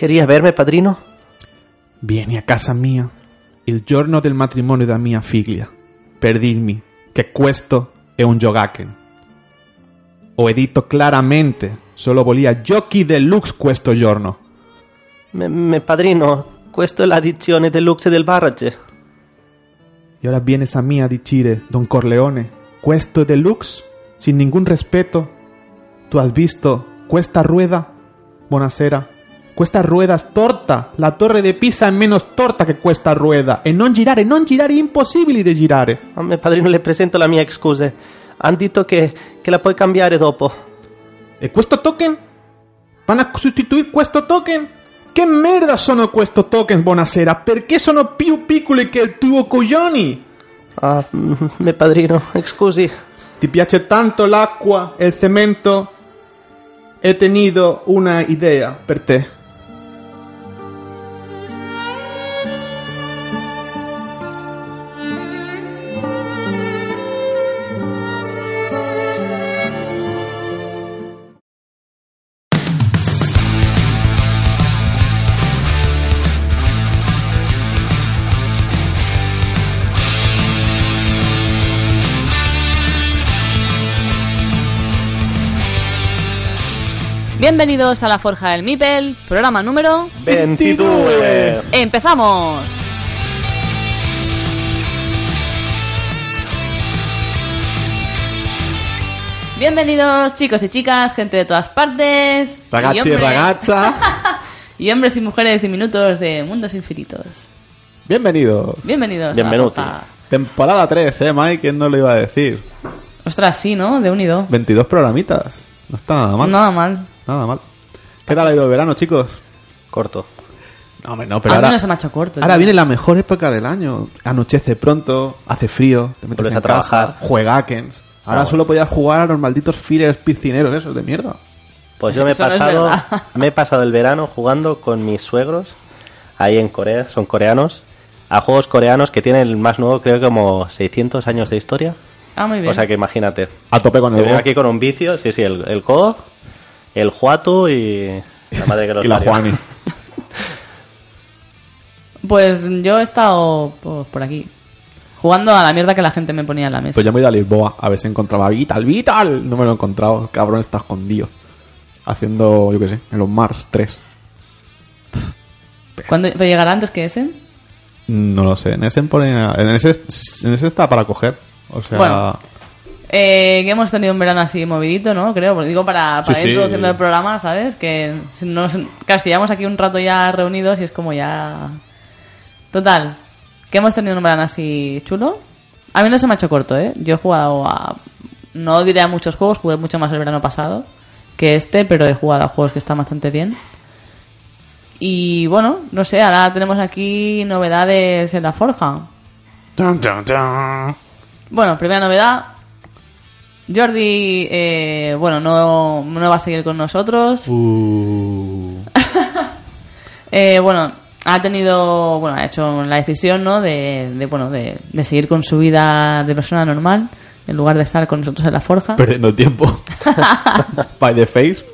Quería verme, padrino? Vieni a casa mia il giorno del matrimonio da mia figlia per dirmi che questo è un giocachen. Ho detto chiaramente, solo volia giochi deluxe questo giorno. Me, me padrino, questa è l'edizione deluxe del barrage. E ora vienes a mí a dicire, Don Corleone, questo è deluxe? Sin ningún respeto. Tu has visto questa rueda? Buonasera. Questa rueda è torta. La torre di Pisa è meno torta che questa rueda. E non girare, non girare, impossibile di girare. A me, padrino, le presento la mia excuse. Han detto che, che la puoi cambiare dopo. E questo token? Van a sostituire questo token? Che merda sono questo token, buonasera? Perché sono più piccoli che il tuo coglioni? Ah, mm, me padrino, scusi. Ti piace tanto l'acqua e il cemento? He tenido una idea per te. Bienvenidos a la Forja del Mipel, programa número... 22. ¡Empezamos! Bienvenidos chicos y chicas, gente de todas partes. Ragazzi e hombres- ragazza, y hombres y mujeres diminutos de mundos infinitos. bienvenidos. Bienvenidos. Forja. Temporada 3, ¿eh, Mike? ¿Quién no lo iba a decir? Ostras, sí, ¿no? De unido. 22 programitas. No está nada mal. Nada mal. Nada mal. ¿Qué tal ha ido el verano, chicos? Corto. No, hombre, no, pero a mí ahora, no se me ha hecho corto. ahora viene la mejor época del año. Anochece pronto, hace frío, te metes en a trabajar. casa, juegaquens. Ahora Ah, solo podías jugar a los malditos fillers piscineros esos de mierda. Pues yo me he Eso pasado, me he pasado el verano jugando con mis suegros ahí en Corea, son coreanos, a juegos coreanos que tienen el más nuevo, creo que como 600 años de historia. Ah, muy bien. O sea que imagínate. A tope con Te el vengo Go. aquí con un vicio, sí, sí, el, el Ko, el Huatu y la madre que los y la parió. Juani. Pues yo he estado pues, por aquí. Jugando a la mierda que la gente me ponía en la mesa. Pues yo me he ido a Lisboa a ver si encontraba Vital, Vital. No me lo he encontrado. El cabrón está escondido. Haciendo, yo qué sé, en los Mars 3. ¿Cuándo llegará antes que ese? No lo sé. En ese, pone, en ese, en ese está para coger. O sea, Bueno. Eh, que hemos tenido un verano así movidito, ¿no? Creo, porque digo para, para Sí, ir sí. introduciendo el programa, ¿sabes? Que si no, claro, es que llevamos aquí un rato ya reunidos y es como ya... Total, que hemos tenido un verano así chulo. A mí no se me ha hecho corto, ¿eh? Yo he jugado a... No diré a muchos juegos, jugué mucho más el verano pasado que este, pero he jugado a juegos que están bastante bien. Y bueno, no sé, ahora tenemos aquí novedades en la forja. Bueno, primera novedad. Jordi, eh, bueno, no, no va a seguir con nosotros. Uh, Eh, bueno, ha tenido, bueno, ha hecho la decisión, ¿no? De, de, bueno, de, de seguir con su vida de persona normal en lugar de estar con nosotros en la forja. perdiendo tiempo. By the face.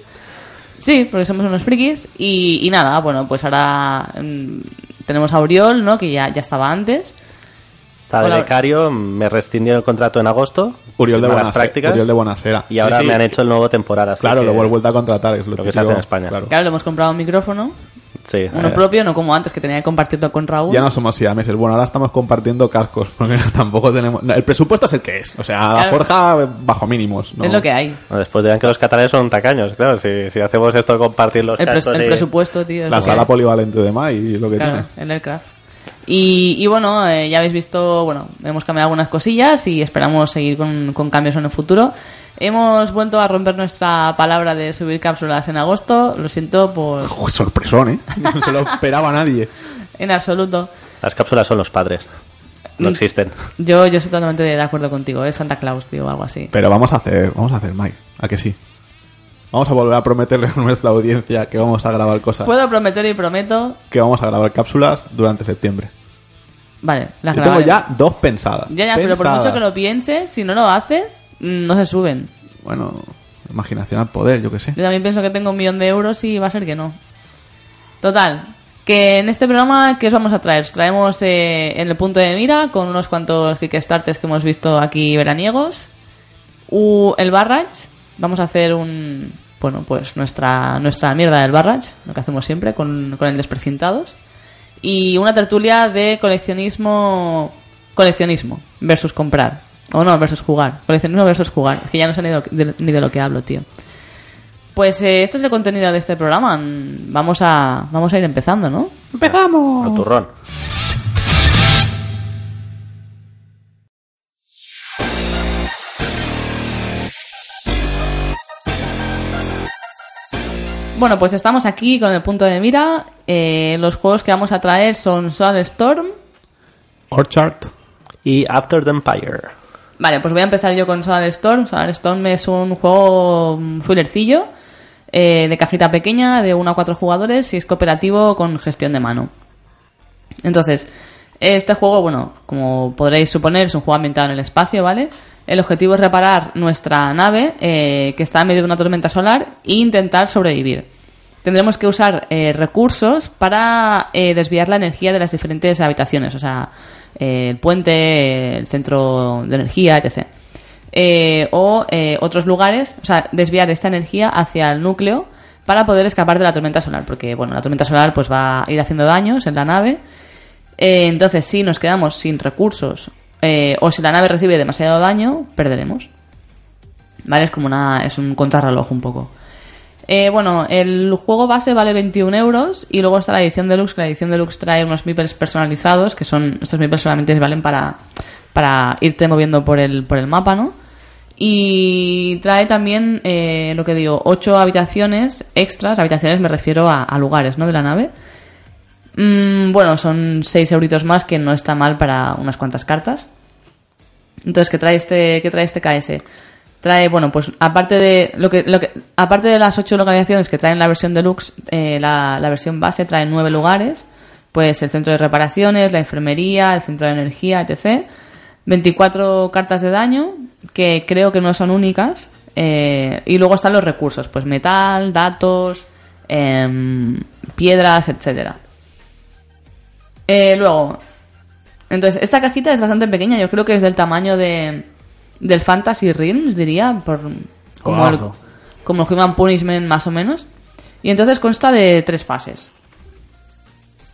Sí, porque somos unos frikis. Y, y nada, bueno, pues ahora mm, tenemos a Oriol, ¿no? Que ya, ya estaba antes. Estaba de Hola. becario, me rescindieron el contrato en agosto. Uriol de malas Buenasera. prácticas. Uriol de Buenasera. Y ahora Sí, sí. me han hecho el nuevo temporada. así Claro, que- lo he vuelto a contratar. Es lo, lo que se hace en España. claro. Claro, le hemos comprado un micrófono, Sí, uno eh, propio, no como antes que tenía que compartirlo con Raúl. Ya no somos siameses. Bueno, ahora estamos compartiendo cascos. Porque tampoco tenemos. no, el presupuesto es el que es. O sea, la Claro. forja bajo mínimos. ¿no? Es lo que hay. Bueno, Después dirán que los catalanes son tacaños, claro. Si, si hacemos esto de compartir los El, pres- cascos el y- presupuesto, tío. es La lo que sala hay. polivalente de Mai y lo que Claro, tiene. en Aircraft. Y, y bueno, eh, ya habéis visto, bueno, hemos cambiado algunas cosillas y esperamos seguir con, con cambios en el futuro. Hemos vuelto a romper nuestra palabra de subir cápsulas en agosto. Lo siento por Uy, sorpresón, ¿eh? No se lo esperaba nadie. en absoluto. Las cápsulas son los padres. No Mm. existen. Yo, yo estoy totalmente de acuerdo contigo, es Santa Claus, tío, o algo así. Pero vamos a hacer, vamos a hacer, Mike. ¿A que sí? Vamos a volver a prometerle a nuestra audiencia que vamos a grabar cosas. Puedo prometer y prometo. Que vamos a grabar cápsulas durante septiembre. Vale, las Yo tengo ya dos pensadas. Ya, ya, pero por mucho que lo pienses, si no lo haces, mm, no se suben. Bueno, imaginación al poder, yo qué sé. Yo también pienso que tengo un millón de euros y va a ser que no. Total, que en este programa, ¿qué os vamos a traer? Os traemos eh, en el punto de mira con unos cuantos Kickstarters que hemos visto aquí veraniegos. U, el Barrage, vamos a hacer un... Bueno, pues nuestra, nuestra mierda del Barrage, lo que hacemos siempre con, con el Desprecintados. Y una tertulia de coleccionismo... Coleccionismo versus comprar. O no, versus jugar. Coleccionismo versus jugar. Es que ya no sé ni de, lo que- de- ni de lo que hablo, tío. Pues eh, este es el contenido de este programa. Vamos a, vamos a ir empezando, ¿no? ¡Empezamos! Al turrón. Bueno, pues estamos aquí con el punto de mira. Eh, los juegos que vamos a traer son Soul Storm. Orchard. Y After the Empire. Vale, pues voy a empezar yo con Solar Storm. Solar Storm es un juego mm, thrillercillo eh, de cajita pequeña, de 1 a 4 jugadores y es cooperativo con gestión de mano. Entonces, este juego, bueno, como podréis suponer, es un juego ambientado en el espacio, ¿vale? El objetivo es reparar nuestra nave eh, que está en medio de una tormenta solar e intentar sobrevivir. Tendremos que usar eh, recursos para eh, desviar la energía de las diferentes habitaciones, o sea, el puente, el centro de energía, etc. O otros lugares, o sea, desviar esta energía hacia el núcleo para poder escapar de la tormenta solar, porque bueno, la tormenta solar pues va a ir haciendo daños en la nave. Entonces, si nos quedamos sin recursos eh, o si la nave recibe demasiado daño, perderemos. ¿Vale? Es como una. es un contrarreloj un poco. Eh, bueno, el juego base vale 21 euros y luego está la edición deluxe, que la edición deluxe trae unos meeples personalizados, que son, estos meeples solamente valen para, para irte moviendo por el, por el mapa, ¿no? Y trae también, eh, lo que digo, 8 habitaciones extras, habitaciones me refiero a, lugares, ¿no? De la nave. Mm, bueno, son 6 euritos más, que no está mal para unas cuantas cartas. Entonces, ¿qué trae este, qué trae este KS? Trae, bueno, pues aparte de lo que, lo que aparte de las ocho localizaciones que traen la versión deluxe, eh, la, la versión base trae nueve lugares, pues el centro de reparaciones, la enfermería, el centro de energía, etc. 24 cartas de daño, que creo que no son únicas, eh, y luego están los recursos, pues metal, datos, em, piedras, etcétera. Eh, luego, entonces, esta cajita es bastante pequeña, yo creo que es del tamaño de del Fantasy Realms, diría, por como el, Guajo. como el Human Punishment más o menos. Y entonces consta de tres fases.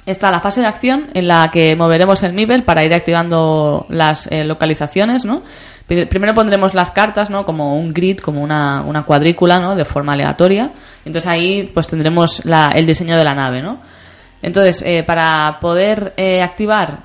Está la fase de acción en la que moveremos el nivel para ir activando las eh, localizaciones, ¿no? Pri- Primero pondremos las cartas, ¿no? Como un grid, como una, una cuadrícula, ¿no? De forma aleatoria. Entonces ahí pues tendremos la- el diseño de la nave, ¿no? Entonces, eh, para poder eh, activar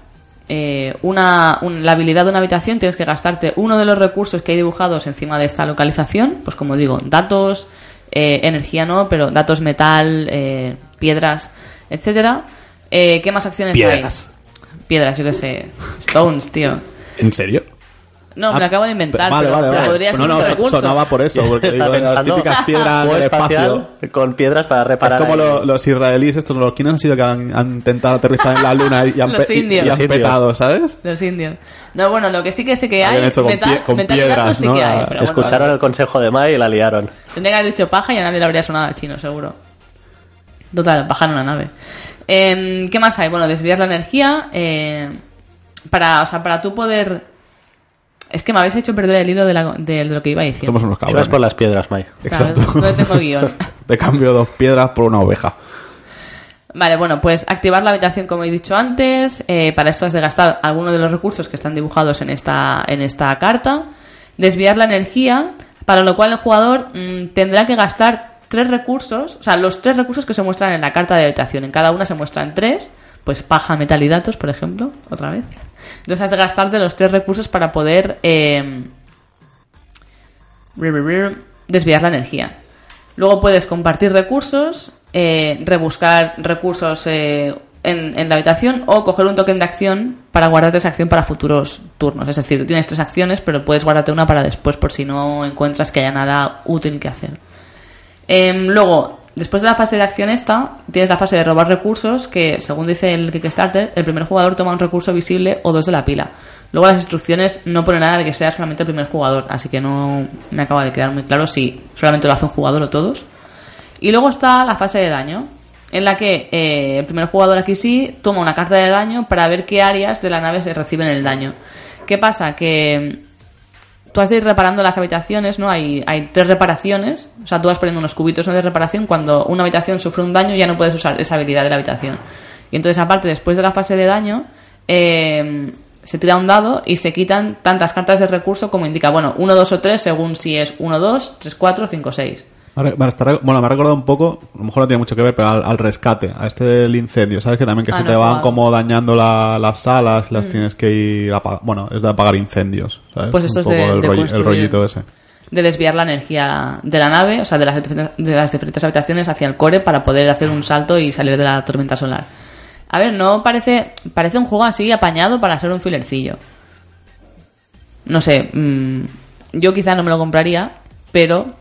eh, una, un- la habilidad de una habitación, tienes que gastarte uno de los recursos que hay dibujados encima de esta localización. Pues como digo, datos, eh, energía no, pero datos metal, eh, piedras, etcétera. Eh, ¿Qué más acciones Piedras. hay? Piedras, yo qué sé. Stones, tío. ¿En serio? No, me lo acabo de inventar. Vale, pero, vale, vale. podría no, ser no, un recurso. sonaba por eso, porque digo, las típicas piedras del espacio. con piedras para Es reparar. como ahí. lo- los israelíes, estos, los quiénes han sido que han, han intentado aterrizar en la luna y han, Los pe- y- indios. y han Los indios. petado, ¿sabes? Los indios. No, bueno, lo que sí que sé que hay. Hecho con metal, pie- con metal piedras, sí ¿no? que hay. Ah, bueno, Escucharon el consejo de Mai y la liaron. Tendría que haber dicho paja y a nadie le habría sonado al chino, seguro. Total, bajar una nave. Em, ¿Qué más hay? Bueno, desviar la energía. eh, para, o sea, para tú poder. Es que me habéis hecho perder el hilo de, la- de lo que iba diciendo. Somos unos Ibas cabrones. por las piedras, Mai. Exacto. No tengo guion. Te cambio dos piedras por una oveja. Vale, bueno, pues activar la habitación como he dicho antes. eh, para esto has de gastar algunos de los recursos que están dibujados en esta, en esta carta. Desviar la energía, para lo cual el jugador mm, tendrá que gastar tres recursos, o sea, los tres recursos que se muestran en la carta de habitación. En cada una se muestran tres, pues paja, metal y datos, por ejemplo, otra vez. Entonces has de gastarte los tres recursos para poder eh, desviar la energía. Luego puedes compartir recursos, eh, rebuscar recursos eh, en, en la habitación o coger un token de acción para guardarte esa acción para futuros turnos. Es decir, tienes tres acciones, pero puedes guardarte una para después por si no encuentras que haya nada útil que hacer. Em, luego, después de la fase de acción esta, tienes la fase de robar recursos, que según dice el Kickstarter, el primer jugador toma un recurso visible o dos de la pila. Luego las instrucciones no pone nada de que sea solamente el primer jugador, así que no me acaba de quedar muy claro si solamente lo hace un jugador o todos. Y luego está la fase de daño, en la que eh, el primer jugador aquí sí toma una carta de daño para ver qué áreas de la nave se reciben el daño. ¿Qué pasa? Que tú has de ir reparando las habitaciones, ¿no? Hay, hay tres reparaciones, o sea, tú vas poniendo unos cubitos de reparación, cuando una habitación sufre un daño ya no puedes usar esa habilidad de la habitación. Y entonces, aparte, después de la fase de daño, eh, se tira un dado y se quitan tantas cartas de recurso como indica, bueno, 1, 2 o 3, según si es 1, 2, 3, 4, 5, 6. Bueno, me ha recordado un poco, a lo mejor no tiene mucho que ver, pero al, al rescate, a este del incendio, ¿sabes? Que también que Ah, se no te van como dañando la- las salas, Mm. las tienes que ir a apagar. Bueno, es de apagar incendios, ¿sabes? Pues esto un es poco de- el, de rollo- el construir. rollito ese. de desviar la energía de la nave, o sea, de las, diferentes- de las diferentes habitaciones hacia el core para poder hacer un salto y salir de la tormenta solar. A ver, no parece parece un juego así apañado para ser un filercillo. No sé, mm, yo quizá no me lo compraría, pero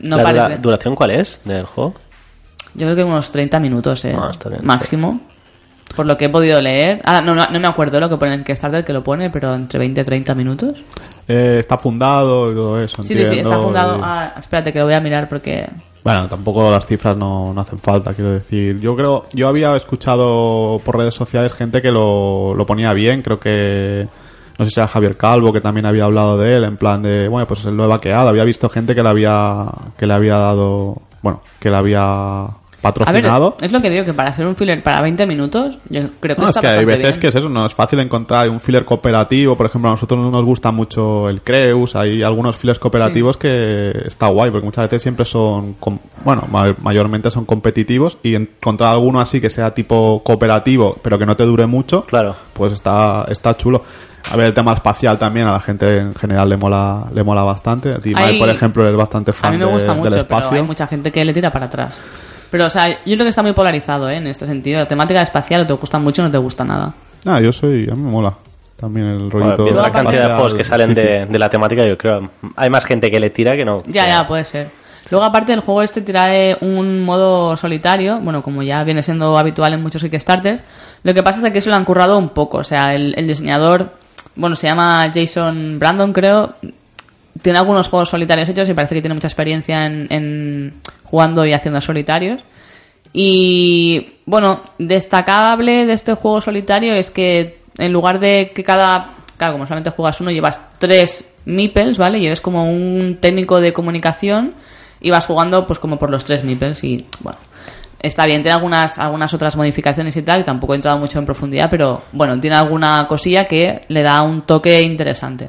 no ¿La dura- parece. duración cuál es del juego? Yo creo que unos 30 minutos, eh, Ah, está bien, máximo. Por lo que he podido leer. Ah, no, no, no me acuerdo lo que pone en Kickstarter que lo pone, pero entre 20 y 30 minutos. Eh, está fundado y todo eso, Sí, sí, sí, está fundado. y- Ah, espérate que lo voy a mirar porque Bueno, tampoco las cifras no, no hacen falta, quiero decir. Yo creo, yo había escuchado por redes sociales gente que lo, lo ponía bien, creo que, no sé si era Javier Calvo que también había hablado de él, en plan de, bueno, pues lo he vaqueado, había visto gente que le había, que le había dado, bueno, que le había A ver, patrocinado. es lo que digo, que para ser un filler para 20 minutos, yo creo que No, es está que hay veces bien. que es eso, no es fácil encontrar un filler cooperativo. Por ejemplo, a nosotros nos gusta mucho el Creus, hay algunos fillers cooperativos que está guay, porque muchas veces siempre son, com- bueno, ma- mayormente son competitivos y encontrar alguno así que sea tipo cooperativo, pero que no te dure mucho, Claro. pues está, está chulo. A ver, el tema espacial también a la gente en general le mola, le mola bastante. A ti, por ejemplo, eres bastante A fan mí me de- gusta del mucho, pero espacio. hay mucha gente que le tira para atrás. Pero, o sea, yo creo que está muy polarizado, ¿eh? En este sentido. La temática espacial o te gusta mucho o no te gusta nada. Ah, yo soy, a mí me mola también el Bueno, rollito. viendo la cantidad de juegos que salen de, la temática, yo creo hay más gente que le tira que no. Ya, que- ya, puede ser. Luego, aparte, el juego este trae un modo solitario, bueno, como ya viene siendo habitual en muchos Kickstarters. Lo que pasa es que eso lo han currado un poco. O sea, el, el diseñador, bueno, se llama Jason Brandon, creo. Tiene algunos juegos solitarios hechos y parece que tiene mucha experiencia en, en jugando y haciendo solitarios. Y bueno, destacable de este juego solitario es que en lugar de que cada, claro, como solamente juegas uno, llevas tres meeples, ¿vale? Y eres como un técnico de comunicación y vas jugando pues como por los tres meeples y bueno, está bien, tiene algunas, algunas otras modificaciones y tal, tampoco he entrado mucho en profundidad, pero bueno, tiene alguna cosilla que le da un toque interesante.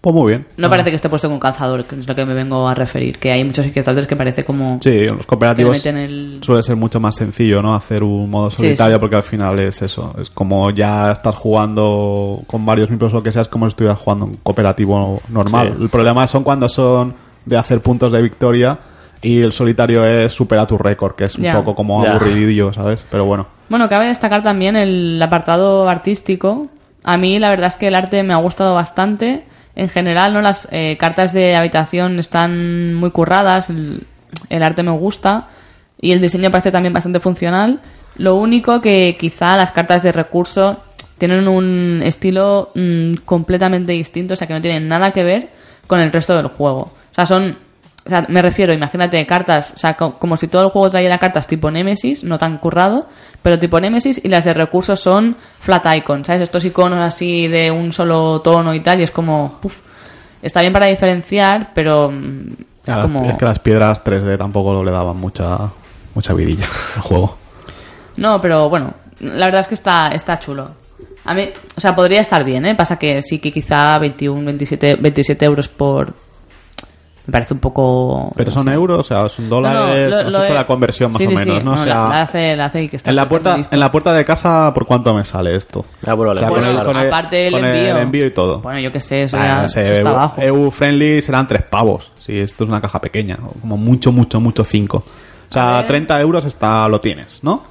Pues muy bien. No Ah. parece que esté puesto con calzador, que es lo que me vengo a referir, que hay muchos Kickstarters que parece como... Sí, en los cooperativos el- suele ser mucho más sencillo, ¿no? Hacer un modo solitario sí. porque al final es eso. Es como ya estás jugando con varios miembros o lo que sea, es como si estuvieras jugando un cooperativo normal. Sí. El problema son cuando son de hacer puntos de victoria y el solitario es supera tu récord, que es un Ya. poco como Ya. aburridillo, ¿sabes? Pero bueno. Bueno, cabe destacar también el apartado artístico. A mí la verdad es que el arte me ha gustado bastante. En general, ¿no? Las eh, cartas de habitación están muy curradas, el, arte me gusta y el diseño parece también bastante funcional. Lo único que quizá las cartas de recurso tienen un estilo mm, completamente distinto, o sea que no tienen nada que ver con el resto del juego. O sea, son o sea, me refiero, imagínate cartas, o sea, co- como si todo el juego trayera cartas tipo Nemesis, no tan currado, pero tipo Nemesis y las de recursos son flat icons, ¿sabes? Estos iconos así de un solo tono y tal, y es como, está bien para diferenciar, pero mm, es como... Es que las piedras 3D tampoco le daban mucha mucha vidilla al juego. No, pero bueno, la verdad es que está, está chulo. A mí, o sea, podría estar bien, ¿eh? Pasa que sí que quizá 21, 27, 27 euros por... Me parece un poco... Pero son no sé. euros, o sea, son dólares, lo- no lo he- la conversión más Sí, o sí, menos, sí. ¿no? O sea, la, la hace, la hace y que está En la puerta, listo. en la puerta de casa, ¿por cuánto me sale esto? Ah, bueno, O sea, le- con el- Bueno, con el- aparte el con el envío. envío y todo. Bueno, yo qué sé, eso, Ah, ya- no sé, eso está EU, abajo. EU friendly serán tres pavos. Si esto es una caja pequeña, como mucho, mucho, mucho cinco. O sea, ver. 30 euros está, lo tienes, ¿no?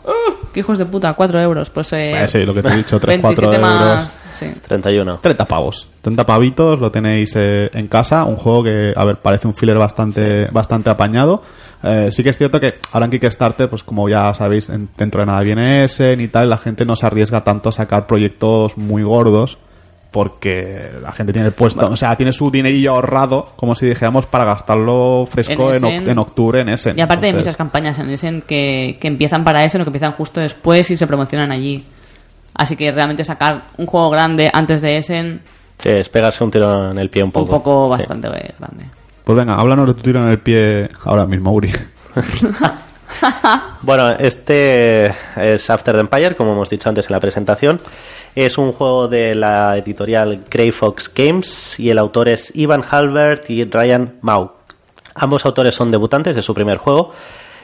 ¿Qué hijos de puta? 4 euros. Pues eh, Eh, sí, lo que te he dicho, 3, 4 27 euros. más... Sí. 31. 30 pavos. 30 pavitos, lo tenéis eh, en casa. Un juego que, a ver, parece un filler bastante, bastante apañado. Eh, sí que es cierto que ahora en Kickstarter, pues como ya sabéis, en- dentro de nada viene Essen y tal, la gente no se arriesga tanto a sacar proyectos muy gordos porque la gente tiene el puesto, o sea, tiene su dinerillo ahorrado, como si dijéramos, para gastarlo fresco En en, oc- Essen. en octubre en Essen. Y aparte hay Entonces, muchas campañas en Essen que, que empiezan para Essen o que empiezan justo después y se promocionan allí. Así que realmente sacar un juego grande antes de Essen, Sí, es pegarse un tiro en el pie un poco. un poco bastante grande. Pues venga, háblanos de tu tiro en el pie ahora mismo, Uri. Bueno, este es After the Empire, como hemos dicho antes en la presentación. Es un juego de la editorial Grey Fox Games y el autor es Ivan Halbert y Ryan Mau. Ambos autores son debutantes de su primer juego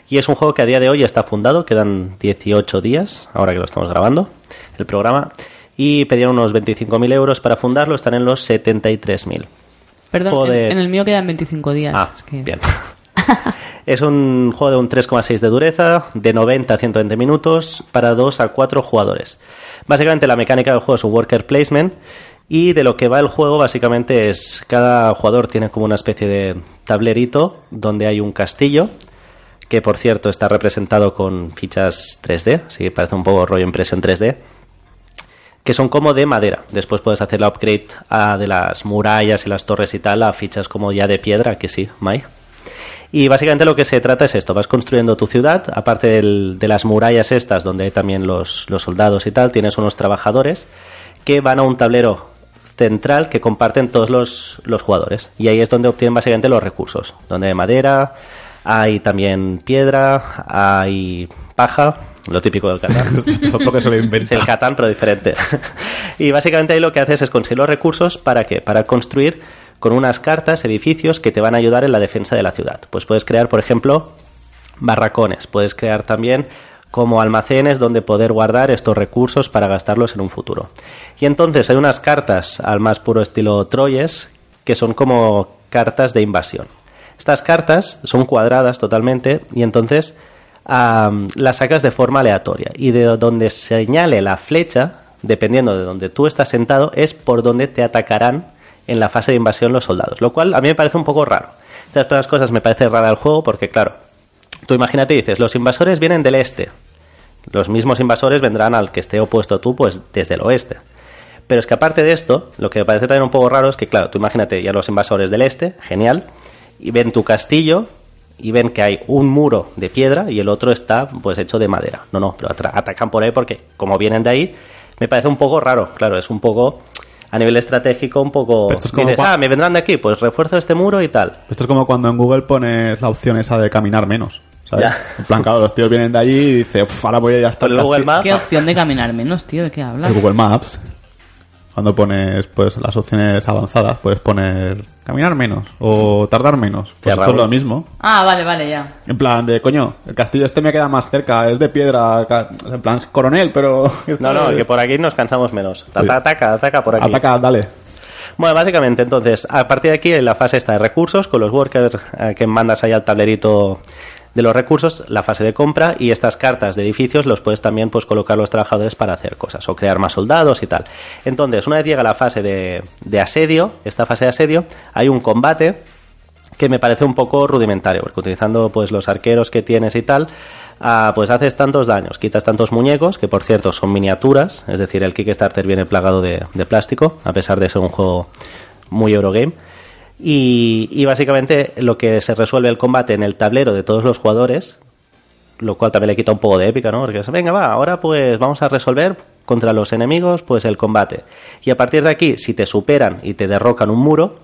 y es un juego que a día de hoy está fundado, quedan 18 días, ahora que lo estamos grabando, el programa, y pedían unos 25.000 euros para fundarlo, están en los 73.000. Perdón, en, de- en el mío quedan 25 días. Ah, es que- bien. es un juego de un 3,6 de dureza, de 90 a 120 minutos, para 2 a 4 jugadores. Básicamente la mecánica del juego es un worker placement y de lo que va el juego básicamente es cada jugador tiene como una especie de tablerito donde hay un castillo que por cierto está representado con fichas 3D, así que parece un poco rollo impresión 3D que son como de madera. Después puedes hacer la upgrade a de las murallas y las torres y tal a fichas como ya de piedra, que sí, Mai. Y básicamente lo que se trata es esto, vas construyendo tu ciudad, aparte del- de las murallas estas, donde hay también los, los soldados y tal, tienes unos trabajadores que van a un tablero central que comparten todos los, los jugadores. Y ahí es donde obtienen básicamente los recursos, donde hay madera, hay también piedra, hay paja, lo típico del Catán. Se lo Es el Catán, pero diferente. y básicamente ahí lo que haces es conseguir los recursos para qué? Para construir con unas cartas edificios que te van a ayudar en la defensa de la ciudad. Pues puedes crear, por ejemplo, barracones. Puedes crear también como almacenes donde poder guardar estos recursos para gastarlos en un futuro. Y entonces hay unas cartas al más puro estilo Troyes que son como cartas de invasión. Estas cartas son cuadradas totalmente y entonces las sacas de forma aleatoria y de donde señale la flecha, dependiendo de donde tú estás sentado, es por donde te atacarán en la fase de invasión los soldados, lo cual a mí me parece un poco raro. Estas primeras cosas me parece rara el juego porque claro, tú imagínate y dices, los invasores vienen del este, los mismos invasores vendrán al que esté opuesto tú, pues desde el oeste. Pero es que aparte de esto, lo que me parece también un poco raro es que, claro, tú imagínate ya los invasores del este, genial, y ven tu castillo y ven que hay un muro de piedra y el otro está pues hecho de madera. No, no, pero atacan por ahí porque como vienen de ahí, me parece un poco raro, claro, es un poco a nivel estratégico un poco... Pero esto es como dices, cua- ah, me vendrán de aquí, pues refuerzo este muro y tal. Esto es como cuando en Google pones la opción esa de caminar menos. ¿sabes? Ya. En plan, claro, los tíos vienen de allí y dicen, "Uf, ahora voy a ir hasta el Google Maps. ¿Qué opción de caminar menos, tío? ¿De qué hablas? El Google Maps. Cuando pones pues las opciones avanzadas, puedes poner caminar menos o tardar menos. Pues esto es lo mismo. Ah, vale, vale, ya. En plan de, coño, el castillo este me queda más cerca, es de piedra, en plan coronel, pero... No, no, es- que por aquí nos cansamos menos. Ataca, ataca por aquí. Ataca, dale. Bueno, básicamente, entonces, a partir de aquí, en la fase está de recursos, con los workers eh, que mandas ahí al tablerito de los recursos, la fase de compra y estas cartas de edificios los puedes también pues colocar los trabajadores para hacer cosas o crear más soldados y tal. Entonces, una vez llega la fase de, de asedio, esta fase de asedio, hay un combate que me parece un poco rudimentario, porque utilizando pues los arqueros que tienes y tal, ah, pues haces tantos daños, quitas tantos muñecos, que por cierto son miniaturas, es decir, el Kickstarter viene plagado de, de plástico, a pesar de ser un juego muy Eurogame. Y, básicamente lo que se resuelve el combate en el tablero de todos los jugadores, lo cual también le quita un poco de épica, ¿no? Porque es, venga, va, ahora pues vamos a resolver contra los enemigos pues el combate. Y a partir de aquí, si te superan y te derrocan un muro,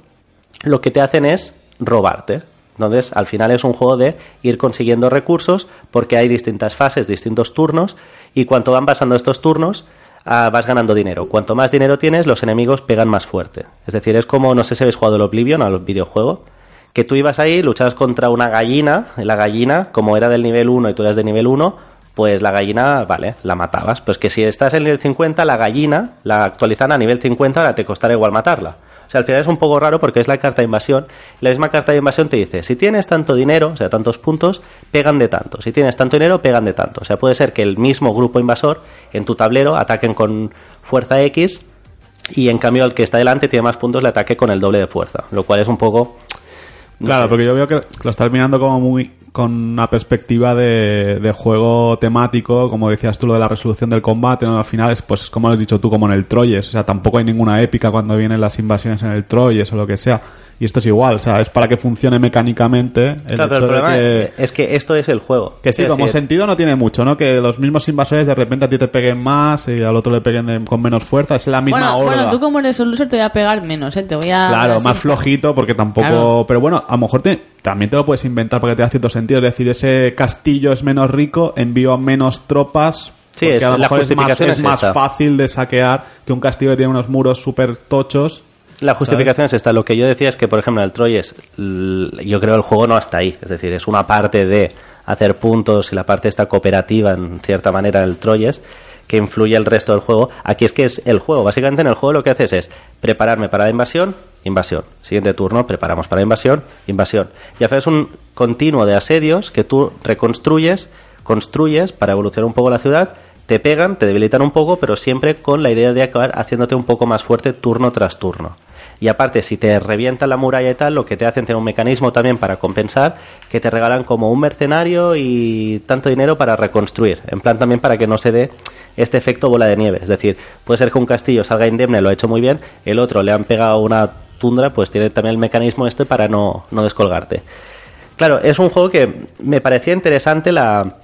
lo que te hacen es robarte. Entonces, al final es un juego de ir consiguiendo recursos porque hay distintas fases, distintos turnos y cuanto van pasando estos turnos ah, vas ganando dinero. Cuanto más dinero tienes, los enemigos pegan más fuerte. Es decir, es como, no sé si habéis jugado el Oblivion al videojuego, que tú ibas ahí, luchabas contra una gallina, y la gallina, como era del nivel 1 y tú eras de nivel 1, pues la gallina, vale, la matabas. Pues que si estás en el nivel 50, la gallina la actualizan a nivel 50, ahora te costará igual matarla. O sea, al final es un poco raro porque es la carta de invasión. La misma carta de invasión te dice, si tienes tanto dinero, o sea, tantos puntos, pegan de tanto. Si tienes tanto dinero, pegan de tanto. O sea, puede ser que el mismo grupo invasor en tu tablero ataquen con fuerza X y en cambio el que está delante tiene más puntos le ataque con el doble de fuerza. Lo cual es un poco... no Claro, sé. porque yo veo que lo estás mirando como muy con una perspectiva de, de juego temático, como decías tú, lo de la resolución del combate, ¿no? al final es, pues, como has dicho tú, como en el Troyes, o sea, tampoco hay ninguna épica cuando vienen las invasiones en el Troyes o lo que sea. Y esto es igual, o sea, es para que funcione mecánicamente. El Claro, pero el problema que- es que esto es el juego. que sí, como decir, sentido no tiene mucho, ¿no? Que los mismos invasores de repente a ti te peguen más y al otro le peguen de- con menos fuerza. Es la misma Bueno, horda. bueno, tú como eres un loser te voy a pegar menos, ¿eh? Te voy a... Claro, así. más flojito porque tampoco... Claro. Pero bueno, a lo mejor te- también te lo puedes inventar para que te da cierto sentido. Es decir, ese castillo es menos rico, envío a menos tropas... Sí, es- a lo la mejor es más, es es más fácil de saquear que un castillo que tiene unos muros súper tochos. La justificación es esta. Lo que yo decía es que, por ejemplo, en el Troyes, yo creo el juego no está ahí. Es decir, es una parte de hacer puntos y la parte esta cooperativa, en cierta manera, del Troyes, que influye el resto del juego. Aquí es que es el juego. Básicamente en el juego lo que haces es prepararme para la invasión, invasión. Siguiente turno, preparamos para la invasión, invasión. Y haces un continuo de asedios que tú reconstruyes, construyes para evolucionar un poco la ciudad te pegan, te debilitan un poco, pero siempre con la idea de acabar haciéndote un poco más fuerte turno tras turno. Y aparte, si te revienta la muralla y tal, lo que te hacen tener un mecanismo también para compensar, que te regalan como un mercenario y tanto dinero para reconstruir. En plan también para que no se dé este efecto bola de nieve. Es decir, puede ser que un castillo salga indemne, lo ha hecho muy bien, el otro le han pegado una tundra, pues tiene también el mecanismo este para no, no descolgarte. Claro, es un juego que me parecía interesante la,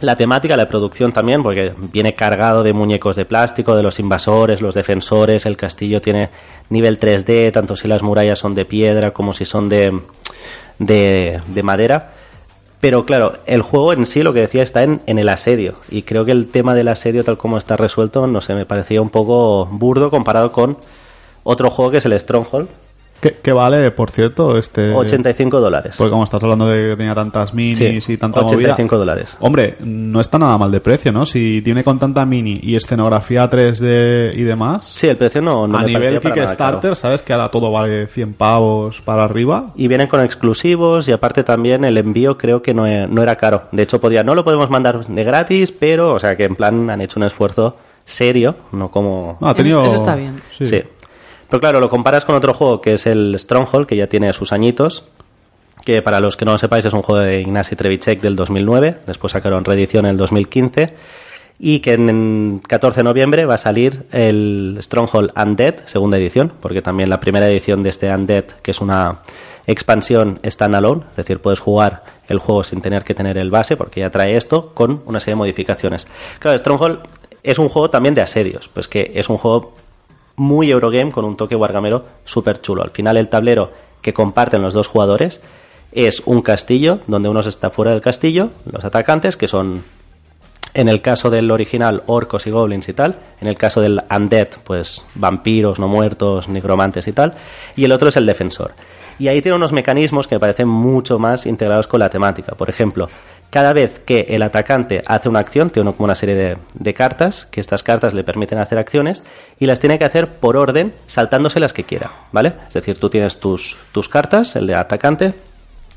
la temática, la producción también, porque viene cargado de muñecos de plástico, de los invasores, los defensores, el castillo tiene nivel 3D, tanto si las murallas son de piedra como si son de, de, de madera. Pero claro, el juego en sí, lo que decía, está en, en el asedio. Y creo que el tema del asedio, tal como está resuelto, no sé, me parecía un poco burdo comparado con otro juego que es el Stronghold, ¿Qué, qué vale, por cierto? Este... 85 dólares. Porque como estás hablando de que tenía tantas minis Sí, y tanta 85 movida... dólares. Hombre, no está nada mal de precio, ¿no? Si tiene con tanta mini y escenografía 3D y demás... Sí, el precio no, no a me nivel Kickstarter. ¿sabes? Que ahora todo vale 100 pavos para arriba. Y vienen con exclusivos y aparte también el envío creo que no, e- no era caro. De hecho, podía, no lo podemos mandar de gratis, pero, o sea, que en plan han hecho un esfuerzo serio, no como... No, ha tenido... Eso está bien. Sí. Sí. Pero claro, lo comparas con otro juego que es el Stronghold, que ya tiene sus añitos, que para los que no lo sepáis es un juego de Ignacy Trevicek del 2009, después sacaron reedición en el 2015, y que en, en 14 de noviembre va a salir el Stronghold Undead, segunda edición, porque también la primera edición de este Undead, que es una expansión standalone, es decir, puedes jugar el juego sin tener que tener el base, porque ya trae esto, con una serie de modificaciones. Claro, Stronghold es un juego también de asedios, pues que es un juego muy Eurogame con un toque wargamero súper chulo. Al final el tablero que comparten los dos jugadores es un castillo donde uno está fuera del castillo, los atacantes que son en el caso del original orcos y goblins y tal, en el caso del undead pues vampiros, no muertos, necromantes y tal, y el otro es el defensor. Y ahí tiene unos mecanismos que me parecen mucho más integrados con la temática. Por ejemplo, cada vez que el atacante hace una acción, tiene como una serie de, de cartas, que estas cartas le permiten hacer acciones, y las tiene que hacer por orden, saltándose las que quiera, ¿vale? Es decir, tú tienes tus, tus cartas, el de atacante,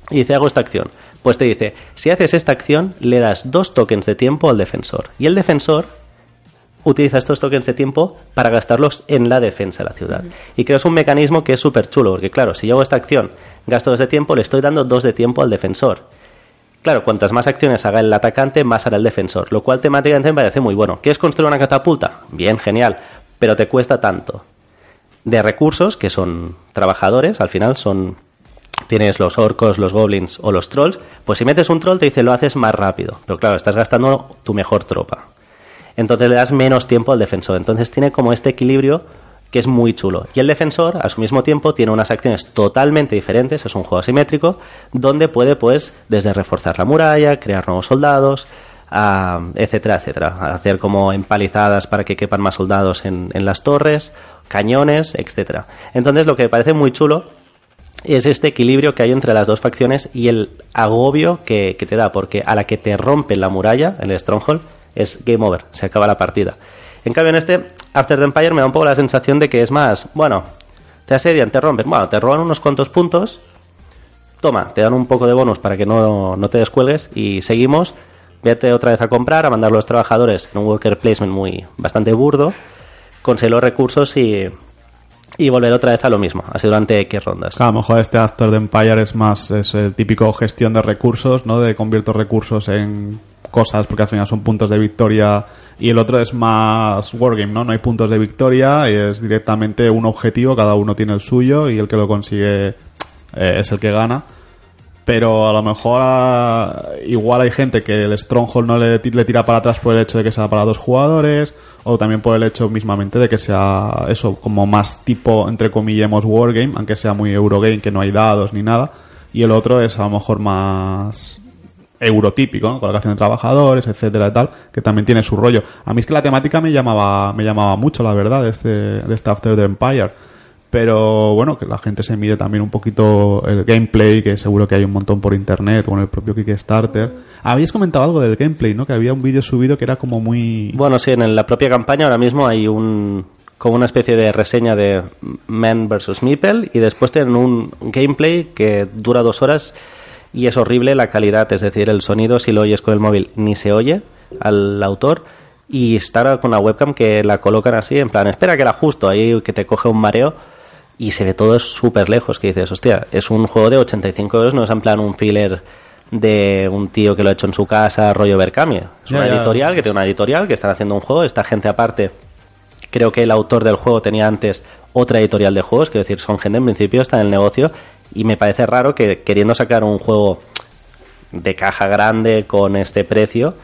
y dice, hago esta acción. Pues te dice, si haces esta acción, le das dos tokens de tiempo al defensor. Y el defensor utiliza estos tokens de tiempo para gastarlos en la defensa de la ciudad. Y creo que es un mecanismo que es súper chulo, porque claro, si yo hago esta acción, gasto dos de tiempo, le estoy dando dos de tiempo al defensor. Claro, cuantas más acciones haga el atacante, más hará el defensor, lo cual temáticamente me parece muy bueno. ¿Quieres construir una catapulta? Bien, genial, pero te cuesta tanto. De recursos, que son trabajadores, al final son tienes los orcos, los goblins o los trolls, pues si metes un troll te dice lo haces más rápido. Pero claro, estás gastando tu mejor tropa. Entonces le das menos tiempo al defensor. Entonces tiene como este equilibrio que es muy chulo. Y el defensor, a su mismo tiempo, tiene unas acciones totalmente diferentes, es un juego asimétrico, donde puede, pues, desde reforzar la muralla, crear nuevos soldados, etcétera, etcétera. Hacer como empalizadas para que quepan más soldados en, en las torres, cañones, etcétera. Entonces lo que me parece muy chulo es este equilibrio que hay entre las dos facciones y el agobio que, te da, porque a la que te rompen la muralla, el Stronghold, es game over, se acaba la partida. En cambio, en este After the Empire me da un poco la sensación de que es más, bueno, te asedian, te rompen, bueno, te roban unos cuantos puntos, toma, te dan un poco de bonus para que no, no te descuelgues y seguimos. Vete otra vez a comprar, a mandar los trabajadores en un worker placement muy bastante burdo, conseguir los recursos y, y volver otra vez a lo mismo, así durante X rondas. A lo mejor este After the Empire es más es el típico gestión de recursos, ¿no? De convierto recursos en cosas, porque al final son puntos de victoria. Y el otro es más wargame, ¿no? No hay puntos de victoria, y es directamente un objetivo, cada uno tiene el suyo, y el que lo consigue eh, es el que gana. Pero a lo mejor ah, igual hay gente que el Stronghold no le, le tira para atrás por el hecho de que sea para dos jugadores, o también por el hecho mismamente de que sea eso, como más tipo, entre comillemos, wargame, aunque sea muy Eurogame, que no hay dados ni nada. Y el otro es a lo mejor más eurotípico, ¿no? colocación de trabajadores, etcétera y tal, que también tiene su rollo. A mí es que la temática me llamaba, me llamaba mucho, la verdad, este, de este After the Empire. Pero bueno, que la gente se mire también un poquito el gameplay, que seguro que hay un montón por internet, con el propio Kickstarter. Habías comentado algo del gameplay, ¿no? Que había un vídeo subido que era como muy... Bueno, sí, en la propia campaña ahora mismo hay un como una especie de reseña de Man vs. Meeple y después tienen un gameplay que dura dos horas y es horrible la calidad, es decir, el sonido si lo oyes con el móvil ni se oye al autor y estar con la webcam que la colocan así en plan, espera que la ajusto ahí que te coge un mareo y se ve todo súper lejos que dices, hostia, es un juego de 85 euros, no es en plan un filler de un tío que lo ha hecho en su casa, rollo Berkami. Es una editorial que tiene una editorial que están haciendo un juego, esta gente aparte creo que el autor del juego tenía antes otra editorial de juegos, quiero decir, son gente en principio está en el negocio y me parece raro que queriendo sacar un juego de caja grande con este precio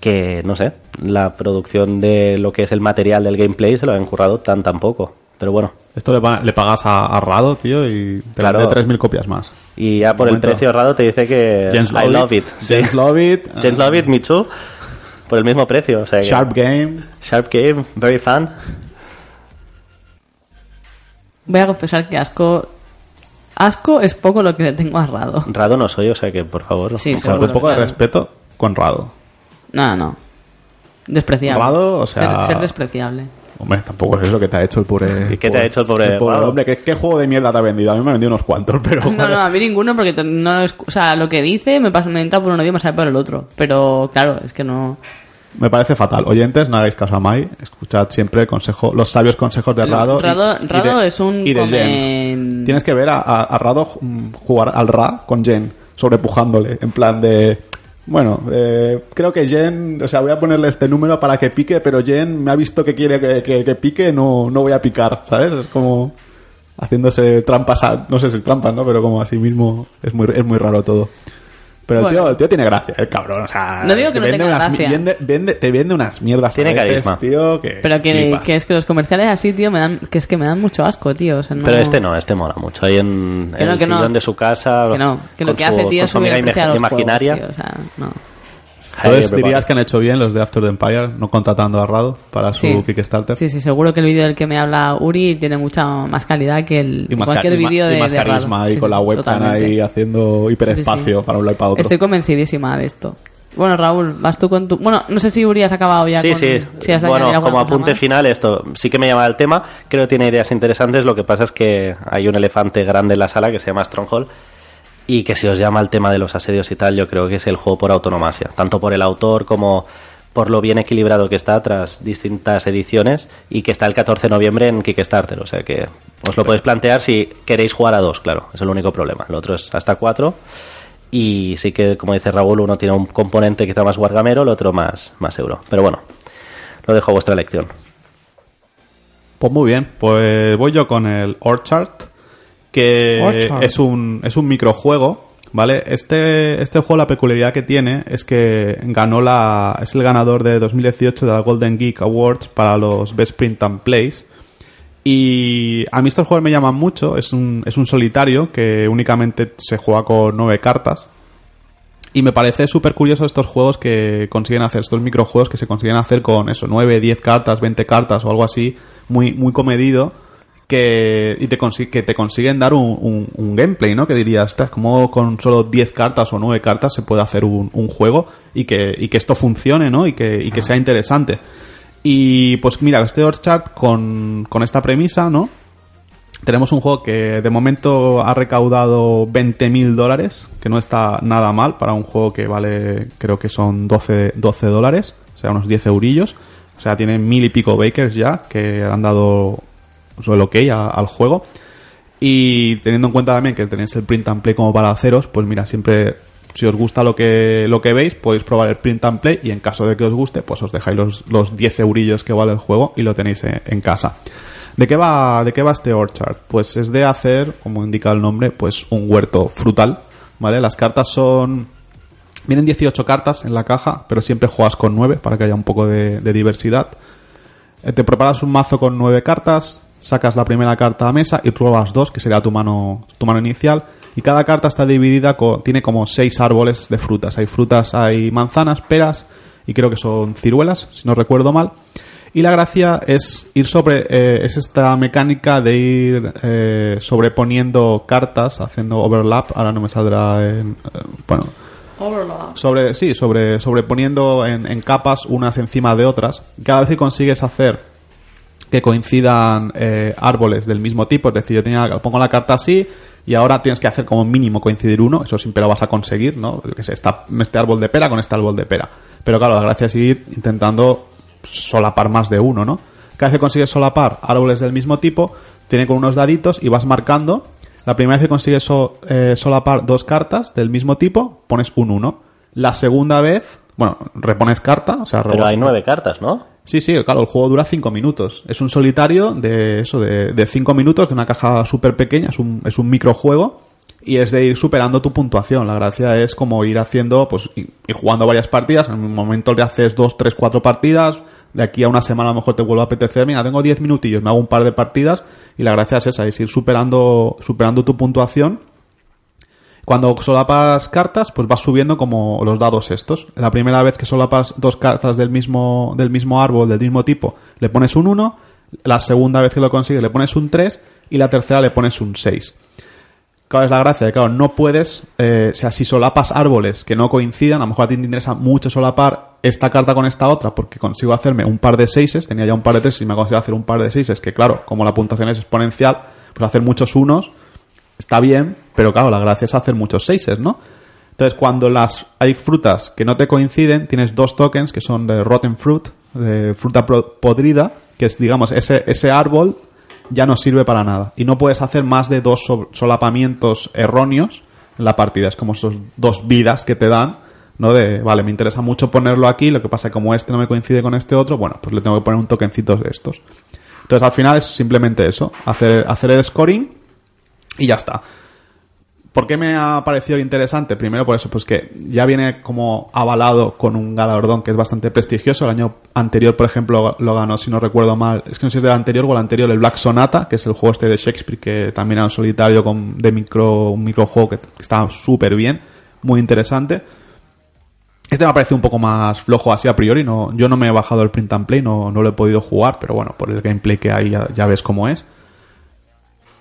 que no sé, la producción de lo que es el material del gameplay se lo han currado tan tan poco, pero bueno, Esto le, pa- le pagas a, a Rado, tío, y te Claro. vende 3.000 copias más. y ya por el Momento. precio errado te dice que James I love it. James Sí. Lovett. James Love it, Michu, por el mismo precio, o sea que- Sharp Game. Sharp Game, very fan. Voy a confesar que asco. Asco es poco lo que le tengo a Rado. Rado no soy, o sea que por favor. Sí, o Con sea, un poco de claro. respeto con Rado. No, no. Despreciable. Rado, o sea- Ser, ser despreciable. Hombre, tampoco es eso que te ha hecho el pobre... ¿Y qué te ha hecho el pobre hombre? ¿qué, qué juego de mierda te ha vendido? A mí me ha vendido unos cuantos, pero... No, no, a mí ninguno porque no es- o sea, lo que dice me pasa me entra por un oído y me sale por el otro, pero claro, es que no Me parece fatal. Oyentes, no hagáis caso a Mai. Escuchad siempre el consejo, los sabios consejos de Rado. y- Rado- y Rado de- es un y de come- Jen. Tienes que ver a, a- a Rado jugar al Ra con Jen, sobrepujándole. En plan de. Bueno, eh, creo que Jen. O sea, voy a ponerle este número para que pique, pero Jen me ha visto que quiere que, que- que pique, no, no voy a picar, ¿sabes? Es como. Haciéndose trampas, a- no sé si trampas, ¿no? Pero como así mismo es muy, es muy raro todo. Pero el, Bueno. tío, el tío tiene gracia, el cabrón, o sea... No digo que no vende tenga unas gracia. vende- vende- te vende unas mierdas. Tiene veces, carisma. tío, que Pero que, que es que los comerciales así, tío, me dan, que es que me dan mucho asco, tío. O sea, no- Pero este no, este mola mucho. Ahí en, en no, el sillón de su casa. Que no, que lo con que su- hace, tío, es su amiga el precio a los imaginaria. juegos, tío, o sea, no. Entonces dirías que han hecho bien los de After the Empire, no contratando a Rado para su Sí. Kickstarter. Sí, sí, seguro que el vídeo del que me habla Uri tiene mucha más calidad que el Y cualquier y vídeo y de más de carisma Rado. ahí Sí, con la webcam totalmente. ahí haciendo hiperespacio Sí, sí, sí. para un lado y para otro. Estoy convencidísima de esto. Bueno, Raúl, vas tú con tu... Bueno, no sé si Uri has acabado ya Sí, con... sí. si has de bueno, como apunte final, esto sí que me llama el tema. Creo que tiene ideas interesantes. Lo que pasa es que hay un elefante grande en la sala que se llama Stronghold. Y que si os llama el tema de los asedios y tal, yo creo que es el juego por autonomasia. Tanto por el autor como por lo bien equilibrado que está tras distintas ediciones y que está el 14 de noviembre en Kickstarter. O sea que os lo podéis plantear si queréis jugar a dos, claro. Es el único problema. El otro es hasta cuatro. Y sí que, como dice Raúl, uno tiene un componente quizá más guargamero, el otro más, más euro. Pero bueno, lo dejo a vuestra elección. Pues muy bien, pues voy yo con el Orchard, que Orchard. es un es un microjuego, ¿vale? Este este juego la peculiaridad que tiene es que ganó la es el ganador de 2018 de la Golden Geek Awards para los Best Print and Plays. Y a mí estos juegos me llaman mucho, es un, es un solitario que únicamente se juega con nueve cartas. Y me parece súper curioso estos juegos que consiguen hacer, estos microjuegos que se consiguen hacer con eso, 9, 10 cartas, 20 cartas o algo así, muy, muy comedido, que, y te, consi- que te consiguen dar un, un- un gameplay, ¿no? Que dirías, "Ostras, como con solo 10 cartas o 9 cartas se puede hacer un, un juego y que, y que esto funcione, ¿no? Y que, y que sea interesante. Y pues mira, este Orchard con, con esta premisa, ¿no? Tenemos un juego que de momento ha recaudado 20.000 dólares, que no está nada mal para un juego que vale, creo que son 12, 12 dólares, o sea, unos 10 eurillos. O sea, tienen mil y pico bakers ya, que han dado sobre el ok a- al juego. Y teniendo en cuenta también que tenéis el print and play como para haceros, pues mira, siempre si os gusta lo que, lo que veis, podéis probar el print and play y en caso de que os guste, pues os dejáis los, los 10 eurillos que vale el juego y lo tenéis en, en casa. ¿De qué va, de qué va este Orchard? Pues es de hacer, como indica el nombre, pues un huerto frutal, ¿vale? Las cartas son Vienen 18 cartas en la caja, pero siempre juegas con 9 para que haya un poco de, de diversidad. Eh, te preparas un mazo con 9 cartas, sacas la primera carta a mesa y pruebas dos, que sería tu mano, tu mano inicial. Y cada carta está dividida, co- tiene como 6 árboles de frutas. Hay frutas, hay manzanas, peras y creo que son ciruelas, si no recuerdo mal. Y la gracia es ir sobre, eh, es esta mecánica de ir eh, sobreponiendo cartas, haciendo overlap. Ahora no me saldrá en, eh, bueno, sobre sí sobre sobreponiendo en, en capas unas encima de otras cada vez que consigues hacer que coincidan eh, árboles del mismo tipo. Es decir yo tenía pongo la carta así y ahora tienes que hacer como mínimo coincidir uno. Eso siempre lo vas a conseguir no Yo qué sé, este árbol de pera con este árbol de pera. Pero claro la gracia es ir intentando solapar más de uno no cada vez que consigues solapar árboles del mismo tipo tiene con unos daditos y vas marcando. La primera vez que consigues eh, solapar dos cartas del mismo tipo, pones un 1. La segunda vez, bueno, repones carta, o sea, Pero hay nueve cartas, ¿no? Sí, sí, claro, el juego dura 5 minutos. Es un solitario de eso, de 5 minutos, de una caja súper pequeña, es un, es un microjuego y es de ir superando tu puntuación. La gracia es como ir haciendo, pues, ir jugando varias partidas. En un momento le haces 2, 3, 4 partidas. De aquí a una semana a lo mejor te vuelve a apetecer. Mira, tengo 10 minutillos, me hago un par de partidas y la gracia es esa, es ir superando, superando tu puntuación cuando solapas cartas, pues vas subiendo como los dados estos. La primera vez que solapas dos cartas del mismo, del mismo árbol, del mismo tipo, le pones un 1. La segunda vez que lo consigues le pones un 3. Y la tercera le pones un 6. Claro, es la gracia claro, no puedes, eh, o sea, si solapas árboles que no coincidan, a lo mejor a ti te interesa mucho solapar esta carta con esta otra porque consigo hacerme un par de seises, tenía ya un par de tres y me consigo hacer un par de seises, que claro, como la puntuación es exponencial, pues hacer muchos unos está bien, pero claro, la gracia es hacer muchos seises, ¿no? Entonces, cuando las hay frutas que no te coinciden, tienes dos tokens que son de rotten fruit, de fruta podrida, que es, digamos, ese, ese árbol ya no sirve para nada. Y no puedes hacer más de dos so- solapamientos erróneos en la partida. Es como esos dos vidas que te dan, ¿no? De, vale, me interesa mucho ponerlo aquí, lo que pasa es que como este no me coincide con este otro, bueno, pues le tengo que poner un tokencito de estos. Entonces, al final es simplemente eso, hacer, hacer el scoring y ya está. ¿Por qué me ha parecido interesante? Primero por eso, pues que ya viene como avalado con un galardón que es bastante prestigioso. El año anterior, por ejemplo, lo ganó, si no recuerdo mal, es que no sé si es del anterior o el anterior, el Black Sonata, que es el juego este de Shakespeare, que también era un solitario con, de micro, un microjuego que, que estaba súper bien, muy interesante. Este me ha parecido un poco más flojo así a priori. No, yo no me he bajado el print and play, no, no lo he podido jugar, pero bueno, por el gameplay que hay ya, ya ves cómo es.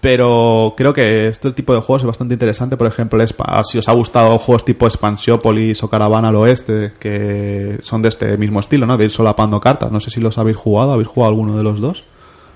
Pero creo que este tipo de juegos es bastante interesante. Por ejemplo, Spa- si os ha gustado juegos tipo Expansiópolis o Caravana al Oeste, que son de este mismo estilo, ¿no? De ir solapando cartas. No sé si los habéis jugado. ¿Habéis jugado alguno de los dos?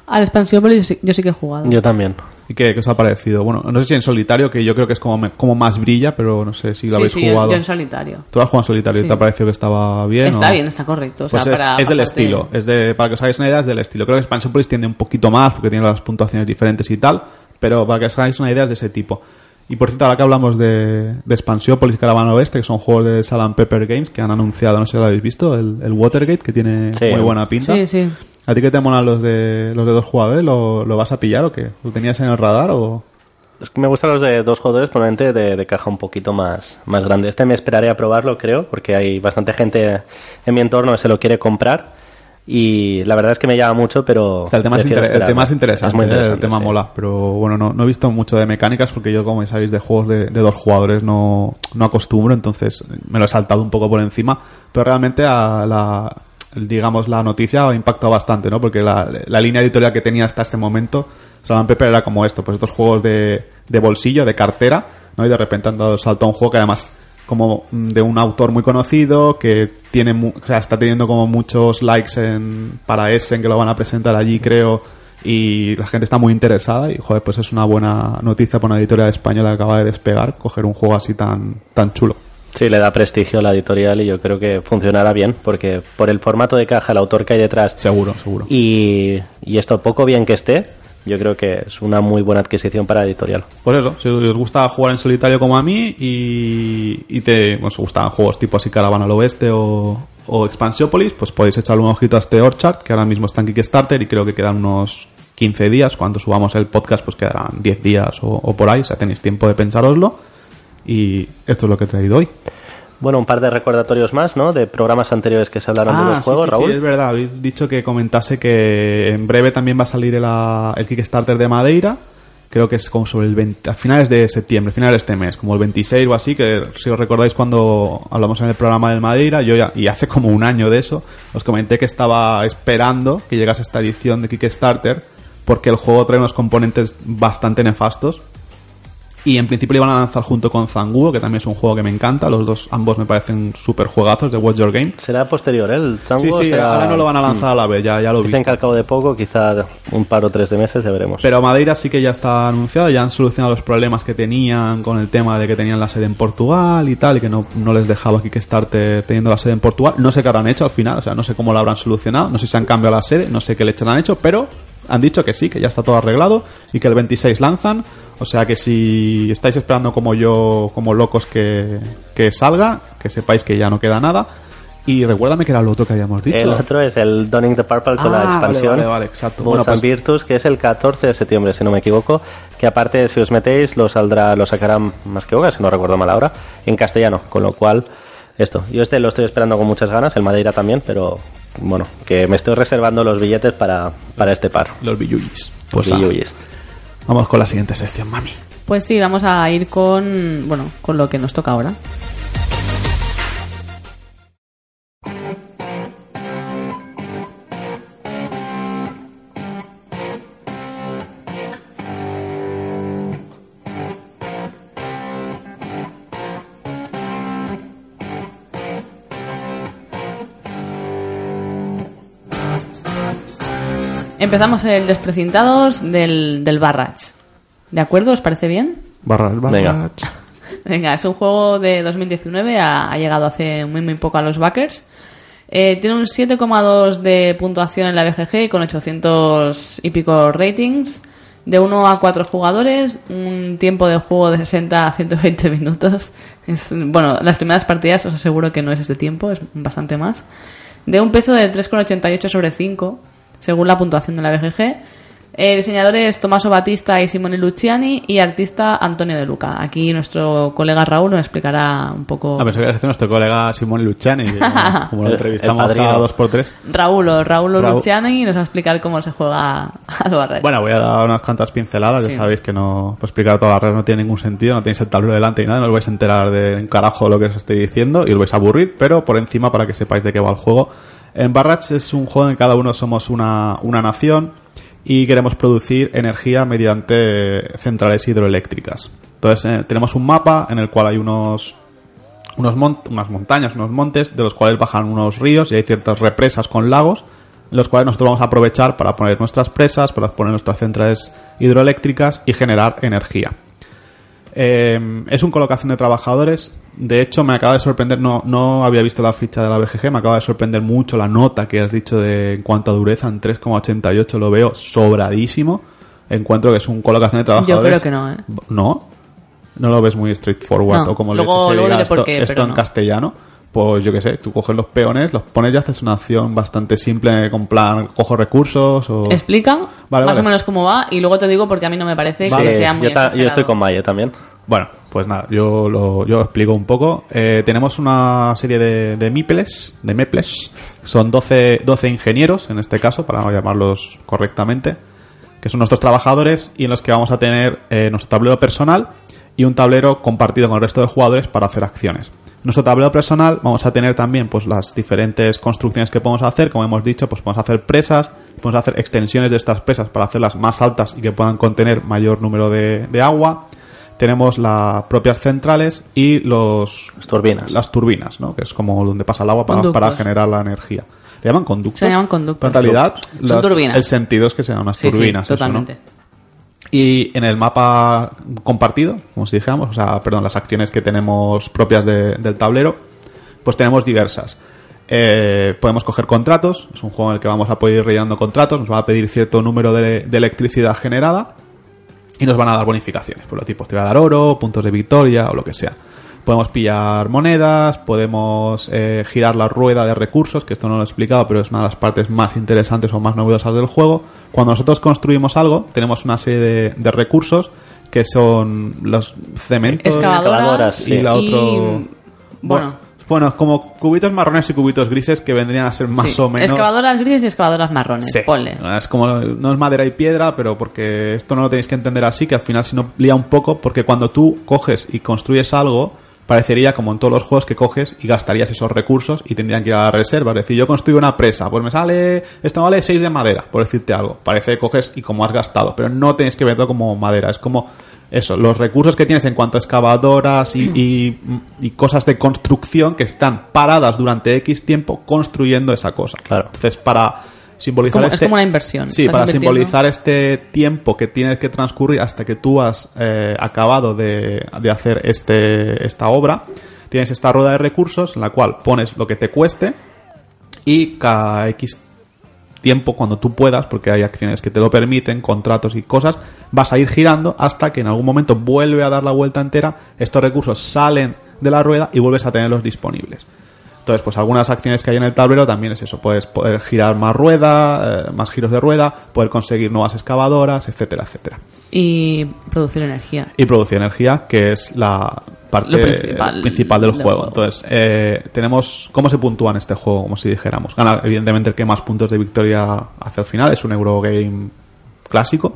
Al Expansiópolis yo sí que he jugado. Yo también. ¿Y qué, qué os ha parecido? Bueno, no sé si en solitario, que yo creo que es como, me- como más brilla, pero no sé si lo sí, habéis sí, yo- jugado. Yo, en solitario. ¿Tú has jugado en solitario y te ha parecido que estaba bien? Está o- bien, está correcto. O sea, Pues es, para es del estilo. Es de, para que os hagáis una idea, es del estilo. Creo que Expansiopolis tiende un poquito más porque tiene las puntuaciones diferentes y tal. Pero para que os hagáis una idea, es de ese tipo. Y por cierto, ahora que hablamos de, de Expansiópolis y Caravana Oeste, que son juegos de Salam Pepper Games que han anunciado, no sé si lo habéis visto, el, el Watergate, que tiene Sí. muy buena pinta. Sí, sí. ¿A ti qué te molan los de, los de dos jugadores? ¿Lo, ¿Lo vas a pillar o qué? ¿Lo tenías en el radar o...? Es que me gustan los de dos jugadores, probablemente de, de caja un poquito más, más grande. Este me esperaré a probarlo, creo, porque hay bastante gente en mi entorno que se lo quiere comprar. Y la verdad es que me llama mucho, pero. O sea, el tema, es, el tema es interesante, Es muy interesante, el tema sí. mola, pero bueno, no, no he visto mucho de mecánicas porque yo, como sabéis, de juegos de, de dos jugadores no, no acostumbro, entonces me lo he saltado un poco por encima, pero realmente a la, digamos, la noticia ha impactado bastante, ¿no? Porque la, línea editorial que tenía hasta este momento, Salam Pepper era como esto, pues estos juegos de, de bolsillo, de cartera, ¿no? Y de repente han dado salto a un juego que además como mm, de un autor muy conocido que tiene o sea, está teniendo como muchos likes en para Essen que lo van a presentar allí creo y la gente está muy interesada y joder pues es una buena noticia para una editorial española que acaba de despegar coger un juego así tan tan chulo Sí, le da prestigio a la editorial y yo creo que funcionará bien, porque por el formato de caja, el autor que hay detrás seguro seguro y, y esto poco bien que esté, yo creo que es una muy buena adquisición para la editorial. Pues eso, si os gusta jugar en solitario como a mí y, y te os gustan juegos tipo así Caravana al Oeste o, o Expansiopolis, pues podéis echarle un ojito a este Orchard, que ahora mismo está en Kickstarter y creo que quedan unos 15 días. Cuando subamos el podcast, pues quedarán 10 días o, o por ahí, o sea, tenéis tiempo de pensároslo. Y esto es lo que he traído hoy. Bueno, un par de recordatorios más, ¿no? De programas anteriores que se hablaron de los Ah, sí, juegos, sí, Raúl. Sí, es verdad. Habéis dicho que comentase que en breve también va a salir el, ah, el Kickstarter de Madeira. Creo que es como sobre el 20, a finales de septiembre, finales de este mes, como el 26 o así, que si os recordáis cuando hablamos en el programa del Madeira, yo ya, y hace como un año de eso, os comenté que estaba esperando que llegase esta edición de Kickstarter, porque el juego trae unos componentes bastante nefastos, y en principio lo iban a lanzar junto con Zanguo, que también es un juego que me encanta. Los dos, ambos me parecen súper juegazos de Watch Your Game. Será posterior, ¿eh? El Sí, Chango sí, será- ahora no lo van a lanzar a la vez, ya, ya lo he Dicen visto. que al cabo de poco, quizá un par o tres de meses, ya veremos. Pero Madeira sí que ya está anunciado, ya han solucionado los problemas que tenían con el tema de que tenían la sede en Portugal y tal, y que no, no les dejaba aquí que estarte teniendo la sede en Portugal. No sé qué habrán hecho al final, o sea, no sé cómo lo habrán solucionado, no sé si han cambiado la sede, no sé qué le han hecho, pero han dicho que sí, que ya está todo arreglado y que el 26 lanzan. O sea que si estáis esperando como yo, como locos que, que salga, que sepáis que ya no queda nada. Y recuérdame que era lo otro que habíamos dicho. el otro es el Donning the Purple con Ah, la expansión. vale, vale, vale, exacto. Bueno, pues- Virtus, que es el 14 de septiembre, si no me equivoco. Que aparte, si os metéis, lo saldrá, lo sacarán más que horas, si no recuerdo mal ahora, en castellano. Con lo cual, esto. Yo este lo estoy esperando con muchas ganas, el Madeira también, pero bueno, que me estoy reservando los billetes para, para este par. Los billuyis. Pues yuyis. vamos con la siguiente sección, mami. Pues sí, vamos a ir con, bueno, con lo que nos toca ahora. Empezamos el desprecintados del, del Barrage. ¿De acuerdo? ¿Os parece bien? Barras, barras. Venga. Venga, es un juego de 2019, ha, ha llegado hace muy muy poco a los backers. Eh, tiene un 7,2 de puntuación en la BGG con 800 y pico ratings. De 1 a 4 jugadores, un tiempo de juego de 60 a 120 minutos. Es, bueno, las primeras partidas os aseguro que no es este tiempo, es bastante más. De un peso de 3,88 sobre 5, según la puntuación de la BGG. Eh, diseñadores Tommaso Batista y Simone Luciani y artista Antonio De Luca. Aquí nuestro colega Raúl nos explicará un poco. A ver, si nuestro colega Simón Luciani, como lo entrevistamos el padrino. cada dos por tres. Raúl o Raúl Raúl. Luciani nos va a explicar cómo se juega al barret. Bueno, voy a dar unas cuantas pinceladas. Sí. Ya sabéis que no pues explicar todas las redes no tiene ningún sentido. No tenéis el tablero delante y nada. No os vais a enterar de un carajo lo que os estoy diciendo y os vais a aburrir. Pero por encima, para que sepáis de qué va el juego. En Barrage es un juego en que cada uno somos una, una nación y queremos producir energía mediante centrales hidroeléctricas. Entonces, eh, tenemos un mapa en el cual hay unos unos unas montañas, unos montes, de los cuales bajan unos ríos y hay ciertas represas con lagos, los cuales nosotros vamos a aprovechar para poner nuestras presas, para poner nuestras centrales hidroeléctricas y generar energía. Eh, es un colocación de trabajadores. De hecho, me acaba de sorprender, no, no había visto la ficha de la BGG, me acaba de sorprender mucho la nota que has dicho de en cuanto a dureza, en 3,88 lo veo sobradísimo. Encuentro que es un colocación de trabajadores. creo que no, ¿eh? ¿No? ¿No lo ves muy straightforward? No. o como Luego- leche se luego diga diré esto, por qué, esto en no. castellano? Pues yo qué sé, tú coges los peones, los pones y haces una acción bastante simple con plan, cojo recursos o... Explica Vale, más vale. o menos cómo va y luego te digo porque a mí no me parece Vale. que sea muy yo, ta- yo estoy con Maye también. Bueno, pues nada, yo lo, yo lo explico un poco. Eh, tenemos una serie de, de miples, de meples, son 12, 12 ingenieros en este caso, para llamarlos correctamente, que son nuestros trabajadores y en los que vamos a tener eh, nuestro tablero personal y un tablero compartido con el resto de jugadores para hacer acciones. Nuestro tablero personal vamos a tener también pues las diferentes construcciones que podemos hacer, como hemos dicho, pues podemos hacer presas, podemos hacer extensiones de estas presas para hacerlas más altas y que puedan contener mayor número de, de agua. Tenemos las propias centrales y los Las turbinas. las turbinas, ¿no? que es como donde pasa el agua para, para generar la energía. ¿Le llaman conductos? Se llaman conductos. Pero en realidad, Son las- turbinas. el sentido es que sean unas Sí, sí, turbinas. eso, ¿no? Y en el mapa compartido, como si dijéramos, o sea, perdón, las acciones que tenemos propias de- del tablero, pues tenemos diversas. Eh, podemos coger contratos, es un juego en el que vamos a poder ir rellenando contratos, nos va a pedir cierto número de, de electricidad generada y nos van a dar bonificaciones, por lo tipo te va a dar oro, puntos de victoria o lo que sea. Podemos pillar monedas, podemos eh, girar la rueda de recursos, que esto no lo he explicado, pero es una de las partes más interesantes o más novedosas del juego. Cuando nosotros construimos algo, tenemos una serie de, de recursos que son los cementos Excavadoras y la y- otro... Bueno, Bueno, como cubitos marrones y cubitos grises que vendrían a ser más sí. o menos... Excavadoras grises y excavadoras marrones. Sí. Ponle. Es como, no es madera y piedra, pero porque esto no lo tenéis que entender así, que al final si no lía un poco, porque cuando tú coges y construyes algo, parecería como en todos los juegos que coges y gastarías esos recursos y tendrían que ir a la reserva. Es decir, yo construyo una presa, pues me sale, esto vale 6 de madera, por decirte algo. Parece que coges y como has gastado, pero no tenéis que verlo como madera, es como eso, los recursos que tienes en cuanto a excavadoras y, y- y cosas de construcción que están paradas durante X tiempo construyendo esa cosa. Claro. Entonces, para simbolizar Como- es este... como una inversión. Sí, para simbolizar este tiempo que tienes que transcurrir hasta que tú has eh, acabado de, de hacer este, esta obra, tienes esta rueda de recursos en la cual pones lo que te cueste y cada X tiempo cuando tú puedas, porque hay acciones que te lo permiten, contratos y cosas, vas a ir girando hasta que en algún momento vuelve a dar la vuelta entera, estos recursos salen de la rueda y vuelves a tenerlos disponibles. Entonces, pues algunas acciones que hay en el tablero también es eso, puedes poder girar más rueda, eh, más giros de rueda, poder conseguir nuevas excavadoras, etcétera, etcétera. Y producir energía. Y producir energía, que es la parte principal principal, del, del juego. juego. Entonces, eh, tenemos cómo se puntúa en este juego, como si dijéramos. Gana, evidentemente, el que más puntos de victoria hace al final, es un Eurogame clásico.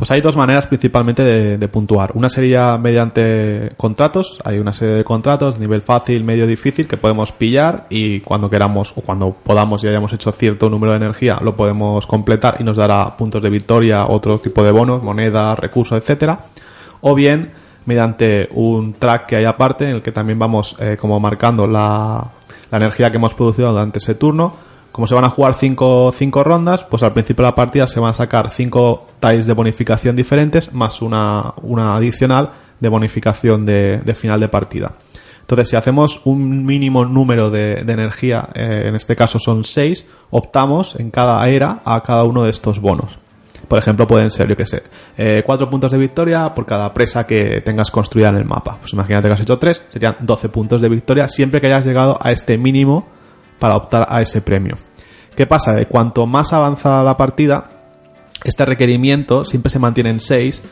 Pues hay dos maneras principalmente de, de puntuar. Una sería mediante contratos. Hay una serie de contratos, nivel fácil, medio difícil, que podemos pillar y cuando queramos o cuando podamos y hayamos hecho cierto número de energía, lo podemos completar y nos dará puntos de victoria, otro tipo de bonos, moneda, recursos, etcétera. O bien mediante un track que hay aparte en el que también vamos eh, como marcando la, la energía que hemos producido durante ese turno. Como se van a jugar cinco, cinco rondas, pues al principio de la partida se van a sacar cinco tiles de bonificación diferentes más una, una adicional de bonificación de, final de partida. Entonces, si hacemos un mínimo número de, energía, eh, en este caso son seis, optamos en cada era a cada uno de estos bonos. Por ejemplo, pueden ser, yo qué sé, eh, cuatro puntos de victoria por cada presa que tengas construida en el mapa. Pues imagínate que has hecho tres, serían 12 puntos de victoria siempre que hayas llegado a este mínimo para optar a ese premio. ¿Qué pasa? De cuanto más avanza la partida, este requerimiento siempre se mantiene en 6,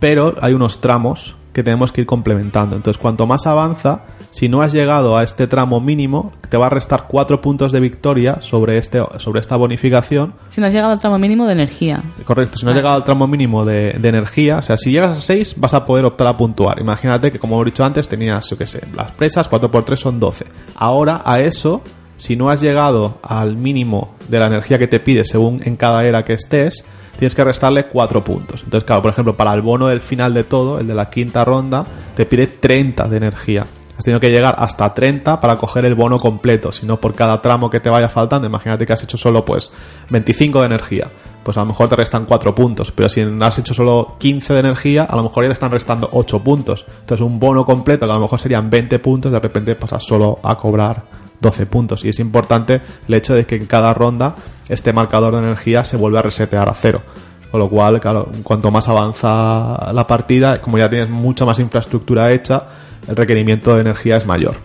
pero hay unos tramos que tenemos que ir complementando. Entonces, cuanto más avanza, si no has llegado a este tramo mínimo, te va a restar 4 puntos de victoria sobre, este, sobre esta bonificación. Si no has llegado al tramo mínimo de energía. Correcto, si no has llegado al tramo mínimo de, de energía, o sea, si llegas a 6 vas a poder optar a puntuar. Imagínate que, como hemos dicho antes, tenías, yo qué sé, las presas, 4 por 3 son 12. Ahora, a eso, si no has llegado al mínimo de la energía que te pide según en cada era que estés, tienes que restarle 4 puntos. Entonces, claro, por ejemplo, para el bono del final de todo, el de la quinta ronda, te pide 30 de energía. Has tenido que llegar hasta 30 para coger el bono completo, si no por cada tramo que te vaya faltando, imagínate que has hecho solo pues 25 de energía, pues a lo mejor te restan 4 puntos, pero si has hecho solo 15 de energía, a lo mejor ya te están restando 8 puntos. Entonces un bono completo que a lo mejor serían 20 puntos, de repente pasas solo a cobrar 12 puntos. Y es importante el hecho de que en cada ronda este marcador de energía se vuelve a resetear a cero. Con lo cual, claro, cuanto más avanza la partida, como ya tienes mucha más infraestructura hecha, el requerimiento de energía es mayor.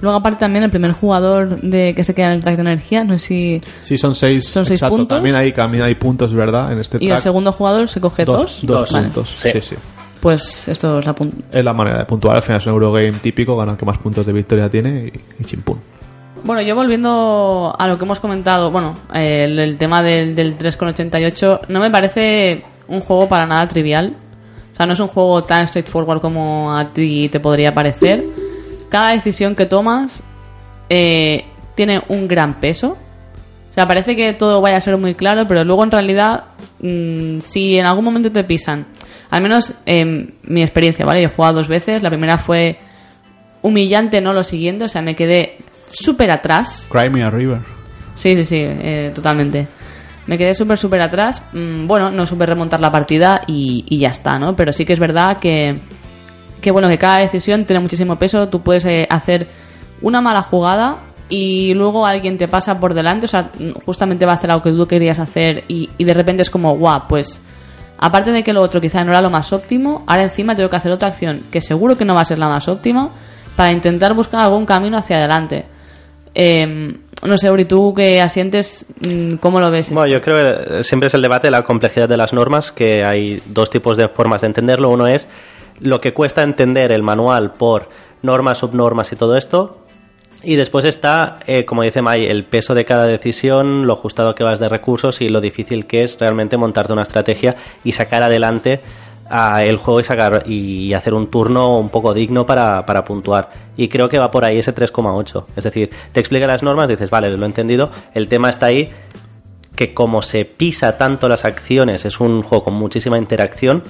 Luego, aparte, también el primer jugador de que se queda en el track de energía, no sé si. Sí, son seis, Son seis exacto. puntos. También hay, también hay puntos, ¿verdad? En este Y el segundo jugador se coge dos. dos, dos Vale. puntos. Sí. Sí, sí. Pues esto es la. Es la manera de puntuar. Al final es un Eurogame típico, gana el que más puntos de victoria tiene y, y chimpún. Bueno, yo volviendo a lo que hemos comentado, bueno, eh, el, tema del, del 3,88, no me parece un juego para nada trivial. O sea, no es un juego tan straightforward como a ti te podría parecer. Cada decisión que tomas eh, tiene un gran peso. O sea, parece que todo vaya a ser muy claro, pero luego en realidad, mm, si en algún momento te pisan, al menos en mi experiencia, ¿vale? Yo he jugado dos veces, la primera fue humillante, no lo siguiente, o sea, me quedé súper atrás. Crimea River. Sí, sí, sí, eh, totalmente. Me quedé súper, súper atrás. Mm, bueno, no supe remontar la partida y, y ya está, ¿no? Pero sí que es verdad que, que, bueno, que cada decisión tiene muchísimo peso. Tú puedes eh, hacer una mala jugada y luego alguien te pasa por delante, o sea, justamente va a hacer algo que tú querías hacer y, y de repente es como, guau, pues aparte de que lo otro quizá no era lo más óptimo, ahora encima tengo que hacer otra acción que seguro que no va a ser la más óptima para intentar buscar algún camino hacia adelante. Eh, no sé, Uri, tú que asientes, mm, ¿cómo lo ves? Bueno, yo creo que siempre es el debate de la complejidad de las normas, que hay dos tipos de formas de entenderlo. Uno es lo que cuesta entender el manual por normas, subnormas y todo esto. Y después está, eh, como dice Mai, el peso de cada decisión, lo ajustado que vas de recursos y lo difícil que es realmente montarte una estrategia y sacar adelante a el juego y sacar y hacer un turno un poco digno para, para puntuar. Y creo que va por ahí ese 3,8. Es decir, te explica las normas, dices, vale, lo he entendido, el tema está ahí, que como se pisa tanto las acciones, es un juego con muchísima interacción,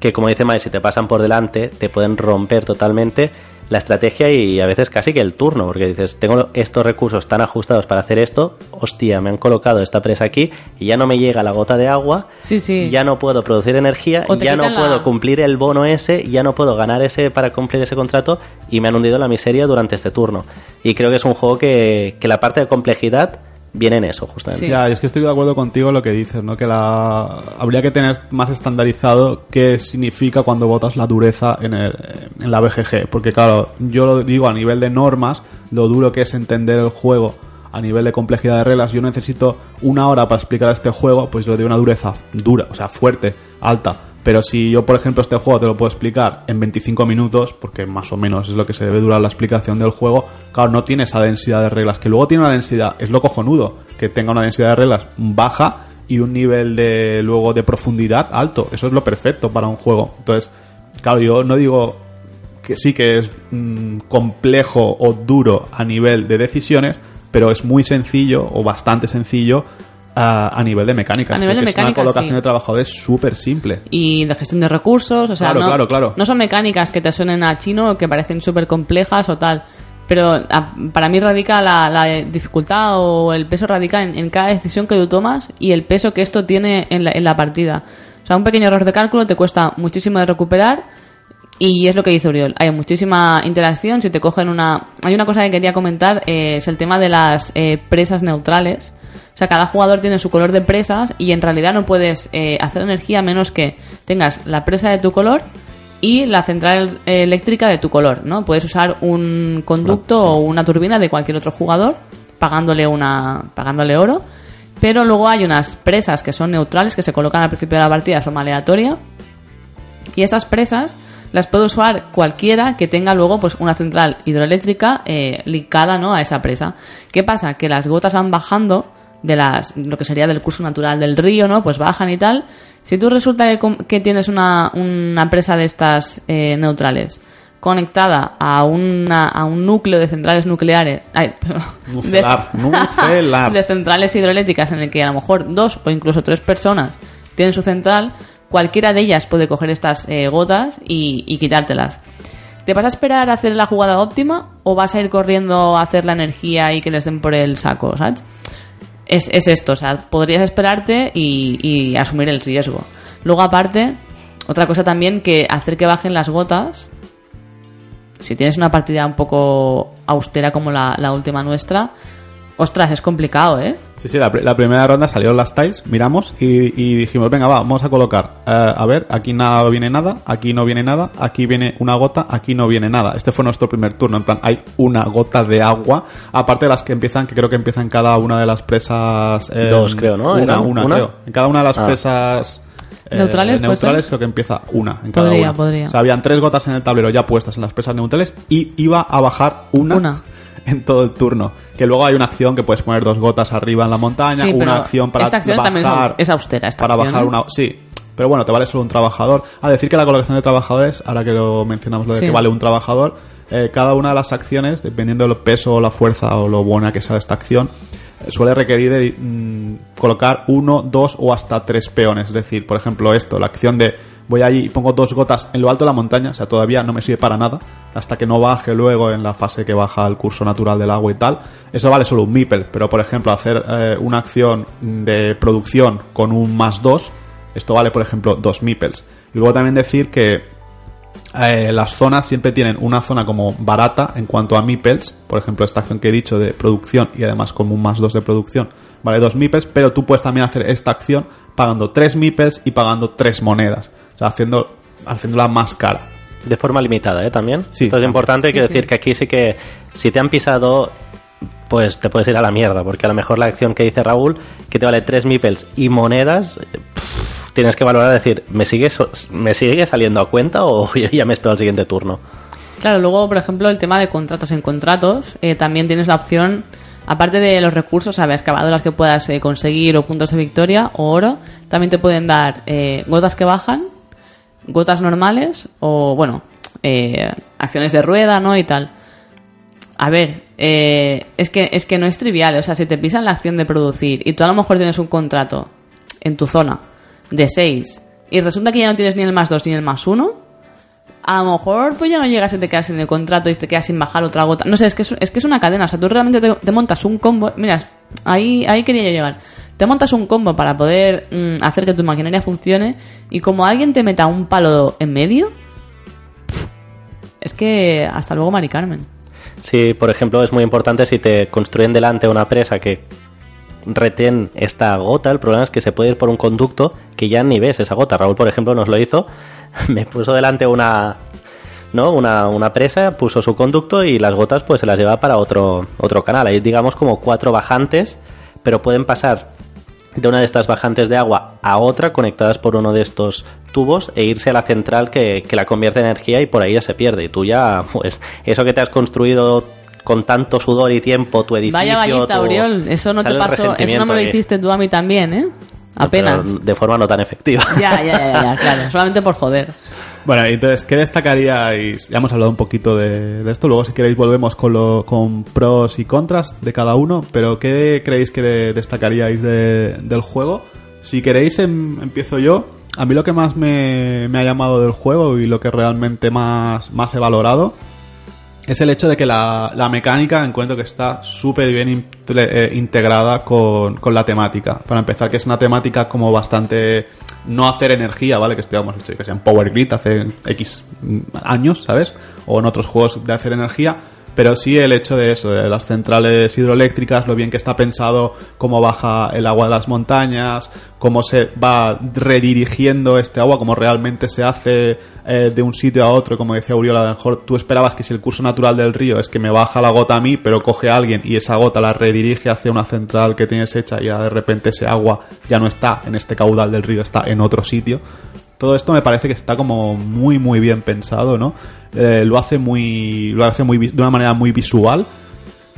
que como dice Mae, si te pasan por delante, te pueden romper totalmente la estrategia y a veces casi que el turno, porque dices, tengo estos recursos tan ajustados para hacer esto, hostia, me han colocado esta presa aquí y ya no me llega la gota de agua, Sí, sí. ya no puedo producir energía, ya no la- puedo cumplir el bono ese, ya no puedo ganar ese para cumplir ese contrato y me han hundido la miseria durante este turno. Y creo que es un juego que, que la parte de complejidad viene en eso, justamente. Sí. Ya, es que estoy de acuerdo contigo en lo que dices, ¿no? Que la habría que tener más estandarizado qué significa cuando votas la dureza en, el- en la BGG. Porque claro, yo lo digo a nivel de normas, lo duro que es entender el juego a nivel de complejidad de reglas. Yo necesito una hora para explicar este juego, pues yo le doy una dureza dura, o sea, fuerte, alta. Pero si yo, por ejemplo, este juego te lo puedo explicar en 25 minutos, porque más o menos es lo que se debe durar la explicación del juego, claro, no tiene esa densidad de reglas, que luego tiene una densidad, es lo cojonudo, que tenga una densidad de reglas baja y un nivel de luego de profundidad alto. Eso es lo perfecto para un juego. Entonces, claro, yo no digo que sí que es mm, complejo o duro a nivel de decisiones, pero es muy sencillo o bastante sencillo a, a nivel de mecánica. A nivel de porque mecánica, es una colocación sí. de trabajadores súper simple. y de gestión de recursos, o sea, Claro, no, claro, claro. no son mecánicas que te suenen a chino o que parecen súper complejas o tal, pero a- para mí radica la, la dificultad o el peso radica en, en cada decisión que tú tomas y el peso que esto tiene en la, en la partida. O sea, un pequeño error de cálculo te cuesta muchísimo de recuperar y es lo que dice Uriol. Hay muchísima interacción. Si te cogen una. Hay una cosa que quería comentar: eh, es el tema de las eh, presas neutrales. O sea, cada jugador tiene su color de presas y en realidad no puedes eh, hacer energía a menos que tengas la presa de tu color y la central eh, eléctrica de tu color, ¿no? Puedes usar un conducto o una turbina de cualquier otro jugador pagándole una pagándole oro, pero luego hay unas presas que son neutrales que se colocan al principio de la partida de forma aleatoria y estas presas las puede usar cualquiera que tenga luego pues una central hidroeléctrica eh, ligada ¿no? a esa presa. ¿Qué pasa? Que las gotas van bajando de las lo que sería del curso natural del río, ¿no? Pues bajan y tal. Si tú resulta que, que tienes una, una presa de estas eh, neutrales conectada a, una, a un núcleo de centrales nucleares, ay, Nucelar, nucelar. de centrales hidroeléctricas en el que a lo mejor dos o incluso tres personas tienen su central, cualquiera de ellas puede coger estas eh, gotas y, y quitártelas. ¿Te vas a esperar a hacer la jugada óptima o vas a ir corriendo a hacer la energía y que les den por el saco, ¿sabes? Es, es esto, o sea, podrías esperarte y, asumir el riesgo. Luego, aparte, otra cosa también que hacer que bajen las gotas, si tienes una partida un poco austera como la, la última nuestra, ostras, es complicado, ¿eh? Sí, sí, la, pri- la primera ronda salieron las ties, miramos y, y dijimos, venga, va, vamos a colocar. eh, a ver, aquí nada viene nada, aquí no viene nada, aquí viene una gota, aquí no viene nada. Este fue nuestro primer turno, en plan, hay una gota de agua, aparte de las que empiezan, que creo que empiezan cada una de las presas... eh, Dos, creo, ¿no? Una, una, ¿Una? creo. En cada una de las Ah. presas... eh, ¿Neutrales, neutrales creo que empieza una en cada Podría, una. podría. O sea, habían tres gotas en el tablero ya puestas en las presas neutrales y iba a bajar una, Una. en todo el turno. Que luego hay una acción que puedes poner dos gotas arriba en la montaña, Sí, una acción para esta acción bajar, es aus- es austera, esta para acción, bajar una, sí. Pero bueno, te vale solo un trabajador. A decir que la colocación de trabajadores, ahora que lo mencionamos lo de Sí. que vale un trabajador, eh, cada una de las acciones, dependiendo del peso o la fuerza o lo buena que sea esta acción, eh, suele requerir de, mm, colocar uno, dos o hasta tres peones. Es decir, por ejemplo, esto, la acción de voy allí y pongo dos gotas en lo alto de la montaña, o sea, todavía no me sirve para nada, hasta que no baje luego en la fase que baja el curso natural del agua y tal. Eso vale solo un meeple, pero por ejemplo, hacer eh, una acción de producción con un más dos, esto vale, por ejemplo, dos meeples. Y luego también decir que eh, las zonas siempre tienen una zona como barata en cuanto a meeples, por ejemplo, esta acción que he dicho de producción y además como un más 2 de producción, vale 2 meeples, pero tú puedes también hacer esta acción pagando 3 meeples y pagando 3 monedas, sea, haciendo, haciéndola más cara. De forma limitada, ¿eh? También. Sí, Esto es importante, Sí, quiero sí. decir que aquí sí que si te han pisado, pues te puedes ir a la mierda, porque a lo mejor la acción que dice Raúl, que te vale 3 meeples y monedas, pff, tienes que valorar decir, ¿me sigue, so- ¿me sigue saliendo a cuenta o ya me espero al siguiente turno? Claro, luego, por ejemplo, el tema de contratos en contratos, eh, también tienes la opción, aparte de los recursos, a las excavadoras que puedas eh, conseguir o puntos de victoria o oro, también te pueden dar eh, gotas que bajan, gotas normales o, bueno, eh, acciones de rueda, ¿no? Y tal. A ver, eh, es, que, es que no es trivial, o sea, si te pisan la acción de producir y tú a lo mejor tienes un contrato en tu zona de 6 y resulta que ya no tienes ni el más 2 ni el más 1, a lo mejor pues ya no llegas y te quedas en el contrato y te quedas sin bajar otra gota. No sé, es que es, que es una cadena. O sea, tú realmente te, montas un combo. Mira, ahí, ahí quería yo llegar. Te montas un combo para poder mm, hacer que tu maquinaria funcione y como alguien te meta un palo en medio, es que hasta luego, Mari Carmen. Si, por ejemplo, es muy importante si te construyen delante una presa que retén esta gota, el problema es que se puede ir por un conducto que ya ni ves esa gota. Raúl, por ejemplo, nos lo hizo, me puso delante una ¿no? una, una presa, puso su conducto y las gotas pues se las lleva para otro, otro canal. Hay digamos como cuatro bajantes, pero pueden pasar de una de estas bajantes de agua a otra conectadas por uno de estos tubos e irse a la central que, que la convierte en energía y por ahí ya se pierde. Y tú ya, pues, eso que te has construido con tanto sudor y tiempo, tu edificio... Vaya vallita, tu- Auriol. Eso no te pasó. Eso no me lo hiciste tú a mí también, ¿eh? Apenas. Pero de forma no tan efectiva. Ya, ya, ya, ya, claro. Solamente por joder. Bueno, entonces, ¿qué destacaríais? Ya hemos hablado un poquito de, de esto, luego si queréis volvemos con, lo, con pros y contras de cada uno, pero ¿qué creéis que de- destacaríais de- del juego? Si queréis, em- empiezo yo. A mí lo que más me, me ha llamado del juego y lo que realmente más, más he valorado es el hecho de que la, la mecánica encuentro que está súper bien eh, integrada con, con la temática. Para empezar, que es una temática como bastante no hacer energía, ¿vale? Que estemos que sea en Power Grid hace X años, ¿sabes? O en otros juegos de hacer energía. Pero sí el hecho de eso, de las centrales hidroeléctricas, lo bien que está pensado, cómo baja el agua de las montañas, cómo se va redirigiendo este agua, cómo realmente se hace eh, de un sitio a otro, como decía Uriol, a lo mejor tú esperabas que si el curso natural del río es que me baja la gota a mí, pero coge a alguien y esa gota la redirige hacia una central que tienes hecha y ya de repente ese agua ya no está en este caudal del río, está en otro sitio. Todo esto me parece que está como muy muy bien pensado, ¿no? Eh, lo hace muy lo hace muy de una manera muy visual.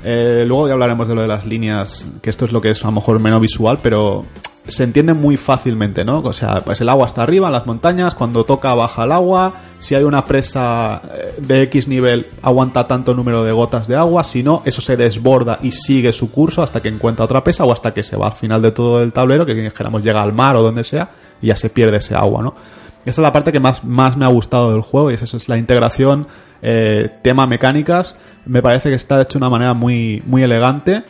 Eh, luego ya hablaremos de lo de las líneas, que esto es lo que es a lo mejor menos visual, pero se entiende muy fácilmente, ¿no? O sea, pues el agua está arriba en las montañas, cuando toca baja el agua, si hay una presa eh, de X nivel aguanta tanto número de gotas de agua, si no, eso se desborda y sigue su curso hasta que encuentra otra presa o hasta que se va al final de todo el tablero, que dijéramos llega al mar o donde sea, y ya se pierde ese agua, ¿no? Esta es la parte que más, más me ha gustado del juego y es eso, es la integración, eh, tema mecánicas. Me parece que está hecho de una manera muy, muy elegante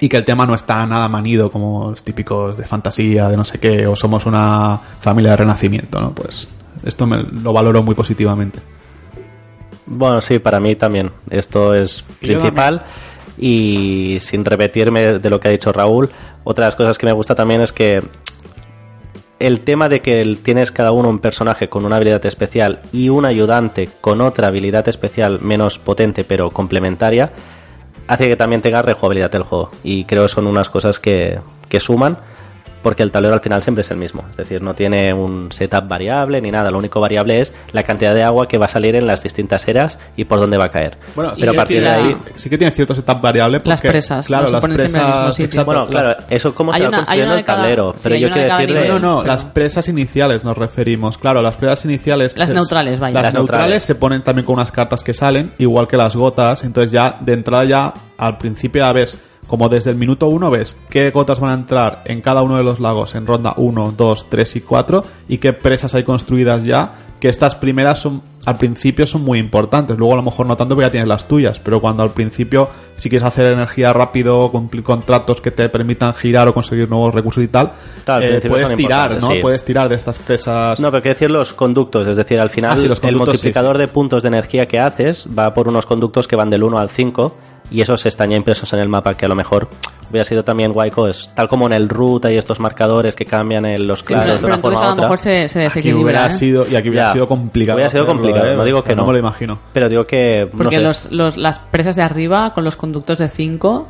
y que el tema no está nada manido como los típicos de fantasía, de no sé qué, o somos una familia de renacimiento, ¿no? Pues esto me, lo valoro muy positivamente. Bueno, sí, para mí también. Esto es principal. Y sin repetirme de lo que ha dicho Raúl, otra de las cosas que me gusta también es que el tema de que tienes cada uno un personaje con una habilidad especial y un ayudante con otra habilidad especial menos potente pero complementaria, hace que también tenga rejugabilidad el juego. Y creo que son unas cosas que, que suman porque el tablero al final siempre es el mismo. Es decir, no tiene un setup variable ni nada. Lo único variable es la cantidad de agua que va a salir en las distintas eras y por dónde va a caer. Bueno, sí pero a que de tiene- ahí... sí que tiene cierto setup variable porque, Las presas, claro, las ponen siempre en el mismo presas, sitio. exacto, Bueno, claro, eso cómo Hay se va una- hay construyendo el cada- tablero. sí, pero hay yo quiero cada decir nivel. No, no, Pero- las presas iniciales nos referimos. Claro, las presas iniciales. Las se- neutrales, vaya. Las, Las neutrales. neutrales. se ponen también con unas cartas que salen, igual que las gotas. Entonces, ya de entrada, ya al principio ya ves como desde el minuto 1 ves qué gotas van a entrar en cada uno de los lagos en ronda 1, 2, 3 y 4 y qué presas hay construidas ya, que estas primeras son al principio son muy importantes, luego a lo mejor no tanto porque ya tienes las tuyas, pero cuando al principio si quieres hacer energía rápido, cumplir contratos que te permitan girar o conseguir nuevos recursos y tal, Claro, eh, puedes tirar, ¿no? sí. Puedes tirar de estas presas. No, pero que decir los conductos, es decir, al final Ah, sí, los el multiplicador sí. de puntos de energía que haces va por unos conductos que van del 1 al 5 y esos están ya impresos en el mapa, que a lo mejor hubiera sido también guay, es tal como en el root hay estos marcadores que cambian en los Pero, claros de pero una forma a a otra. mejor se, se Aquí desequilibra. hubiera ¿eh? sido, y aquí hubiera Ya. sido complicado. Hubiera sido hacerlo, complicado, ¿eh? no digo O sea, que no. me lo imagino. Pero digo que no Porque sé. los, los- las presas de arriba con los conductos de 5,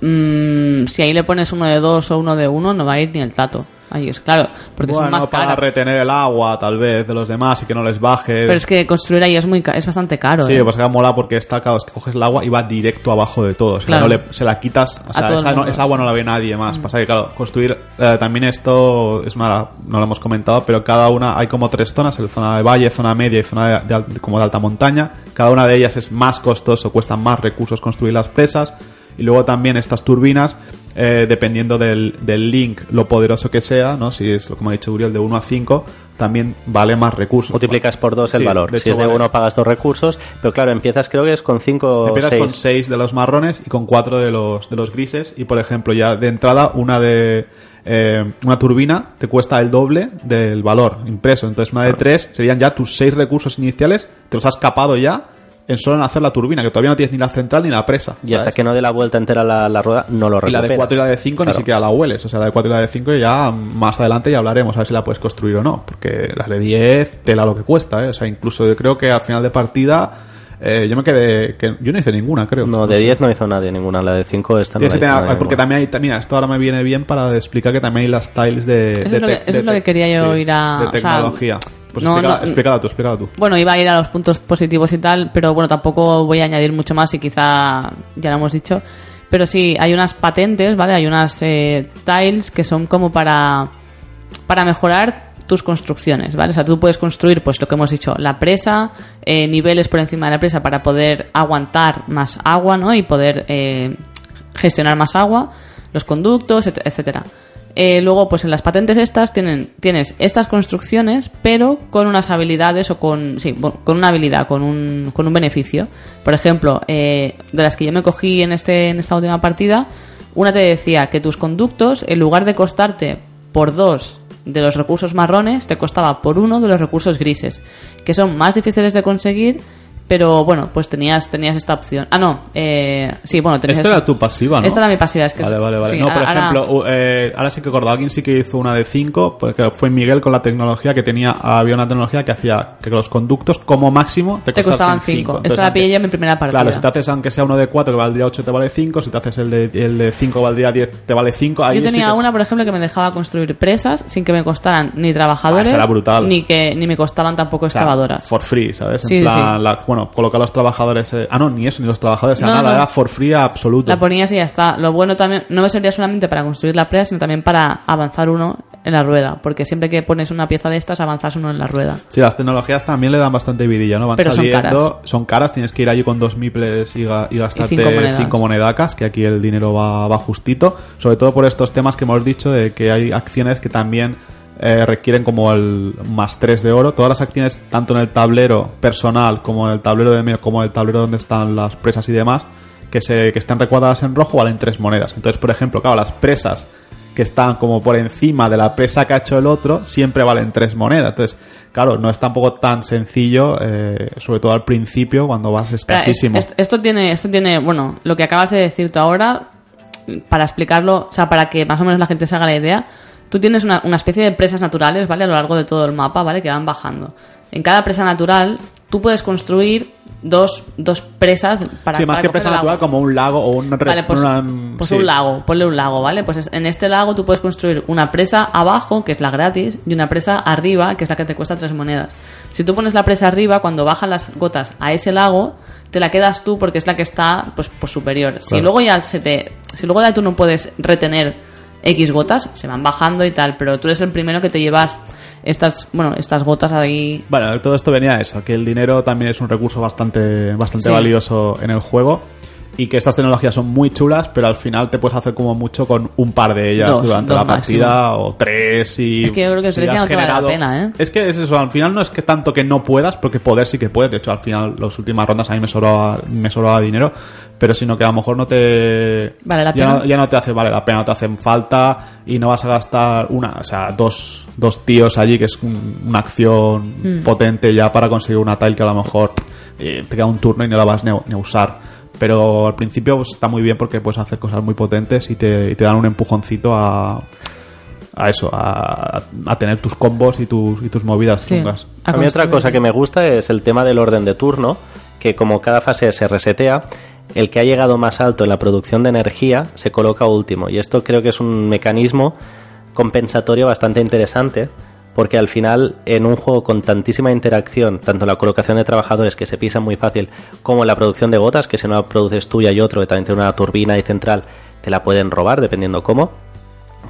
si ahí le pones uno de 2 o uno de 1, no va a ir ni el tato. Ahí es claro, porque son Bueno, más para caras. retener el agua, tal vez, de los demás y que no les baje. Pero es que construir ahí es muy es bastante caro. Sí, ¿eh? pues que mola porque está, claro, es que coges el agua y va directo abajo de todo. O sea, Claro. no le- se la quitas, o sea, esa, no- mundo, esa agua no la ve nadie más. Pasa que, claro, construir, eh, también esto es una, no lo hemos comentado, pero cada una, hay como tres zonas, el zona de valle, zona media y zona de, de como de alta montaña. Cada una de ellas es más costoso, cuestan más recursos construir las presas. Y luego también estas turbinas, eh, dependiendo del, del link, lo poderoso que sea, ¿no? Si es, como ha dicho Uriel, de 1 a 5, también vale más recursos. Multiplicas por dos el Sí, valor. si hecho, es de vale. uno pagas dos recursos, pero claro, empiezas creo que es con cinco o Empiezas seis. con 6 de los marrones y con 4 de los, de los grises. Y por ejemplo, ya de entrada, una de. eh, una turbina te cuesta el doble del valor impreso. Entonces, una de 3 serían ya tus 6 recursos iniciales. Te los has capado ya en solo en hacer la turbina, que todavía no tienes ni la central ni la presa. Y hasta que no dé la vuelta entera la, la rueda, no lo Y la recuperas. de 4 y la de 5 ni siquiera la hueles. O sea, la de 4 y la de 5 ya más adelante ya hablaremos a ver si la puedes construir o no. Porque las de 10, tela lo que cuesta, ¿eh? O sea, incluso yo creo que al final de partida eh, yo me quedé... Que, yo no hice ninguna, creo. No, de 10 no hizo nadie ninguna. La de 5 esta no la hizo nadie porque ninguna. también hay, también, esto ahora me viene bien para explicar que también hay las tiles de, Eso de es lo que- tec- eso de es lo que tec- quería yo ir a- de o sea, tecnología. Pues no, explícala, no- explícala tú, explícala tú. Bueno, iba a ir a los puntos positivos y tal, pero bueno, tampoco voy a añadir mucho más y quizá ya lo hemos dicho. Pero sí, hay unas patentes, ¿vale? Hay unas eh, tiles que son como para, para mejorar tus construcciones, ¿vale? O sea, tú puedes construir, pues lo que hemos dicho, la presa, eh, niveles por encima de la presa para poder aguantar más agua, ¿no? Y poder eh, gestionar más agua, los conductos, et- etcétera. Eh, luego, pues en las patentes estas tienen, tienes estas construcciones, pero con unas habilidades o con, sí, con una habilidad, con un, con un beneficio. Por ejemplo, eh, de las que yo me cogí en, este, en esta última partida, una te decía que tus conductos, en lugar de costarte por dos de los recursos marrones, te costaba por uno de los recursos grises, que son más difíciles de conseguir, pero bueno, pues tenías, tenías esta opción. Ah, no, eh, sí, bueno, tenías Esta era tu pasiva, ¿no? Esta era mi pasiva, es que... Vale, vale, vale. sí, no, por ahora- ejemplo, u- eh, ahora sí que acuerdo, alguien sí que hizo una de 5, porque fue Miguel con la tecnología que tenía, había una tecnología que hacía que los conductos como máximo te, te costaban 5. Esta la pillé yo en mi primera partida. Claro, si te haces aunque sea uno de 4 que valdría 8 te vale 5, si te haces el de el de 5 valdría 10 te vale 5. Ahí Yo tenía sí que es- una, por ejemplo, que me dejaba construir presas sin que me costaran ni trabajadores, Ah, esa era brutal. ni que ni me costaban tampoco o sea, excavadoras. for free, ¿sabes? En Sí, sí, plan, sí. la- bueno, colocar los trabajadores. eh, ah, no, ni eso, ni los trabajadores, No, nada, no. era for free absoluto. La ponías y ya está. Lo bueno también, no me servía solamente para construir la presa, sino también para avanzar uno en la rueda. Porque siempre que pones una pieza de estas, avanzas uno en la rueda. Sí, las tecnologías también le dan bastante vidilla, ¿no? Van Pero son saliendo, caras. son caras, tienes que ir allí con dos miples y, ga- y gastarte cinco cinco monedacas, que aquí el dinero va, va justito, sobre todo por estos temas que hemos dicho de que hay acciones que también eh, requieren como el más 3 de oro. Todas las acciones, tanto en el tablero personal como en el tablero de medio, como en el tablero donde están las presas y demás, que, se, que están recuadradas en rojo, valen 3 monedas. Entonces, por ejemplo, claro, las presas que están como por encima de la presa que ha hecho el otro, siempre valen 3 monedas. Entonces, claro, no es tampoco tan sencillo, eh, sobre todo al principio, cuando vas escasísimo. es- es- esto tiene, esto tiene, bueno, lo que acabas de decir tú ahora, para explicarlo, o sea, para que más o menos la gente se haga la idea, tú tienes una, una especie de presas naturales, ¿vale? A lo largo de todo el mapa, ¿vale? Que van bajando. En cada presa natural, tú puedes construir dos, dos presas para sí, más para que presa natural, como un lago o re- Vale, pues, una- pues sí. un lago, ponle un lago, ¿vale? Pues es- en este lago tú puedes construir una presa abajo, que es la gratis, y una presa arriba, que es la que te cuesta tres monedas. Si tú pones la presa arriba, cuando bajan las gotas a ese lago, te la quedas tú porque es la que está pues, pues superior. Si luego ya se te, si luego ya tú no puedes retener X gotas, se van bajando y tal, pero tú eres el primero que te llevas estas, bueno, estas gotas ahí. Bueno, todo esto venía a eso, que el dinero también es un recurso bastante, bastante Sí. valioso en el juego. Y que estas tecnologías son muy chulas, pero al final te puedes hacer como mucho con un par de ellas Dos, durante dos la partida o tres y Es que yo creo que si tres ya no te vale la pena, ¿eh? Es que es eso, al final no es que tanto que no puedas, porque poder sí que puedes, de hecho al final las últimas rondas a mí me sobraba, me sobraba dinero, pero sino que a lo mejor no te Vale la ya, pena. no, ya no te hace vale la pena, no te hacen falta y no vas a gastar una, o sea, dos, dos tíos allí que es un- una acción Hmm. potente ya para conseguir una tile que a lo mejor eh, te queda un turno y no la vas ni a, ni a usar. Pero al principio pues, está muy bien porque puedes hacer cosas muy potentes y te, y te dan un empujoncito a, a eso, a, a tener tus combos y tus, y tus movidas Sí. chungas. A A mí otra cosa que me gusta es el tema del orden de turno, que como cada fase se resetea, el que ha llegado más alto en la producción de energía se coloca último. Y esto creo que es un mecanismo compensatorio bastante interesante, porque al final en un juego con tantísima interacción, tanto la colocación de trabajadores que se pisan muy fácil, como la producción de gotas, que si no la produces tú y hay otro que también tiene una turbina y central, te la pueden robar dependiendo cómo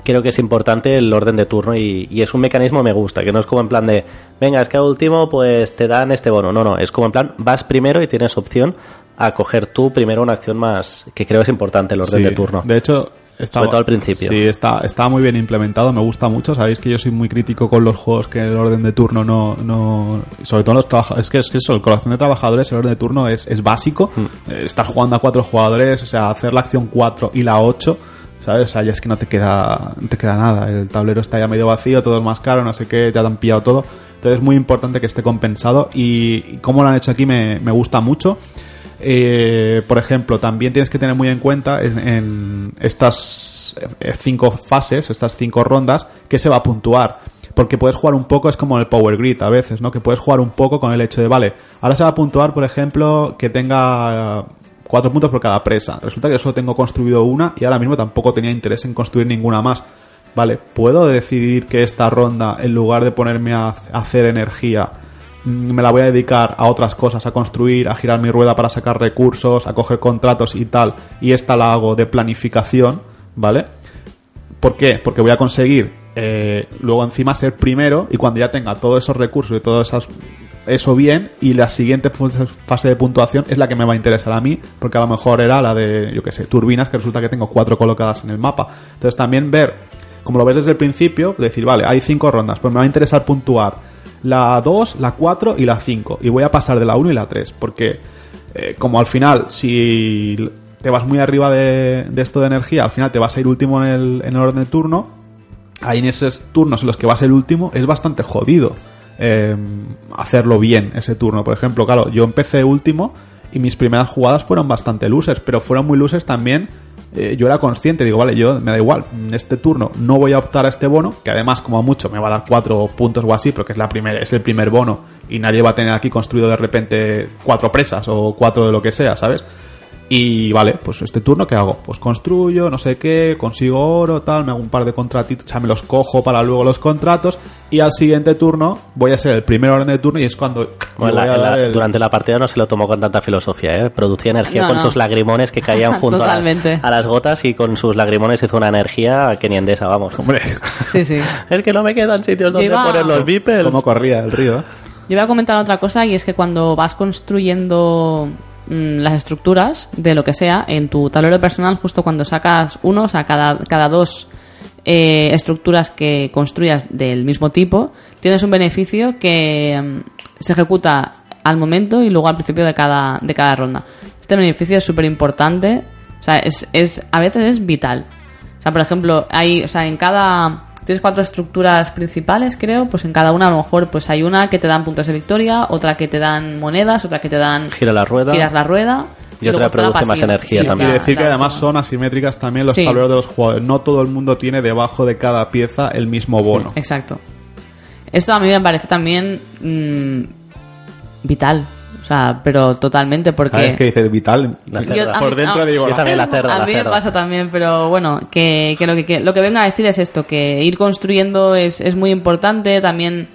creo que es importante el orden de turno y, y es un mecanismo que me gusta, que no es como en plan de, venga, es que a último pues te dan este bono. No, no, es como en plan, vas primero y tienes opción a coger tú primero una acción más, que creo es importante el orden Sí, de turno. De hecho, estaba, Sobre todo al principio. Sí, está, está muy bien implementado, me gusta mucho. Sabéis que yo soy muy crítico con los juegos que el orden de turno no. no sobre todo los trabajadores. Es que es que eso, el corazón de trabajadores, el orden de turno es, es básico. Mm. Eh, estar jugando a cuatro jugadores, o sea, hacer la acción 4 y la 8. ¿Sabes? O sea, ya es que no te queda, no te queda nada. El tablero está ya medio vacío, todo es más caro, no sé qué, ya te han pillado todo. Entonces es muy importante que esté compensado. Y, y cómo lo han hecho aquí me, me gusta mucho. Eh, por ejemplo, también tienes que tener muy en cuenta en, estas eh, cinco fases, estas cinco rondas, que se va a puntuar. Porque puedes jugar un poco, es como el Power Grid a veces, ¿no? Que puedes jugar un poco con el hecho de, vale, ahora se va a puntuar, por ejemplo, que tenga cuatro puntos por cada presa. Resulta que solo tengo construido una y ahora mismo tampoco tenía interés en construir ninguna más. Vale, puedo decidir que esta ronda, en lugar de ponerme a hacer energía, me la voy a dedicar a otras cosas, a construir, a girar mi rueda para sacar recursos, a coger contratos y tal, y esta la hago de planificación, ¿vale? ¿Por qué? Porque voy a conseguir eh, luego encima ser primero y cuando ya tenga todos esos recursos y todo esas, eso bien y la siguiente fase de puntuación es la que me va a interesar a mí porque a lo mejor era la de, yo qué sé, turbinas que resulta que tengo cuatro colocadas en el mapa. Entonces también ver, como lo ves desde el principio, decir, vale, hay cinco rondas, pues me va a interesar puntuar la 2, la 4 y la 5 y voy a pasar de la 1 y la 3 porque eh, como al final si te vas muy arriba de, esto de energía, al final te vas a ir último en el, en orden de turno ahí en esos turnos en los que vas el último es bastante jodido eh, hacerlo bien ese turno. Por ejemplo, claro, yo empecé último y mis primeras jugadas fueron bastante losers, pero fueron muy losers también. Eh, yo era consciente, digo, vale, yo me da igual, en este turno no voy a optar a este bono, que además, como mucho, me va a dar cuatro puntos o así, porque es, la primera, es el primer bono y nadie va a tener aquí construido de repente cuatro presas o cuatro de lo que sea, ¿sabes? Y vale, pues este turno, ¿qué hago? Pues construyo, no sé qué, consigo oro, tal, me hago un par de contratitos, o sea, me los cojo para luego los contratos. Y al siguiente turno voy a ser el primer orden de turno y es cuando. Bueno, la- la- el- Durante la partida no se lo tomó con tanta filosofía, ¿eh? Producía energía No, con no. sus lagrimones que caían junto a, las gotas y con sus lagrimones hizo una energía que ni endesa, vamos. Hombre, Sí, sí. Es que no me quedan sitios donde iba- poner los beepers. cómo corría el río. Yo voy a comentar otra cosa y es que cuando vas construyendo las estructuras de lo que sea en tu tablero personal, justo cuando sacas uno, o sea, cada, cada dos eh, estructuras que construyas del mismo tipo, tienes un beneficio que mm, se ejecuta al momento y luego al principio de cada, de cada ronda. Este beneficio es súper importante, o sea, es, es, a veces es vital. O sea, por ejemplo, hay, o sea, en cada tienes cuatro estructuras principales, creo, pues en cada una a lo mejor pues hay una que te dan puntos de victoria, otra que te dan monedas, otra que te dan Gira la rueda. giras la rueda Y otra produce más energía Sí, también. Y decir que además son asimétricas también los Sí. tableros de los jugadores. No todo el mundo tiene debajo de cada pieza el mismo bono. Exacto. Esto a mí me parece también mm, vital. O sea, pero totalmente porque... ¿Sabes qué dice vital? La Yo- Por dentro a- digo, Yo la también la cerda. a la mí me pasa también, pero bueno, que, que lo que, que lo que venga a decir es esto, que ir construyendo es, es muy importante, también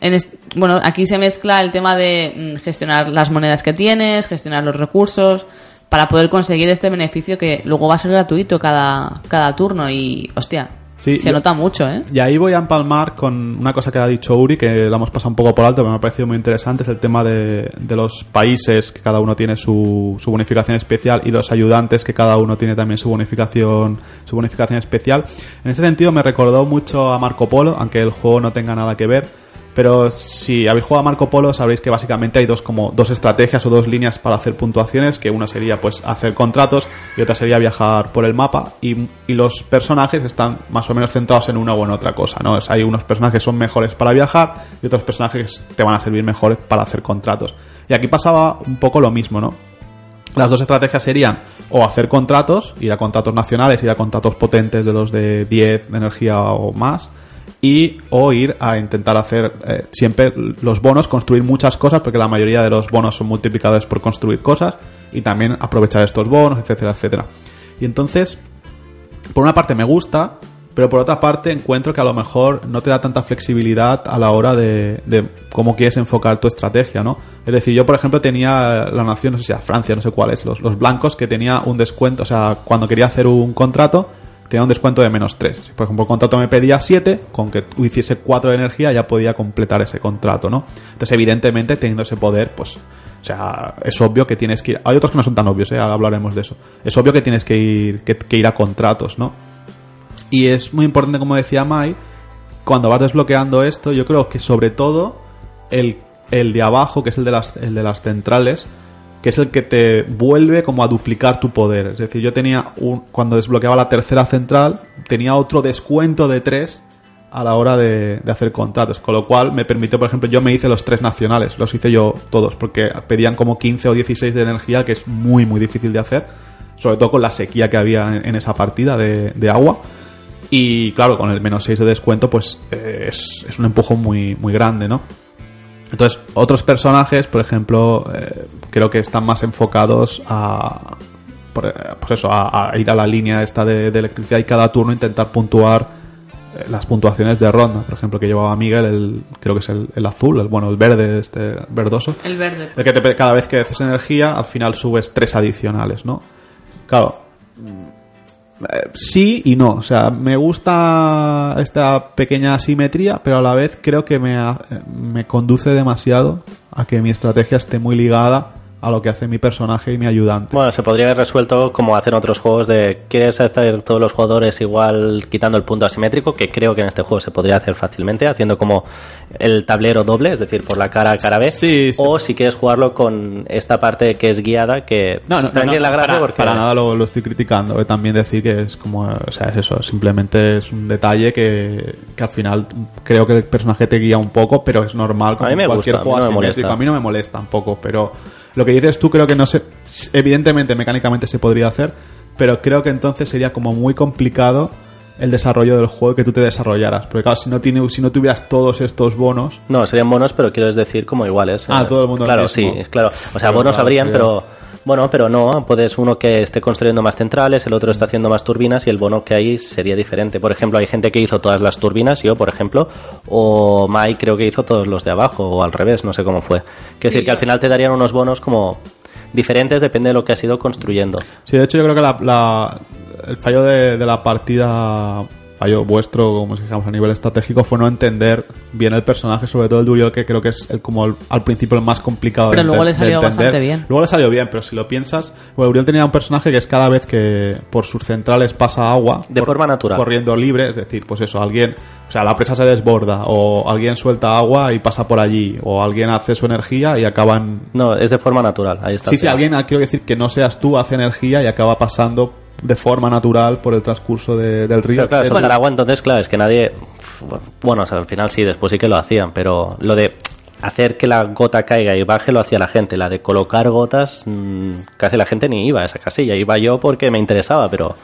en est- bueno, aquí se mezcla el tema de mm, gestionar las monedas que tienes, gestionar los recursos, para poder conseguir este beneficio que luego va a ser gratuito cada, cada turno y, hostia, Sí, Se yo- nota mucho, ¿eh? Y ahí voy a empalmar con una cosa que ha dicho Uri, que la hemos pasado un poco por alto, pero me ha parecido muy interesante, es el tema de, de los países, que cada uno tiene su, su bonificación especial, y los ayudantes, que cada uno tiene también su bonificación, su bonificación especial. En ese sentido me recordó mucho a Marco Polo, aunque el juego no tenga nada que ver. Pero si habéis jugado a Marco Polo sabréis que básicamente hay dos como dos estrategias o dos líneas para hacer puntuaciones, que una sería pues hacer contratos y otra sería viajar por el mapa y, y los personajes están más o menos centrados en una o en otra cosa, ¿no? O hay unos personajes que son mejores para viajar y otros personajes que te van a servir mejores para hacer contratos. Y aquí pasaba un poco lo mismo, ¿no? Las dos estrategias serían o hacer contratos, ir a contratos nacionales, ir a contratos potentes de los de 10 de energía o más, y o ir a intentar hacer eh, siempre los bonos, construir muchas cosas, porque la mayoría de los bonos son multiplicadores por construir cosas, y también aprovechar estos bonos, etcétera, etcétera. Y entonces, por una parte me gusta, pero por otra parte encuentro que a lo mejor no te da tanta flexibilidad a la hora de, de cómo quieres enfocar tu estrategia, ¿no? Es decir, yo por ejemplo tenía la nación, no sé si era Francia, no sé cuál es, los, los blancos que tenía un descuento, o sea, cuando quería hacer un contrato tenía un descuento de menos 3. Si por ejemplo el contrato me pedía 7, con que hiciese 4 de energía ya podía completar ese contrato, ¿no? Entonces evidentemente teniendo ese poder, pues o sea, es obvio que tienes que ir. Hay otros que no son tan obvios, ¿eh? hablaremos de eso. Es obvio que tienes que ir, que ir a contratos, ¿no? Y es muy importante, como decía Mai, cuando vas desbloqueando esto, yo creo que sobre todo el, el de abajo, que es el de, las, el de las centrales, que es el que te vuelve como a duplicar tu poder. Es decir, yo tenía un, cuando desbloqueaba la tercera central, tenía otro descuento de 3 a la hora de, hacer contratos, con lo cual me permitió, por ejemplo, yo me hice los tres nacionales, los hice yo todos, porque pedían como 15 o 16 de energía, que es muy, muy difícil de hacer, sobre todo con la sequía que había en, esa partida de, de agua. Y claro, con el menos 6 de descuento, pues eh, es, es un empujón muy, muy grande, ¿no? Entonces, otros personajes, por ejemplo, eh, creo que están más enfocados a. por- eh, Pues eso, a, a ir a la línea esta de, de electricidad y cada turno intentar puntuar eh, las puntuaciones de ronda. Por ejemplo, que llevaba Miguel, el, creo que es el, el azul, el, bueno, el verde, este verdoso. El verde. El que te- cada vez que haces energía, al final subes tres adicionales, ¿no? Claro. Eh, Sí y no. O sea, me gusta esta pequeña asimetría, pero a la vez creo que me, me conduce demasiado a que mi estrategia esté muy ligada a lo que hace mi personaje y mi ayudante. Bueno, se podría haber resuelto como hacen otros juegos de ¿quieres hacer todos los jugadores igual quitando el punto asimétrico? Que creo que en este juego se podría hacer fácilmente, haciendo como el tablero doble, es decir, por la cara a cara B. Sí, sí. O si quieres jugarlo con esta parte que es guiada, que No, no, no, no, la para, porque para nada lo, lo estoy criticando. También decir que es como, o sea, es eso, simplemente es un detalle que, que al final creo que el personaje te guía un poco, pero es normal como A mí me cualquier gusta, a juego mí no me asimétrico. molesta. A mí no me molesta un poco, pero lo que dices tú creo que no se, evidentemente mecánicamente se podría hacer, pero creo que entonces sería como muy complicado el desarrollo del juego que tú te desarrollaras. Porque claro, si no, tiene, si no tuvieras todos estos bonos, No, serían bonos, pero quiero decir como iguales. Ah, Eh, todo el mundo Claro, mismo. sí, claro. O sea, Pero bonos claro, habrían, sería- pero bueno, pero no. Puedes uno que esté construyendo más centrales, el otro está haciendo más turbinas y el bono que hay sería diferente. Por ejemplo, hay gente que hizo todas las turbinas, yo, por ejemplo, o Mai creo que hizo todos los de abajo, o al revés, no sé cómo fue. Quiero Sí, decir que al final te darían unos bonos como diferentes, depende de lo que has ido construyendo. Sí, de hecho yo creo que la- la- el fallo de, de la partida, fallo vuestro, como si dijéramos a nivel estratégico, fue no entender bien el personaje, sobre todo el Duriel, que creo que es el, como el- al principio el más complicado Pero de, luego le salió bastante bien. Luego le salió bien, pero si lo piensas, bueno, Uriel tenía un personaje que es cada vez que por sus centrales pasa agua, De forma natural. corriendo libre, es decir, pues eso, alguien, o sea, la presa se desborda, o alguien suelta agua y pasa por allí, o alguien hace su energía y acaba en, No, es de forma natural, ahí está. Sí, sí, alguien, ah, quiero decir que no seas tú, hace energía y acaba pasando de forma natural por el transcurso de- del río. Pero claro, Es- soltar agua, entonces, claro, es que nadie. Bueno, o sea, al final sí, después sí que lo hacían, pero lo de hacer que la gota caiga y baje lo hacía la gente. La de colocar gotas, mm, casi la gente ni iba a esa casilla. Iba yo porque me interesaba, pero.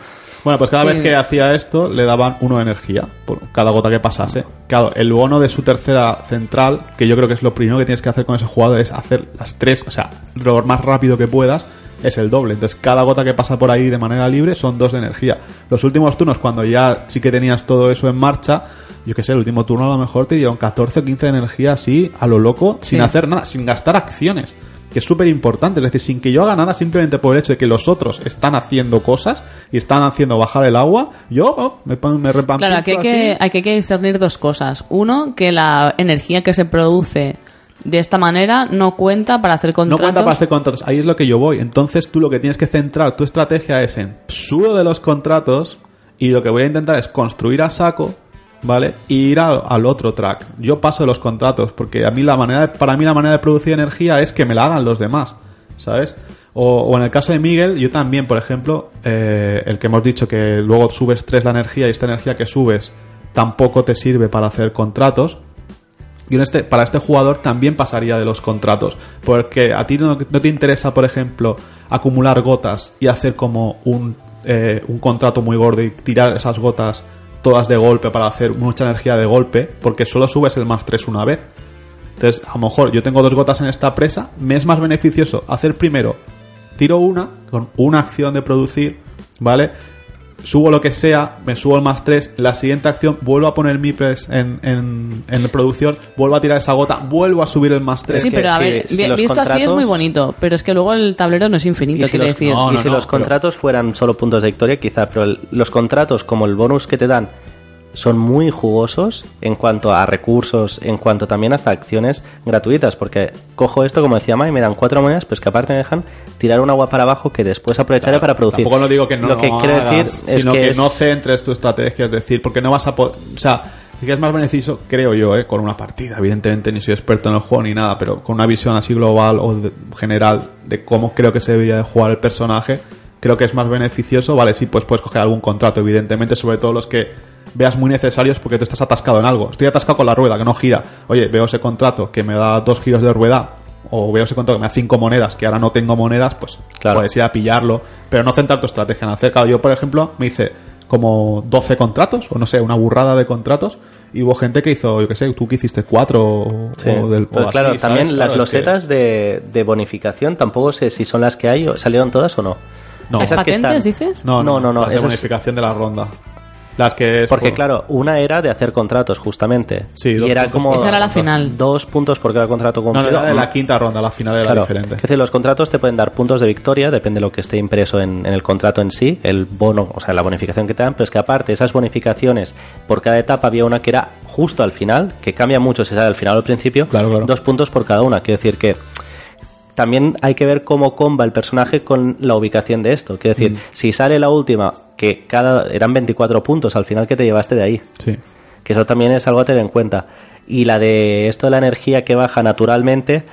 Bueno, pues cada Sí. vez que hacía esto le daban uno de energía por cada gota que pasase. Claro, el bono de su tercera central, que yo creo que es lo primero que tienes que hacer con ese jugador, es hacer las tres, o sea, lo más rápido que puedas, es el doble. Entonces, cada gota que pasa por ahí de manera libre son dos de energía. Los últimos turnos, cuando ya sí que tenías todo eso en marcha, yo qué sé, el último turno a lo mejor te dieron 14 o 15 de energía así, a lo loco, sin hacer nada, sin gastar acciones. que es súper importante. Es decir, sin que yo haga nada, simplemente por el hecho de que los otros están haciendo cosas y están haciendo bajar el agua, yo oh, me, me Claro, aquí hay que, así. hay que- hay que discernir dos cosas. Uno, que la energía que se produce de esta manera no cuenta para hacer No contratos. cuenta para hacer contratos. Ahí es lo que yo voy. Entonces tú lo que tienes que centrar tu estrategia es en sudo de los contratos y lo que voy a intentar es construir a saco, ¿vale? Y ir al, al otro track. Yo paso de los contratos porque a mí la manera de- para mí la manera de producir energía es que me la hagan los demás, ¿sabes? O, o en el caso de Miguel, yo también, por ejemplo, eh, el que hemos dicho que luego subes 3 la energía y esta energía que subes tampoco te sirve para hacer contratos. En este, para este jugador también pasaría de los contratos. Porque a ti no, no te interesa, por ejemplo, acumular gotas y hacer como un, eh, un contrato muy gordo y tirar esas gotas todas de golpe para hacer mucha energía de golpe, porque solo subes el más 3 una vez. Entonces, a lo mejor yo tengo dos gotas en esta presa, me es más beneficioso hacer primero, tiro una, con una acción de producir, ¿vale? Subo lo que sea, me subo el más 3, la siguiente acción vuelvo a poner mi press en, en, en producción, vuelvo a tirar esa gota, vuelvo a subir el más 3. Sí, que pero a ver, si visto así es muy bonito, pero es que luego el tablero no es infinito, Y si los, decir. No, y si no, los pero- contratos fueran solo puntos de victoria, quizá, pero el- los contratos, como el bonus que te dan, son muy jugosos en cuanto a recursos, en cuanto también hasta acciones gratuitas, porque cojo esto, como decía Mai, me dan cuatro monedas, pero es que aparte me dejan tirar un agua para abajo que después aprovecharé para producir. Tampoco lo digo que no Lo que quiero hagas, decir es sino que, que, es- no centres tu estrategia, es decir, porque no vas a poder... O sea, que es más beneficioso, creo yo, ¿eh? con una partida. Evidentemente ni soy experto en el juego ni nada, pero con una visión así global o de- general de cómo creo que se debería de jugar el personaje, creo que es más beneficioso. Vale, sí, pues puedes coger algún contrato, evidentemente, sobre todo los que veas muy necesarios porque tú estás atascado en algo. Estoy atascado con la rueda, que no gira. Oye, veo ese contrato que me da dos giros de rueda, o veo ese contrato que me da cinco monedas, que ahora no tengo monedas, pues Claro. puedes ir a pillarlo, pero no centrar tu estrategia en hacer. Claro, yo, por ejemplo, me hice como 12 contratos, o no sé, una burrada de contratos, y hubo gente que hizo, yo qué sé, tú que hiciste cuatro o, Sí, o del, o así, claro, ¿sabes? también Claro, las que- losetas de, de bonificación, tampoco sé si son las que hay o salieron todas o no. No. ¿Las Esas que patentes, están- dices? No, no, no, no, las de esas- bonificación de la ronda. Las que es Porque por- claro, una era de hacer contratos justamente. Sí, y dos era puntos como Esa era la dos- final. dos puntos por cada contrato No, no, cumplido. era de la quinta ronda, la final era Claro, diferente. es decir, los contratos te pueden dar puntos de victoria, depende de lo que esté impreso en, en el contrato en sí, el bono, o sea, la bonificación que te dan, pero es que aparte esas bonificaciones, por cada etapa había una que era justo al final, que cambia mucho si sale al final o al principio, Claro, claro. dos puntos por cada una. Quiero decir que también hay que ver cómo comba el personaje con la ubicación de esto. Quiero Mm. decir, si sale la última, que cada eran 24 puntos al final que te llevaste de ahí Sí. que eso también es algo a tener en cuenta. Y la de esto de la energía que baja naturalmente,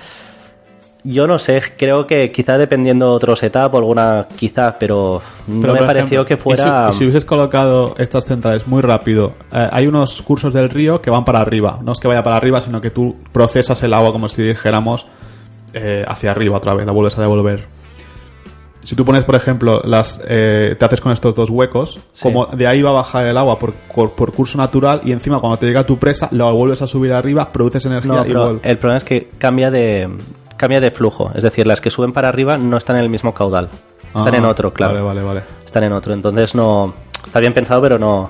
yo no sé, creo que quizá dependiendo de otro setup o alguna, quizá, pero, no Pero, me pareció ejemplo, que y fuera... Si, si hubieses colocado estas centrales muy rápido, eh, hay unos cursos del río que van para arriba. No es que vaya para arriba, sino que tú procesas el agua como si dijéramos eh, hacia arriba otra vez, la vuelves a devolver. Si tú pones, por ejemplo, las eh, te haces con estos dos huecos, como de ahí va a bajar el agua por, por, curso natural y encima cuando te llega tu presa, lo vuelves a subir arriba, produces energía No, y vuelve. el problema es que cambia de cambia de flujo, es decir, las que suben para arriba no están en el mismo caudal, están Ah, en otro, claro. Vale, vale, vale. están en otro. Entonces no. Está bien pensado, pero no.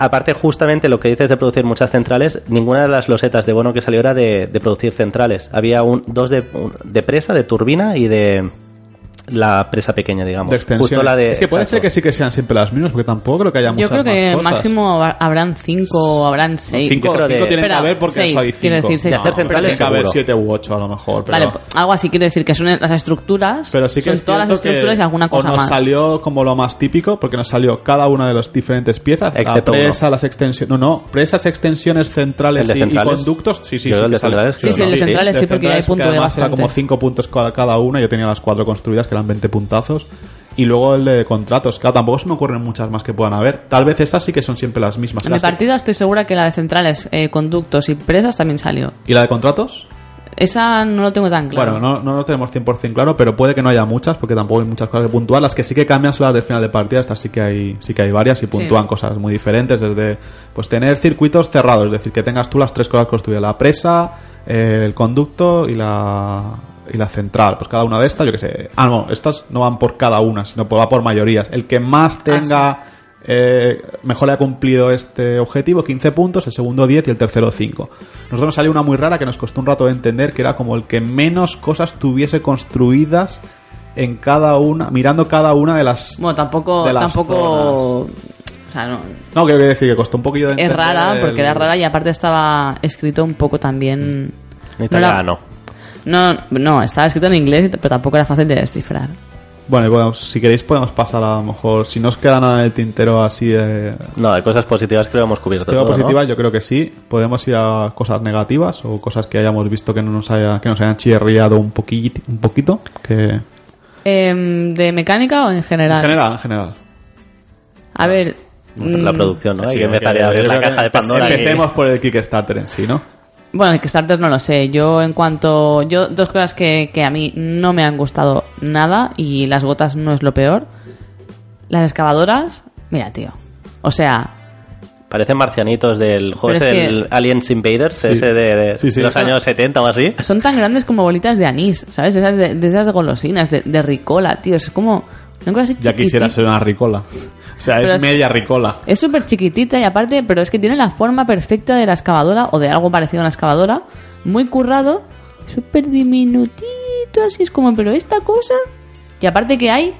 Aparte, justamente lo que dices de producir muchas centrales, ninguna de las losetas de bono que salió era de, producir centrales. Había un, dos de presa, de turbina y de la presa pequeña, digamos. De extensión. La es que puede exacto. ser que sí que sean siempre las mismas, porque tampoco creo que haya Yo muchas creo que más cosas. máximo ha- habrán cinco o habrán seis. Cinco, Yo creo cinco de- tienen que haber porque seis, hay quiero cinco. decir seis. De hacer pero centrales, tiene que haber siete u ocho a lo mejor. Pero, Vale, algo así quiero decir que son las estructuras, pero sí que son es todas las estructuras y alguna o cosa nos más. salió como lo más típico, porque nos salió cada una de las diferentes piezas. La Excepto presa, las extensiones. No, no, presas, extensiones centrales, ¿El de y- Y, centrales? conductos. Sí, sí, Yo sí. centrales, Sí, sí, el ¿no? de centrales sí, porque hay centrales, punto de bastante. como 5 puntos cada cada una. Yo tenía las cuatro construidas, que eran 20 puntazos. Y luego el de contratos. Claro, tampoco se me ocurren muchas más que puedan haber. Tal vez estas sí que son siempre las mismas. En mi partida estoy segura que la de centrales, eh, conductos y presas también salió. ¿Y la de contratos? Esa no lo tengo tan claro. Bueno, no, no lo tenemos 100% claro, pero puede que no haya muchas, porque tampoco hay muchas cosas que puntuar. Las que sí que cambian son las de final de partida, estas sí que hay, sí que hay varias y puntúan Sí. cosas muy diferentes, desde pues tener circuitos cerrados, es decir, que tengas tú las tres cosas construidas, la presa, eh, el conducto y la y la central, pues cada una de estas, yo que sé. Ah, no, estas no van por cada una, sino por, va por mayorías. El que más tenga eh, mejor le ha cumplido este objetivo, 15 puntos, el segundo 10 y el tercero 5. Nosotros nos salió una muy rara que nos costó un rato de entender, que era como el que menos cosas tuviese construidas en cada una, mirando cada una de las... Bueno, tampoco. de las tampoco zonas. o sea, no, No, quiero decir que costó un poquillo de es entender. rara el- porque era rara y aparte estaba escrito un poco también. En no era- italiano. No, no, estaba escrito en inglés, pero tampoco era fácil de descifrar. Bueno, y bueno, si queréis podemos pasar a lo mejor, si no os queda nada en el tintero así de... No, de cosas positivas creo que hemos cubierto todo, ¿no? positivas, yo creo que sí. Podemos ir a cosas negativas o cosas que hayamos visto que no nos haya, que nos hayan chirriado un poquito, un poquito. Que... Em, ¿De mecánica o en general? En general, en general. A ver. La mm, producción, ¿no? Hay Sí, que empezar a abrir la caja de Pandora. y- Empecemos por el Kickstarter en sí, ¿no? Bueno, el Kickstarter no lo sé. Yo, en cuanto. Yo, dos cosas que, que a mí no me han gustado nada y las gotas no es lo peor. Las excavadoras. Mira, tío. O sea, Parecen marcianitos del juego, Pero ese, es que- el Aliens Invaders, Sí. ese de, de Sí, sí. los años 70 o así. son tan grandes como bolitas de anís, ¿sabes? Esas de, de esas golosinas, de, de ricola, tío. Es como. Así Ya quisiera ser una ricola. O sea, Pero es es- media ricola. Es súper chiquitita y aparte, pero es que tiene la forma perfecta de la excavadora o de algo parecido a una excavadora. Muy currado, súper diminutito, así es como, pero esta cosa. Y aparte que hay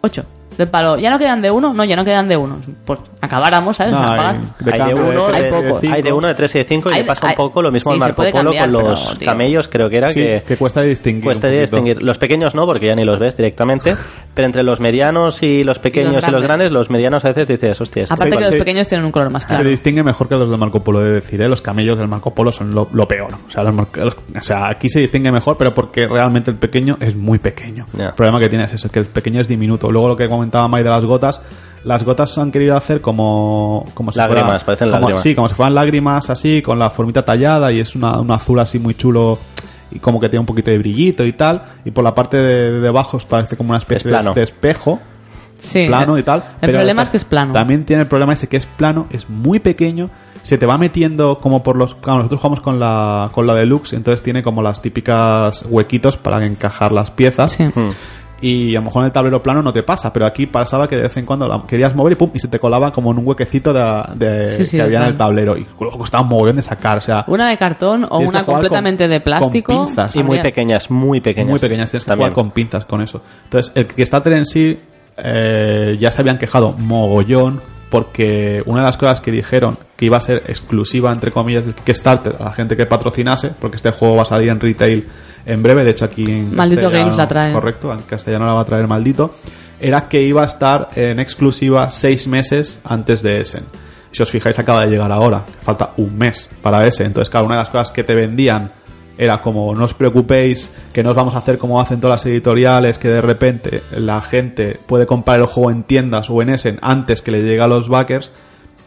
ocho. Del palo, ya no quedan de uno, no, ya no quedan de uno. Pues acabáramos, ¿sabes? No, hay de hay de uno, hay de, pocos. hay de uno, de tres y de cinco, y Hay- le pasa hay- un poco lo mismo sí, en se Marco Polo cambiar, con los pero, camellos, creo que era Sí, que, que cuesta distinguir. cuesta distinguir. Los pequeños no, porque ya ni los ves directamente, pero entre los medianos y los pequeños y los grandes. grandes, los medianos a veces dices, hostia, este Aparte Sí, que los sí. pequeños tienen un color más Se claro. distingue mejor que los del Marco Polo, de decir, ¿eh? Los camellos del Marco Polo son lo, lo peor. O sea, los los- o sea, aquí se distingue mejor, pero porque realmente el pequeño es muy pequeño. Ya. El problema que tiene es eso, que el pequeño es diminuto. Luego lo que comentaba Mai de las gotas, las gotas han querido hacer como... como si Lágrimas, fuera- parecen como- lágrimas. Sí, como si fueran lágrimas así, con la formita tallada y es una, un azul así muy chulo y como que tiene un poquito de brillito y tal. Y por la parte de, de debajo parece como una especie Es de espejo Sí. plano y tal. El problema es que es plano. También tiene el problema ese que es plano, es muy pequeño, se te va metiendo como por los... Claro, nosotros jugamos con la, con la deluxe, entonces tiene como las típicas huequitos para encajar las piezas. Sí. Hmm. Y a lo mejor en el tablero plano no te pasa, pero aquí pasaba que de vez en cuando la querías mover y pum, y se te colaba como en un huequecito de, de- Sí, sí, que había en el tablero. Y luego costaba un mogollón de sacar, o sea... Una de cartón o que una completamente con- de plástico. con pinzas. Y muy pequeñas, muy pequeñas. Muy pequeñas, tienes que También. jugar con pinzas con eso. Entonces, el Kickstarter en sí eh, ya se habían quejado mogollón porque una de las cosas que dijeron que iba a ser exclusiva, entre comillas, del Kickstarter a la gente que patrocinase, porque este juego va a salir en retail en breve, de hecho aquí en Maldito castellano- Games la trae. Correcto, en castellano la va a traer Maldito, era que iba a estar en exclusiva seis meses antes de Essen. Si os fijáis, acaba de llegar ahora. Falta un mes para ese. Entonces, claro, una de las cosas que te vendían era como, no os preocupéis, que no os vamos a hacer como hacen todas las editoriales, que de repente la gente puede comprar el juego en tiendas o en Essen antes que le llegue a los backers.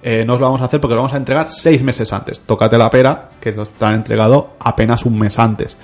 Eh, no os lo vamos a hacer porque lo vamos a entregar seis meses antes. Tócate la pera, que te han entregado apenas un mes antes.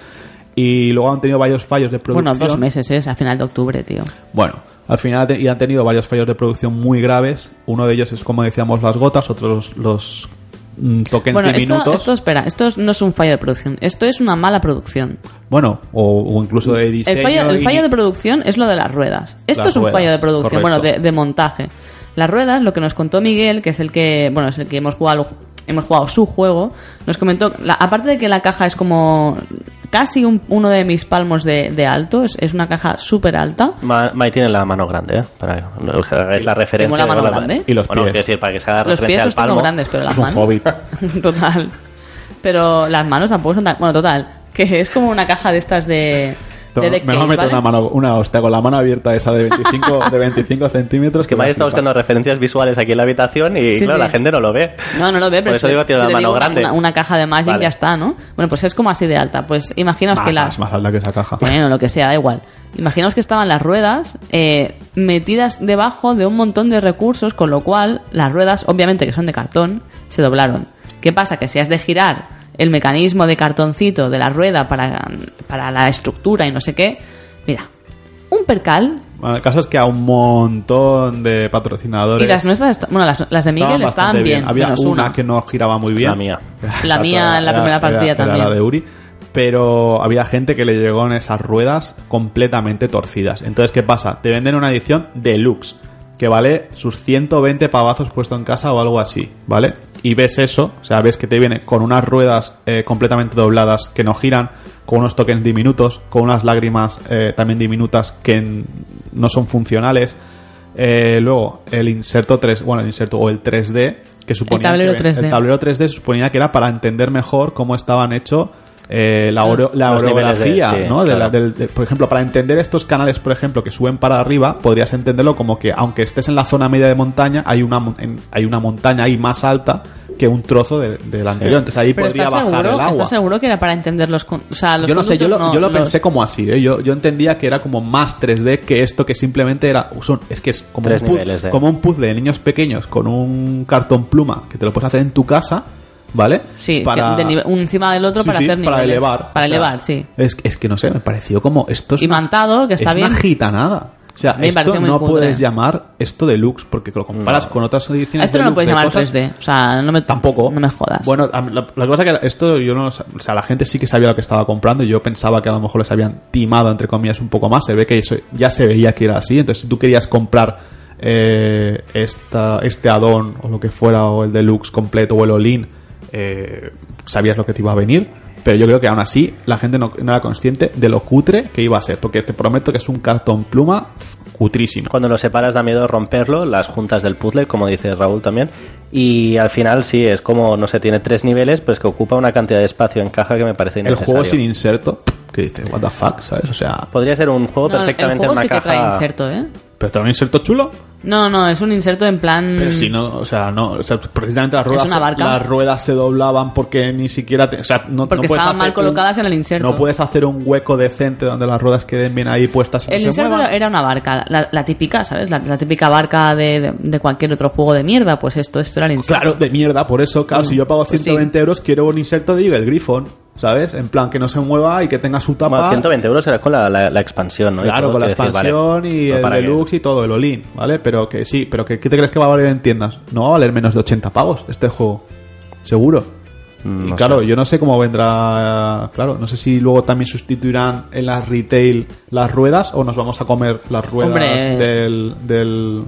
Y luego han tenido varios fallos de producción. Bueno, dos meses es, a final de octubre, tío. Bueno, al final y han tenido varios fallos de producción muy graves. Uno de ellos es, como decíamos, las gotas, otros los mm, tokens Bueno, esto, diminutos. esto, espera, esto no es un fallo de producción, esto es una mala producción. Bueno, o, o incluso de diseño. El fallo, el y- fallo de producción es lo de las ruedas. Esto Las es un ruedas, fallo de producción, correcto. bueno, de, de montaje. Las ruedas, lo que nos contó Miguel, que es el que, bueno, es el que hemos jugado, hemos jugado su juego, nos comentó, la- aparte de que la caja es como casi un- uno de mis palmos de, de alto, es, es una caja súper alta. Ma- Mai tiene la mano grande, ¿eh? Para hagáis la referencia. Tengo la mano de grande. Y los Bueno, pies. quiero decir, para que se haga Los referencia pies al los tengo palmo. grandes, pero las Es manos... Total. Pero las manos tampoco son tan... Bueno, total. Que es como una caja de estas de... Mejor games, meter ¿vale? una mano, una hostia con la mano abierta esa de 25, de 25 centímetros. Que está va a flipar. buscando referencias visuales aquí en la habitación y, Sí, claro, sí. la gente no lo ve. No, no lo ve, pero Por eso si- digo, tiene si la mano digo grande. Una, una caja de Magic Vale. ya está, ¿no? Bueno, pues es como así de alta. Pues imaginaos Más, que las... más, más alta que esa caja. Bueno, lo que sea, da igual. Imaginaos que estaban las ruedas eh, metidas debajo de un montón de recursos, con lo cual las ruedas, obviamente que son de cartón, se doblaron. ¿Qué pasa? Que si has de girar el mecanismo de cartoncito de la rueda para, para la estructura y no sé qué, mira, un percal Bueno, el caso es que a un montón de patrocinadores. y las nuestras, est- bueno, las, las de Miguel estaban bien. Había una, una. que no giraba muy bien. La mía. La mía en la primera partida era también. la de Uri. Pero había gente que le llegó en esas ruedas completamente torcidas. Entonces, ¿qué pasa? Te venden una edición deluxe. que vale sus 120 pavazos puesto en casa o algo así, ¿vale? Y ves eso, o sea, ves que te viene con unas ruedas eh, completamente dobladas que no giran, con unos tokens diminutos, con unas lágrimas eh, también diminutas que no son funcionales. Eh, luego, el inserto 3, bueno, el inserto o el 3D, que suponía tablero que, 3D. el tablero 3D suponía que era para entender mejor cómo estaban hechos eh, la, oro- la niveles de- orografía, sí, ¿no? De la- del- de- por ejemplo, para entender estos canales, por ejemplo, que suben para arriba, podrías entenderlo como que aunque estés en la zona media de montaña, hay una, en- hay una montaña ahí más alta que un trozo de- del anterior. Entonces ahí Pero podría ¿estás bajar seguro, el agua. ¿estás seguro que era para entender los... O sea, los Yo no sé, yo lo, yo lo pensé como así, ¿eh? yo, yo entendía que era como más 3D que esto que simplemente era, son, es que es como, Tres un, pu- niveles de- como un puzzle de niños pequeños con un cartón pluma que te lo puedes hacer en tu casa, ¿vale? Sí, que de nivel- un encima del otro Sí, para sí, hacer para niveles. elevar. Para o sea, elevar, sí. Es, es que no sé, me pareció como esto es Imantado, que está es bien. una gitanada. O sea, Me esto no cutre. puedes llamar esto deluxe porque lo comparas con otras ediciones Esto no lo puedes de llamar cosas- 3D. O sea, no me, Tampoco. No me jodas. Bueno, la, la cosa que esto yo no, o sea, la gente sí que sabía lo que estaba comprando y yo pensaba que a lo mejor les habían timado entre comillas un poco más. Se ve que eso ya se veía que era así. Entonces, si tú querías comprar eh, esta, este addon o lo que fuera o el deluxe completo o el all-in, eh, sabías lo que te iba a venir. Pero yo creo que aún así la gente no, no era consciente de lo cutre que iba a ser. Porque te prometo que es un cartón pluma cutrísimo. Cuando lo separas da miedo romperlo, las juntas del puzzle, como dice Raúl también. Y al final sí, es como, no sé, tiene tres niveles, pues que ocupa una cantidad de espacio en caja que me parece El innecesario. juego sin inserto, que dices, what the fuck, ¿sabes? O sea, Podría ser un juego No, el perfectamente juego en una sí que caja... trae inserto, ¿eh? Pero trae un inserto chulo. No, no, es un inserto en plan... Pero si no, o sea, no, o sea, precisamente las ruedas, las ruedas se doblaban porque ni siquiera, te- o sea, no, Porque no puedes estaban mal colocadas en el inserto. No puedes hacer un hueco decente donde las ruedas queden bien ahí puestas y El se inserto era una barca, la, la típica, ¿sabes? La, la típica barca de, de- de cualquier otro juego de mierda, pues esto, esto era el inserto. Claro, de mierda, por eso, claro, si yo pago Pues sí. 120 euros, quiero un inserto de Eagle Griffon, ¿sabes? En plan, que no se mueva y que tenga su tapa. Bueno, 120 euros era con la, la- la expansión, ¿no? Y Claro, con la decir, expansión vale, y no el para que- deluxe y todo, el all ¿vale? Pero que sí, pero que ¿qué te crees que va a valer en tiendas? No va a valer menos de 80 pavos este juego. Seguro. Mm, y no claro, sé. yo no sé cómo vendrá. Claro, no sé si luego también sustituirán en las retail las ruedas o nos vamos a comer las ruedas Hombre. del, del.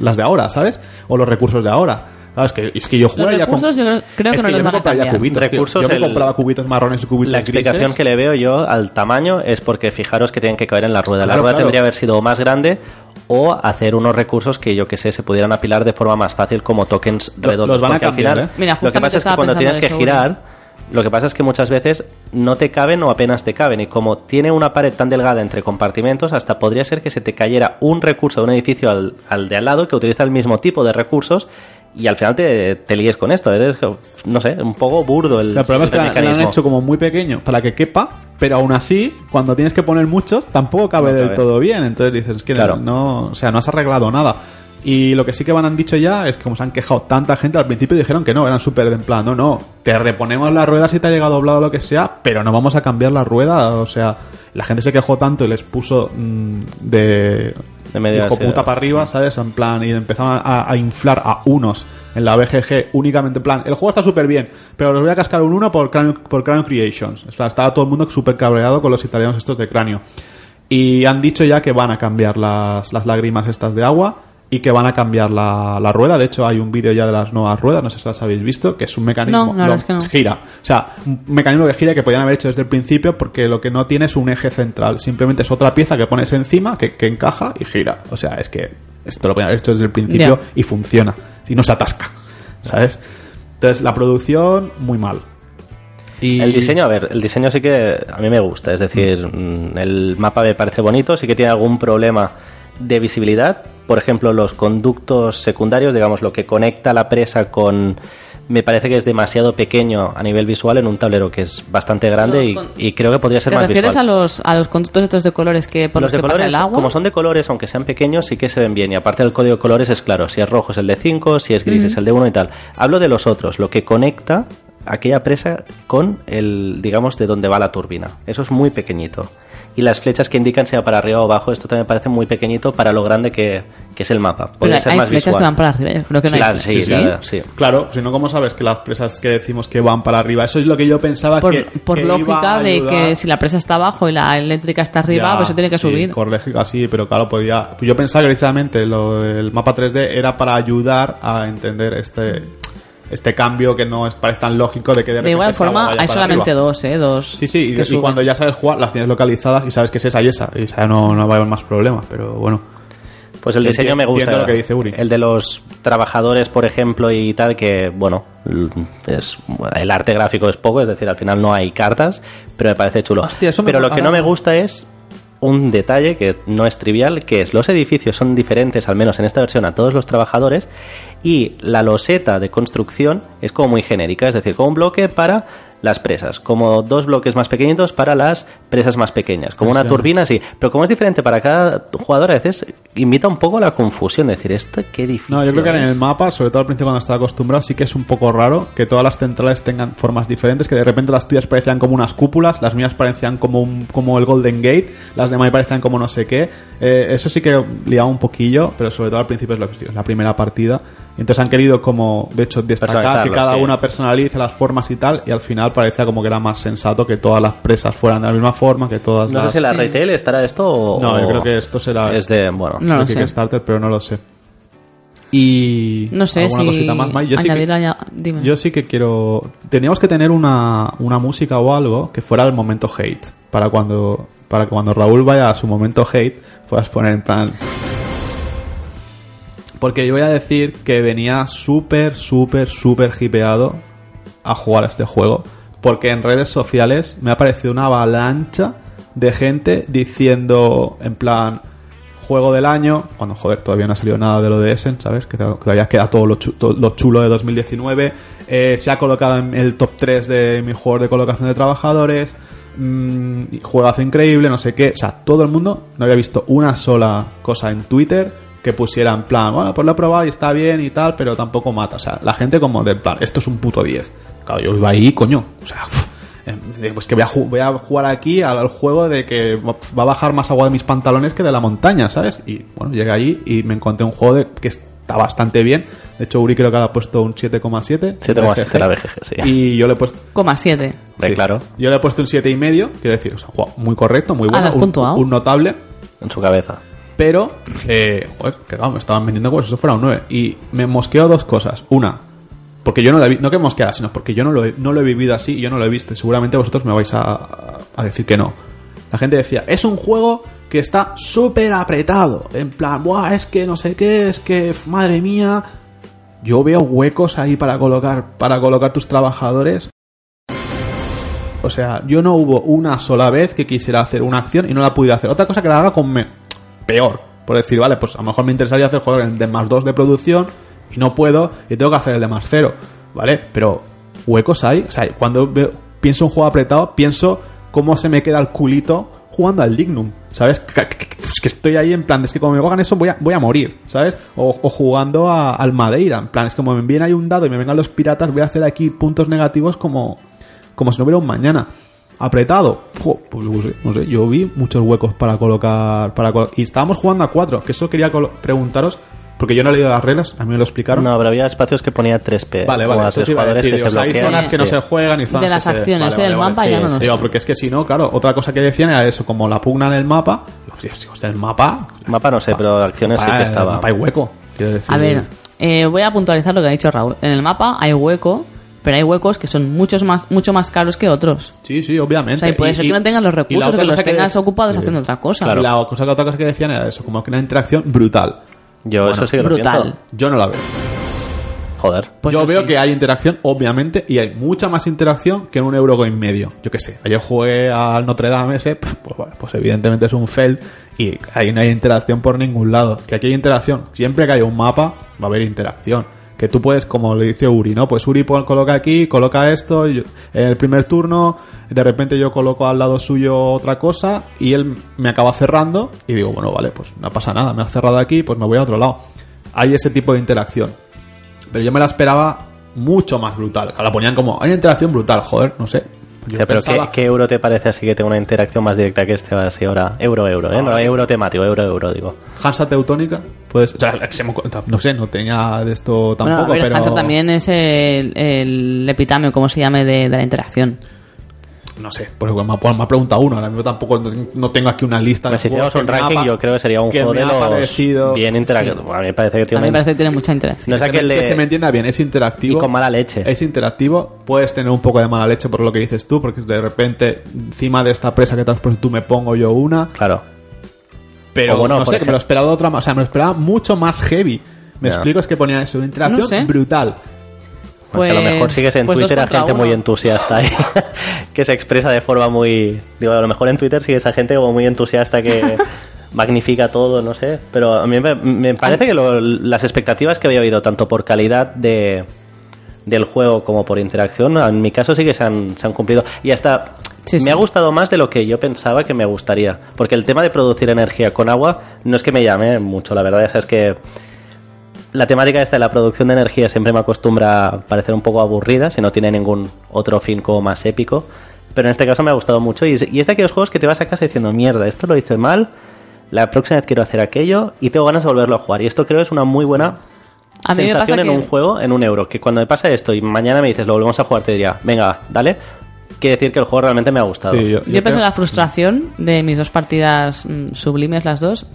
las de ahora, ¿sabes? O los recursos de ahora. Claro, es que, es que yo Los jugaría recursos yo creo, creo es que no yo los me van a compraría cambiar. cubitos, tío. Recursos, Yo me el- compraba cubitos marrones y cubitos La explicación grises. que le veo yo al tamaño es porque fijaros que tienen que caber en la rueda. la Claro, rueda claro. tendría que haber sido más grande o hacer unos recursos que yo que sé se pudieran apilar de forma más fácil como tokens Lo- redondos. los van a porque al final, ¿eh? Mira, lo que justamente pasa es que estaba cuando tienes que girar, lo que pasa es que muchas veces no te caben o apenas te caben y como tiene una pared tan delgada entre compartimentos, hasta podría ser que se te cayera un recurso de un edificio al, al de al lado que utiliza el mismo tipo de recursos y al final te, te líes con esto. Es, no sé, un poco burdo el, El problema es que la- han hecho como muy pequeño para que quepa, pero aún así, cuando tienes que poner muchos, tampoco cabe No del todo bien. Entonces dices, es que Claro. no, o sea, no has arreglado nada. Y lo que sí que van han dicho ya es que como se han quejado tanta gente, al principio dijeron que no, eran súper en plan, no, no, te reponemos la rueda si te ha llegado doblado o lo que sea, pero no vamos a cambiar la rueda. O sea, la gente se quejó tanto y les puso mm, de, De media hijo puta para arriba, ¿sabes? En plan, y empezaban a, a inflar a unos en la BGG únicamente en plan, el juego está súper bien, pero los voy a cascar un uno por Cráneo, por Cráneo Creations. O sea, estaba todo el mundo súper cabreado con los italianos estos de Cráneo. Y han dicho ya que van a cambiar las, las lágrimas estas de agua y que van a cambiar la, la rueda. De hecho, hay un vídeo ya de las nuevas ruedas, no sé si las habéis visto, que es un mecanismo. No, es que no. Gira. O sea, un mecanismo que gira que podían haber hecho desde el principio porque lo que no tiene es un eje central. Simplemente es otra pieza que pones encima, que, que encaja y gira. O sea, es que esto lo podían haber hecho desde el principio y funciona. Y no se atasca. ¿Sabes? Entonces, la producción, muy mal. Y El diseño, a ver, el diseño sí que a mí me gusta, es decir, mm, el mapa me parece bonito, sí que tiene algún problema de visibilidad, por ejemplo, los conductos secundarios, digamos, lo que conecta la presa con... Me parece que es demasiado pequeño a nivel visual en un tablero que es bastante grande y, con- y creo que podría ser ¿Te más refieres visual. a los, a los conductos estos de colores que por los, los de que pasa colores, el agua? como son de colores, aunque sean pequeños, sí que se ven bien. Y aparte del código de colores es claro, si es rojo es el de 5, si es gris es el de 1 y tal. Hablo de los otros, lo que conecta aquella presa con el, digamos, de donde va la turbina. Eso es muy pequeñito. Y las flechas que indican sea para arriba o abajo. Esto también me parece muy pequeñito para lo grande que, que es el mapa. Pero Podría ser hay más flechas visual. que van para arriba. Yo creo que no La- hay sí, sí. Claro, si no, ¿cómo sabes que las presas que decimos que van para arriba? Eso es lo que yo pensaba Por, que. por que iba lógica a de que si la presa está abajo y la eléctrica está arriba, Ya, pues eso tiene que sí, subir. Por lógica, sí, pero claro, podía. Yo pensaba que precisamente lo, el mapa 3D era para ayudar a entender este este cambio que no es, parece tan lógico de que de De igual forma, vaya hay solamente arriba. dos, ¿eh? Dos. Sí, sí, y, cuando ya sabes jugar, las tienes localizadas y sabes que es esa y esa. Y ya no, no va a haber más problemas, pero bueno. Pues el diseño Entiendo- me gusta. entiendo lo que dice Uri. El de los trabajadores, por ejemplo, y tal, que, bueno, es, el arte gráfico es poco, es decir, al final no hay cartas, pero me parece chulo. Hostia, eso me pero lo que no me ahora- gusta es un detalle que no es trivial, que es los edificios son diferentes, al menos en esta versión, a todos los trabajadores, y la loseta de construcción es como muy genérica, es decir, como un bloque para las presas, como dos bloques más pequeñitos para las presas más pequeñas, como una turbina, sí, pero como es diferente para cada jugador, a veces invita un poco a la confusión, decir, esto qué difícil. No, yo creo que en es". el mapa, sobre todo al principio cuando estaba acostumbrado, sí que es un poco raro que todas las centrales tengan formas diferentes, que de repente las tuyas parecían como unas cúpulas, las mías parecían como un, como el Golden Gate, las de Mai parecían como no sé qué. Eh, eso sí que liaba un poquillo, pero sobre todo al principio es lo que es la primera partida. Entonces han querido como, de hecho, destacar que cada sí. una personalice las formas y tal, y al final parecía como que era más sensato que todas las presas fueran de la misma forma, que todas No las... sé si la Sí. retail estará esto o... No, yo creo que esto será... Es de, bueno... No lo sé. Kickstarter, pero no lo sé. Y... No sé ¿alguna si. cosita más? Yo sí que- Dime. yo sí que quiero. Teníamos que tener una, una música o algo que fuera el momento hate. Para cuando, para que cuando Raúl vaya a su momento hate, puedas poner en plan. Porque yo voy a decir que venía súper, súper, súper hipeado a jugar a este juego. Porque en redes sociales me ha parecido una avalancha de gente diciendo, en plan, juego del año, cuando joder, todavía no ha salido nada de lo de Essen, ¿sabes? Que todavía queda todo lo, chulo de 2019. Eh, se ha colocado en el top 3 de mi juego de colocación de trabajadores. Mm, y juegazo increíble, no sé qué. O sea, todo el mundo no había visto una sola cosa en Twitter que pusiera en plan, bueno, pues lo he probado y está bien y tal, pero tampoco mata. O sea, la gente como de plan, esto es un puto 10. Claro, yo iba ahí, coño. O sea, eh, pues que voy a, voy a jugar aquí al, juego de que va a bajar más agua de mis pantalones que de la montaña, ¿sabes? Y bueno, llegué allí y me encontré un juego de, que está bastante bien. De hecho, Uri creo que le ha puesto un 7,7. 7,7 la BGG, sí. Y yo le he puesto... Coma 7. Hombre, claro, Yo le he puesto un 7,5, quiero decir, o sea, un juego muy correcto, muy Ah, bueno, un notable. en su cabeza. Pero, eh, joder, que claro, me estaban vendiendo como si eso fuera un 9. Y me mosqueo dos cosas. Una, porque yo no lo he no que mosqueara, sino porque yo no lo, he, no lo he vivido así y yo no lo he visto. Seguramente vosotros me vais a, a decir que no. La gente decía, es un juego que está súper apretado. En plan, Buah, es que no sé qué, es que, madre mía. Yo veo huecos ahí para colocar, para colocar tus trabajadores. O sea, yo no hubo una sola vez que quisiera hacer una acción y no la pudiera hacer. Otra cosa que la haga con me- peor. Por decir, vale, pues a lo mejor me interesaría hacer juego de más 2 de producción y no puedo y tengo que hacer el de más 0. ¿Vale? Pero huecos hay. O sea, cuando veo- pienso en un juego apretado, pienso cómo se me queda el culito jugando al Dignum. ¿Sabes? Que, que- que- es que estoy ahí en plan, es que como me hagan eso voy a, voy a morir, ¿sabes? O, o jugando a- al Madeira, en plan, es como me viene ahí un dado y me vengan los piratas, voy a hacer aquí puntos negativos como, como si no hubiera un mañana. Apretado, pues no sé, no sé, yo vi muchos huecos para colocar, para colo- y estábamos jugando a cuatro, que eso quería preguntaros, porque yo no he leído las reglas, a mí me lo explicaron. No, pero había espacios que ponía 3P. Vale, o vale, a eso tres sí jugadores decir, que digo, o se sea, hay bloquean. zonas que no Sí. se juegan y zonas De las que se- acciones, ¿eh? del mapa ya no lo Digo, porque es que si no, claro, otra cosa que decían era eso, como la pugna en el mapa, digo, Dios, Dios, el mapa... Mapa no sé, pero acciones sí mapa, que el estaba. mapa hay hueco, quiero decir. A ver, eh, voy a puntualizar lo que ha dicho Raúl. En el mapa hay hueco, pero hay huecos que son muchos más, mucho más caros que otros. Sí, sí, obviamente. O sea, y puede ser que no tengan los recursos, que los tengas de- ocupados Sí. haciendo otra cosa. Claro. La cosa, la otra cosa que decían era eso, como que una interacción brutal. Yo eso sí que lo brutal. pienso. Yo no la veo. Joder. Pues yo veo sí. que hay interacción, obviamente, y hay mucha más interacción que en un euro y medio. Yo qué sé. Ayer jugué al Notre Dame ese, pues, bueno, pues evidentemente es un fail y ahí no hay interacción por ningún lado. Que aquí hay interacción. Siempre que haya un mapa, va a haber interacción. Que tú puedes, como le dice Uri, ¿no? Pues Uri coloca aquí, coloca esto, en el primer turno, de repente yo coloco al lado suyo otra cosa y él me acaba cerrando y digo, bueno, vale, pues no pasa nada, me ha cerrado aquí, pues me voy a otro lado. Hay ese tipo de interacción. Pero yo me la esperaba mucho más brutal. La ponían como, hay una interacción brutal, joder, no sé. Yo O sea, pero pensaba- ¿qué, qué euro te parece así que tenga una interacción más directa que este así ahora? Euro, euro, ¿eh? Ah, no, sí. euro temático, euro, euro, digo. Hansa Teutónica, pues, o sea, no sé, no tenía de esto Bueno, tampoco, a ver, pero Hansa también es el, el epitamio, como se llame, de, de la interacción. No sé, porque me ha, me ha preguntado uno, ahora mismo tampoco no tengo aquí una lista Hombre, si juegos un ranking, yo creo que sería un que juego me de ha los parecido- bien interactivo. A mí me parece que A tiene mí me un- parece que tiene mucha interacción. No es que, se me, aquel que se me de... entienda bien, es interactivo. Y con mala leche. Es interactivo, puedes tener un poco de mala leche por lo que dices tú, porque de repente encima de esta presa que te has puesto tú me pongo yo una, Claro. pero bueno, no por sé, que me lo ejemplo- esperaba de otra manera, o sea, me lo esperaba mucho más heavy. Me explico, es que ponía eso, una interacción No sé. brutal. A lo mejor Pues- sigues en pues Twitter a gente muy entusiasta ahí, que se expresa de forma muy... Digo, a lo mejor en Twitter sigues a gente como muy entusiasta que magnifica todo, no sé. Pero a mí me, me parece que lo- las expectativas que había habido, tanto por calidad de del juego como por interacción, en mi caso sí que se han, se han cumplido. Y hasta Sí, me sí. ha gustado más de lo que yo pensaba que me gustaría. Porque el tema de producir energía con agua no es que me llame mucho, la verdad. Ya sabes que la temática esta de la producción de energía siempre me acostumbra a parecer un poco aburrida si no tiene ningún otro fin como más épico. Pero en este caso me ha gustado mucho y es, y es de aquellos juegos que te vas a casa diciendo, mierda, esto lo hice mal, la próxima vez quiero hacer aquello y tengo ganas de volverlo a jugar. Y esto creo es una muy buena A mí me sensación pasa en que- un juego, en un euro. Que cuando me pasa esto y mañana me dices, lo volvemos a jugar, te diría, venga, dale. Quiere decir que el juego realmente me ha gustado. Sí, yo, Yo creo- en la frustración de mis dos partidas mm, sublimes, las dos.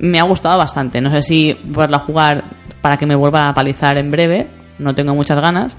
Me ha gustado bastante. No sé si poderla jugar para que me vuelva a palizar en breve. No tengo muchas ganas.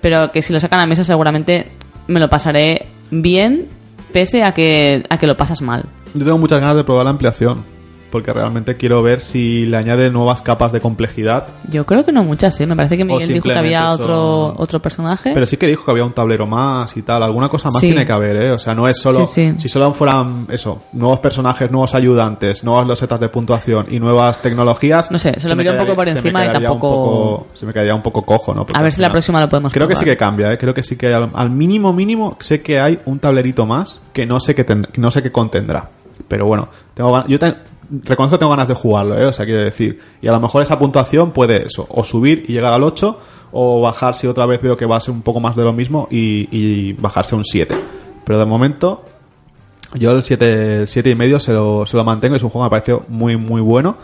Pero que si lo sacan a mesa seguramente me lo pasaré bien, pese a que, a que lo pasas mal. Yo tengo muchas ganas de probar la ampliación, porque realmente quiero ver si le añade nuevas capas de complejidad. Yo creo que no muchas, ¿eh? Me parece que Miguel dijo que había otro, son- otro personaje. Pero sí que dijo que había un tablero más y tal. Alguna cosa más Sí. tiene que haber, ¿eh? O sea, no es solo. Sí, sí. Si solo fueran eso, nuevos personajes, nuevos ayudantes, nuevas losetas de puntuación y nuevas tecnologías. No sé, se lo me miré un poco por se encima y tampoco- poco- se me quedaría un poco cojo, ¿no? Porque A ver si la próxima lo podemos Creo que sí que cambia, ¿eh? Creo que sí que al, al mínimo mínimo sé que hay un tablerito más que no sé qué ten- no sé qué contendrá. Pero bueno, tengo yo te- reconozco que tengo ganas de jugarlo, ¿eh? O sea, quiero decir, y a lo mejor esa puntuación puede eso, o subir y llegar al 8 o bajar si otra vez veo que va a ser un poco más de lo mismo y, bajarse a un 7. Pero de momento yo el 7 el y medio se lo, se lo mantengo, es un juego que me pareció muy muy bueno,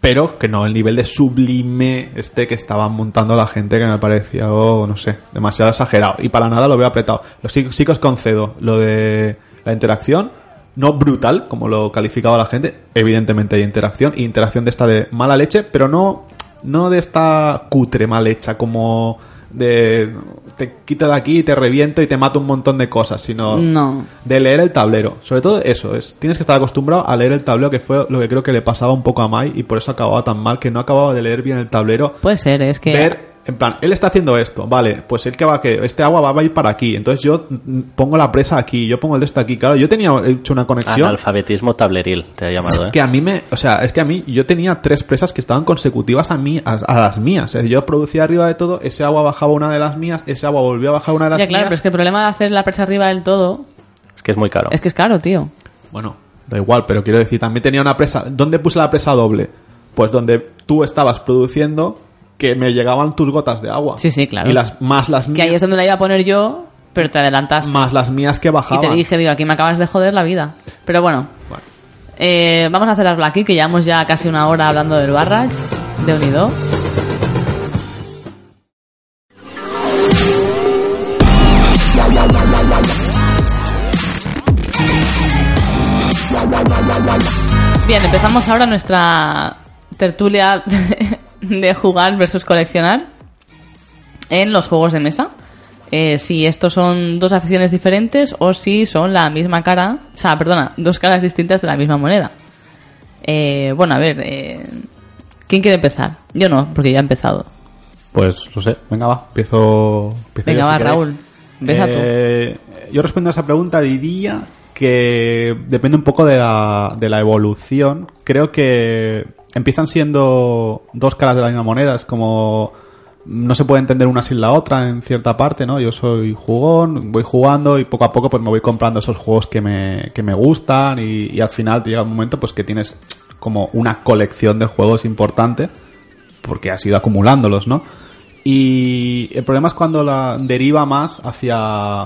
pero que no el nivel de sublime este que estaban montando la gente que me parecía, oh, no sé, demasiado exagerado y para nada lo veo apretado. Lo sí, sí que os concedo lo de la interacción, no brutal como lo calificaba la gente, evidentemente hay interacción y interacción de esta de mala leche, pero no no de esta cutre mal hecha como de te quito de aquí, te reviento y te mato un montón de cosas, sino No. de leer el tablero. Sobre todo eso, es tienes que estar acostumbrado a leer el tablero, que fue lo que creo que le pasaba un poco a Mai y por eso acababa tan mal, que no acababa de leer bien el tablero. Puede ser, es que... Ver, en plan, él está haciendo esto, vale, pues él que va que este agua va a ir para aquí, entonces yo mm, pongo la presa aquí, yo pongo el de esto aquí, claro, yo tenía hecho una conexión Analfabetismo tableril, te ha llamado, ¿eh? que a mí me, o sea, es que a mí yo tenía tres presas que estaban consecutivas a mí, a, a las mías. O sea, yo producía arriba de todo, ese agua bajaba una de las mías, ese agua volvía a bajar una de las Ya, claro, mías. pero es que el problema de hacer la presa arriba del todo Es que es muy caro. es que es caro, tío. Bueno, da igual, pero quiero decir, también tenía una presa. ¿Dónde puse la presa doble? Pues donde tú estabas produciendo que me llegaban tus gotas de agua. Sí, sí, claro. Y las más las Que mías, ahí es donde la iba a poner yo, pero te adelantaste. más las mías que Y bajaban. te dije, digo, aquí me acabas de joder la vida. Pero bueno, Bueno. eh, vamos a cerrarlo aquí, que llevamos ya casi una hora hablando del Barrage, de Unido. Bien, empezamos ahora nuestra tertulia de jugar versus coleccionar en los juegos de mesa. Eh, si estos son dos aficiones diferentes o si son la misma cara, o sea, perdona, dos caras distintas de la misma moneda. Eh, bueno, a ver, eh, ¿quién quiere empezar? Yo no, porque ya he empezado. Pues no sé, venga va, empiezo. empiezo Venga, yo, va. Raúl, empieza Eh, Yo respondo a esa pregunta, diría que depende un poco de la, de la evolución. Creo que empiezan siendo dos caras de la misma moneda, es como no se puede entender una sin la otra en cierta parte, ¿no? Yo soy jugón, voy jugando y poco a poco pues me voy comprando esos juegos que me, que me gustan y, al final llega un momento pues que tienes como una colección de juegos importante porque has ido acumulándolos, ¿no? Y el problema es cuando la deriva más hacia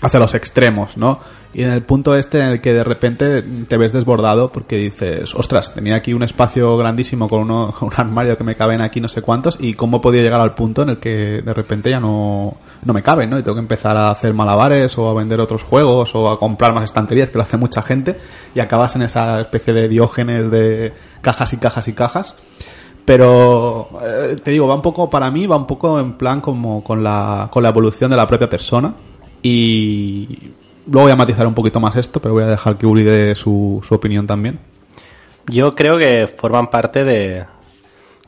hacia los extremos, ¿no? Y en el punto este en el que de repente te ves desbordado porque dices, ostras, tenía aquí un espacio grandísimo con, uno, un armario que me caben aquí no sé cuántos y cómo podía llegar al punto en el que de repente ya no, no me caben, ¿no? Y tengo que empezar a hacer malabares o a vender otros juegos o a comprar más estanterías, que lo hace mucha gente, y acabas en esa especie de diógenes de cajas y cajas y cajas. Pero eh, te digo, va un poco, para mí, va un poco en plan como con la, con la evolución de la propia persona. Y luego voy a matizar un poquito más esto, pero voy a dejar que Uli dé su, su opinión también. Yo creo que forman parte de,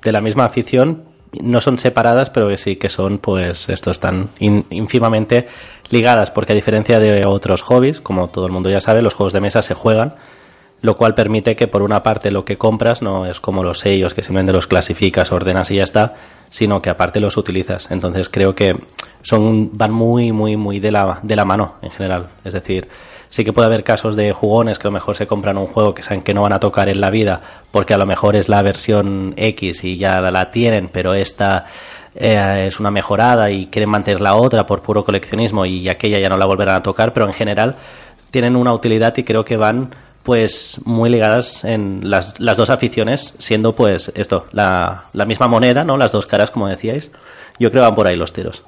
de la misma afición. No son separadas, pero sí que son, pues, esto están in- ínfimamente ligadas, porque a diferencia de otros hobbies, como todo el mundo ya sabe, los juegos de mesa se juegan, lo cual permite que por una parte lo que compras no es como los sellos que simplemente los clasificas, ordenas y ya está, sino que aparte los utilizas. Entonces creo que son van muy muy muy de la de la mano en general, es decir, sí que puede haber casos de jugones que a lo mejor se compran un juego que saben que no van a tocar en la vida porque a lo mejor es la versión X y ya la, tienen, pero esta eh, es una mejorada y quieren mantener la otra por puro coleccionismo y aquella ya no la volverán a tocar, pero en general tienen una utilidad y creo que van pues muy ligadas en las, las dos aficiones, siendo pues esto, la, la misma moneda, ¿no? Las dos caras, como decíais. Yo creo que van por ahí los tiros.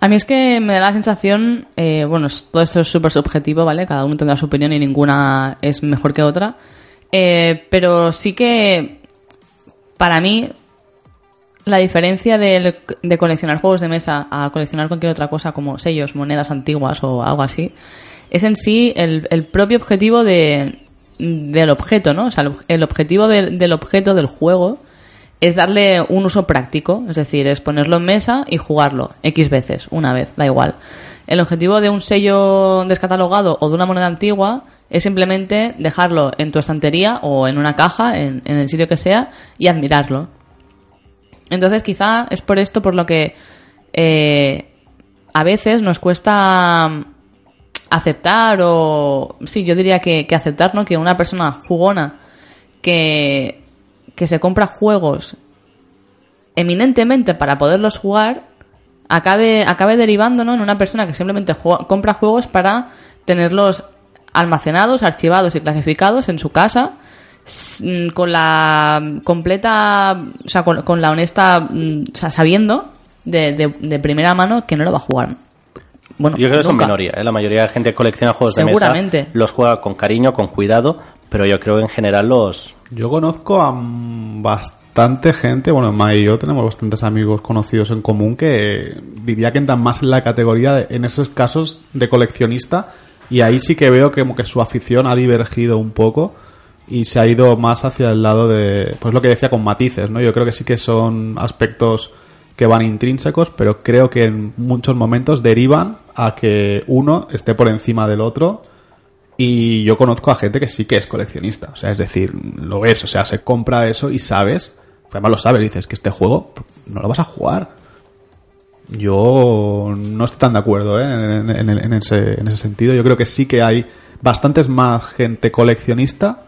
A mí es que me da la sensación, eh, bueno, todo esto es súper subjetivo, ¿vale? Cada uno tendrá su opinión y ninguna es mejor que otra. Eh, pero sí que, para mí, la diferencia del- de coleccionar juegos de mesa a coleccionar cualquier otra cosa como sellos, monedas antiguas o algo así, es en sí el, propio objetivo de, del objeto, ¿no? O sea, el, ob- el objetivo del, del objeto del juego es darle un uso práctico, es decir, es ponerlo en mesa y jugarlo X veces, una vez, da igual. El objetivo de un sello descatalogado o de una moneda antigua es simplemente dejarlo en tu estantería o en una caja, en, en el sitio que sea, y admirarlo. Entonces, quizá es por esto por lo que eh, a veces nos cuesta aceptar o sí, yo diría que, que aceptar, ¿no? Que una persona jugona que, que se compra juegos eminentemente para poderlos jugar acabe, acabe derivando ¿no? en una persona que simplemente compra juegos para tenerlos almacenados, archivados y clasificados en su casa mm, con la completa, o sea, con, la honesta, mm, o sea, sabiendo de, de- de primera mano que no lo va a jugar. Bueno, Yo creo que son minoría. ¿eh? La mayoría de gente que colecciona juegos Seguramente. de mesa los juega con cariño, con cuidado, pero yo creo que en general los... Yo conozco a mm, bastante gente, bueno, Mai y yo tenemos bastantes amigos conocidos en común que diría que entran más en la categoría, de- en esos casos, de coleccionista y ahí sí que veo que, como que su afición ha divergido un poco y se ha ido más hacia el lado de, pues lo que decía con matices, ¿no? Yo creo que sí que son aspectos que van intrínsecos, pero creo que en muchos momentos derivan a que uno esté por encima del otro y yo conozco a gente que sí que es coleccionista. O sea, es decir, lo ves, o sea, se compra eso y sabes, además lo sabes, dices que este juego no lo vas a jugar. Yo no estoy tan de acuerdo ¿eh? en- en ese, en ese sentido. Yo creo que sí que hay bastantes más gente coleccionista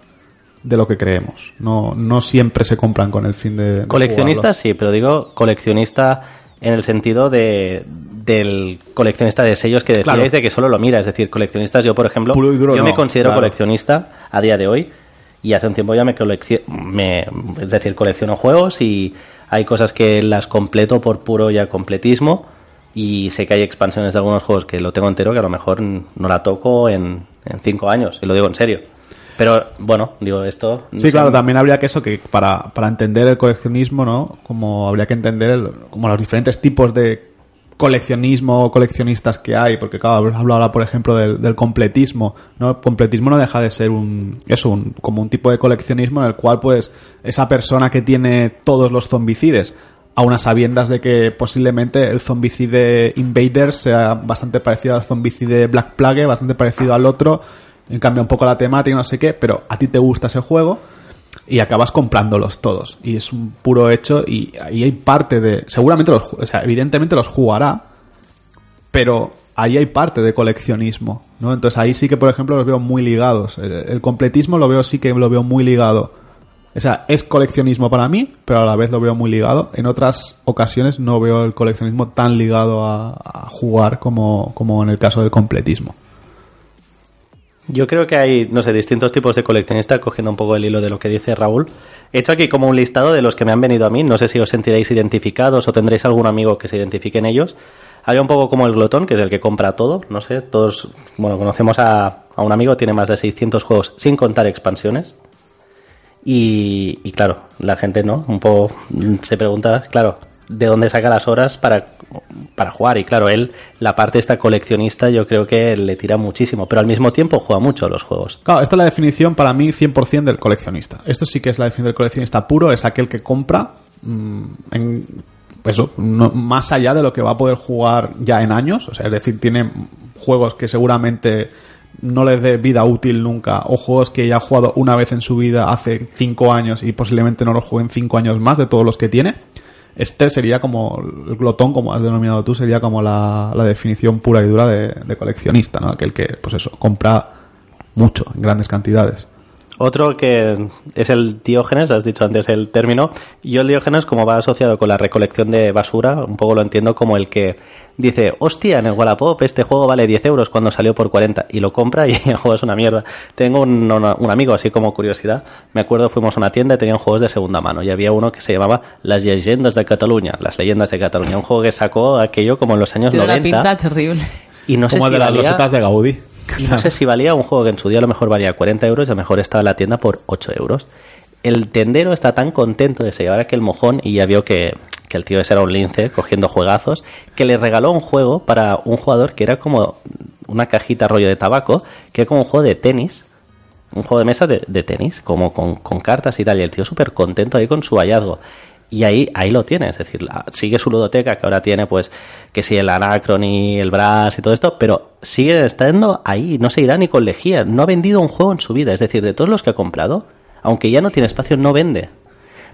de lo que creemos. No, no siempre se compran con el fin de... de Coleccionista jugarlo. sí, pero digo coleccionista en el sentido de del coleccionista de sellos que decíais Claro. de que solo lo mira. Es decir, coleccionistas, yo por ejemplo, duro yo me considero claro. coleccionista a día de hoy y hace un tiempo ya me colecciono, me, es decir, colecciono juegos y hay cosas que las completo por puro ya completismo y sé que hay expansiones de algunos juegos que lo tengo entero que a lo mejor no la toco en, en cinco años, y lo digo en serio. Pero bueno, digo esto. Sí, claro, también habría que eso, que para, para entender el coleccionismo, ¿no? Como habría que entender el- como los diferentes tipos de coleccionismo o coleccionistas que hay, porque claro, habéis hablado ahora, por ejemplo, del, del completismo, ¿no? El completismo no deja de ser un, eso, un, como un tipo de coleccionismo en el cual, pues, esa persona que tiene todos los zombicides, a unas sabiendas de que posiblemente el zombicide Invader sea bastante parecido al zombicide Black Plague, bastante parecido al otro, en cambio un poco la temática, no sé qué, pero a ti te gusta ese juego y acabas comprándolos todos. Y es un puro hecho y ahí hay parte de... Seguramente los... O sea, evidentemente los jugará, pero ahí hay parte de coleccionismo, ¿no? Entonces ahí sí que, por ejemplo, los veo muy ligados. El completismo lo veo sí que lo veo muy ligado O sea, es coleccionismo para mí, pero a la vez lo veo muy ligado. En otras ocasiones no veo el coleccionismo tan ligado a, a jugar como, como en el caso del completismo. Yo creo que hay, no sé, distintos tipos de coleccionistas, cogiendo un poco el hilo de lo que dice Raúl. He hecho aquí como un listado de los que me han venido a mí. No sé si os sentiréis identificados o tendréis algún amigo que se identifique en ellos. Hay un poco como el glotón, que es el que compra todo. No sé, todos, bueno, conocemos a, a un amigo, tiene más de 600 juegos sin contar expansiones. Y, y claro, la gente, ¿no? Un poco se pregunta, claro, de dónde saca las horas para, para jugar. Y claro, él, la parte esta coleccionista, yo creo que le tira muchísimo, pero al mismo tiempo juega mucho a los juegos. Claro, esta es la definición para mí 100% del coleccionista. Esto sí que es la definición del coleccionista puro, es aquel que compra mm, en eso, no- más allá de lo que va a poder jugar ya en años, o sea, es decir, tiene juegos que seguramente no les dé vida útil nunca, o juegos que ya ha jugado una vez en su vida hace cinco años y posiblemente no los jueguen cinco años más de todos los que tiene. Este sería como el glotón, como has denominado tú, sería como la, la definición pura y dura de, de coleccionista, ¿no? Aquel que, pues eso, compra mucho, en grandes cantidades. Otro que es el Diógenes, has dicho antes el término. Yo el Diógenes, como va asociado con la recolección de basura, un poco lo entiendo como el que dice, hostia, en el Wallapop este juego vale 10 euros cuando salió por 40 y lo compra y el juego es una mierda. Tengo un, una- un amigo, así como curiosidad, me acuerdo fuimos a una tienda y tenían juegos de segunda mano y había uno que se llamaba Las Leyendas de Cataluña, las leyendas de Cataluña, un juego que sacó aquello como en los años Tiene una 90 pinta terrible. y no sé como el si de las valía- losetas de Gaudí. No sé si valía un juego que en su día a lo mejor valía 40 euros y a lo mejor estaba en la tienda por 8 euros. El tendero está tan contento de se llevar aquel mojón y ya vio que, que el tío ese era un lince cogiendo juegazos, que le regaló un juego para un jugador que era como una cajita rollo de tabaco, que era como un juego de tenis, un juego de mesa de, de tenis, como con, con cartas y tal, y el tío súper contento ahí con su hallazgo. Y ahí, ahí lo tiene, es decir, la- sigue su ludoteca, que ahora tiene pues que si el Anacrony, el Brass y todo esto, pero sigue estando ahí, no se irá ni con lejía, no ha vendido un juego en su vida, es decir, de todos los que ha comprado, aunque ya no tiene espacio, no vende.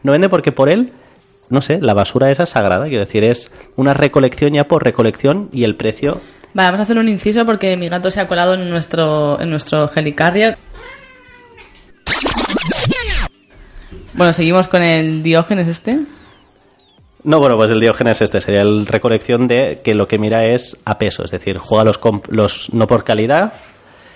No vende porque por él, no sé, la basura esa es sagrada, quiero decir, es una recolección ya por recolección y el precio Vale, vamos a hacer un inciso porque mi gato se ha colado en nuestro, en nuestro helicarrier. Bueno, seguimos con el Diógenes este. No, bueno, pues el Diógenes este sería el recolección de que lo que mira es a peso, es decir, juega los, los no por calidad,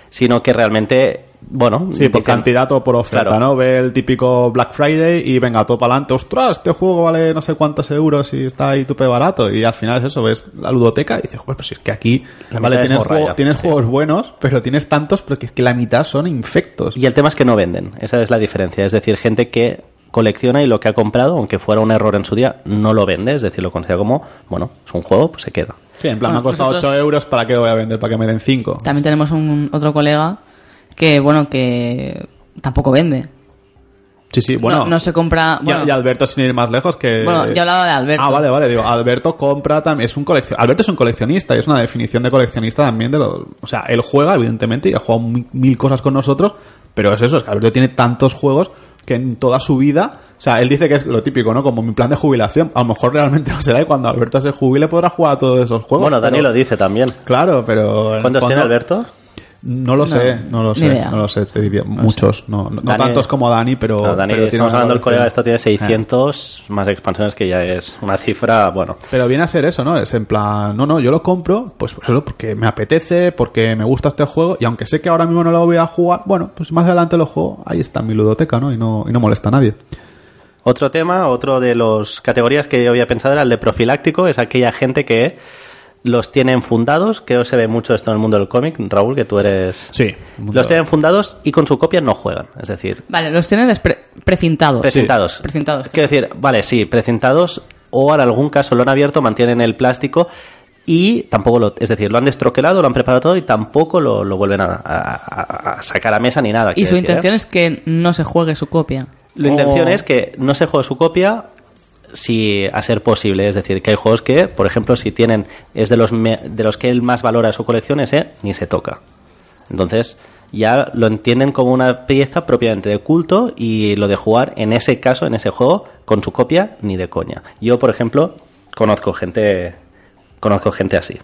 sino que realmente, bueno, Sí, por dicen- cantidad o por oferta, Claro. ¿no? Ve el típico Black Friday y venga, todo para adelante. ¡Ostras! Este juego vale no sé cuántos euros y está ahí tupe barato. Y al final es eso, ves la ludoteca y dices, joder, pues si es que aquí, La vale, tienes, juego- tienes sí. juegos buenos, pero tienes tantos, pero que es que la mitad son infectos. Y el tema es que no venden, esa es la diferencia, es decir, gente que colecciona y lo que ha comprado, aunque fuera un error en su día, no lo vende, es decir, lo considera como, bueno, es un juego, pues se queda. Sí, en plan, Bueno, me ha costado nosotros- 8 euros, ¿para qué lo voy a vender? ¿Para que me den 5? También tenemos un otro colega que, bueno, que tampoco vende. Sí, sí, bueno. no, no se compra. Bueno, y, Alberto sin ir más lejos que... Bueno, yo hablaba de Alberto. Ah, vale, vale. Digo, Alberto compra también... Es un coleccion... Alberto es un coleccionista y es una definición de coleccionista también de lo... O sea, él juega, evidentemente, y ha jugado mil, mil cosas con nosotros, pero es eso, es que Alberto tiene tantos juegos que en toda su vida... O sea, él dice que es lo típico, ¿no? Como mi plan de jubilación. A lo mejor realmente no será y cuando Alberto se jubile podrá jugar a todos esos juegos. Bueno, Dani pero- lo dice también. Claro, pero... ¿Cuántos fondo- tiene Alberto? No lo sé, no lo sé, idea. no lo sé, te diría. Muchos, no, no, no Dani- tantos como Dani, pero... No, Dani, pero estamos hablando del colega, esto tiene Eh. 600 más expansiones, que ya es una cifra, bueno. Pero viene a ser eso, ¿no? Es en plan, no, no, yo lo compro, pues por eso, porque me apetece, porque me gusta este juego, y aunque sé que ahora mismo no lo voy a jugar, bueno, pues más adelante lo juego, ahí está mi ludoteca, ¿no? Y no, y no molesta a nadie. Otro tema, otro de las categorías que yo había pensado era el de profiláctico, es aquella gente que los tienen fundados, creo que se ve mucho esto en el mundo del cómic, Raúl, que tú eres... Sí. Los tienen fundados y con su copia no juegan, es decir, Vale, los tienen despre- precintados. precintados. Precintados. Quiero decir, vale, sí, precintados o en algún caso lo han abierto, mantienen el plástico y tampoco lo, es decir, lo han destroquelado, lo han preparado todo y tampoco lo, lo vuelven a, a- a- a sacar a mesa ni nada. Y su decir, ¿eh? intención es que no se juegue su copia. La intención es que no se juegue su copia si a ser posible, es decir, que hay juegos que, por ejemplo, si tienen es de los me- de los que él más valora su colección ese ni se toca. Entonces, ya lo entienden como una pieza propiamente de culto y lo de jugar en ese caso, en ese juego con su copia ni de coña. Yo, por ejemplo, conozco gente conozco gente así.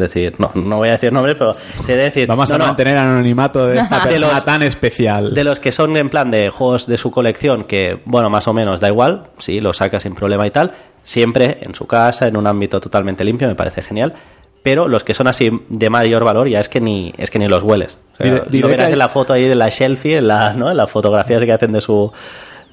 Decir, no, no voy a decir nombres, pero te a decir... Vamos no, a no, mantener el anonimato de esta De persona los- tan especial. De los que son en plan de juegos de su colección, que, bueno, más o menos da igual, sí, lo saca sin problema y tal, siempre en su casa, en un ámbito totalmente limpio, me parece genial. Pero los que son así de mayor valor ya es que ni, es que ni los hueles. O sea, diré lo verás que hay- en la foto ahí de la Shelfie, en la, ¿no? en las fotografías que hacen de su,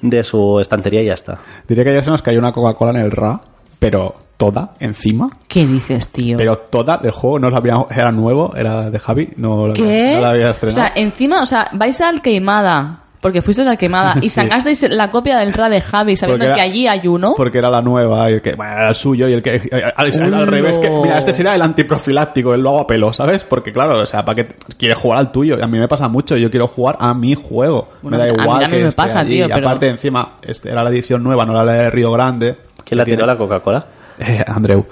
de su estantería y ya está. Diré que ya se nos cayó una Coca-Cola en el RA, pero toda encima. ¿Qué dices, tío? Pero toda del juego no la había, era nuevo, era de Javi, no, la había- ¿Qué? no la había o estrenado. sea, encima, o sea, vais al queimada, porque fuisteis al queimada, y Sí. sacasteis la copia del RA de Javi, sabiendo que allí hay uno. Porque era la nueva y el que bueno, era el suyo y el que al, al- revés que mira este sería el antiprofiláctico él lo hago a pelo ¿sabes? porque claro o sea para que quieres jugar al tuyo a mí me pasa mucho yo quiero jugar a mi juego Bueno, me da a mí igual que me esté pasa, allí. tío, y aparte encima este era la edición nueva no la de Río Grande ¿Quién la tiró tiene- la Coca-Cola? Eh, Andreu.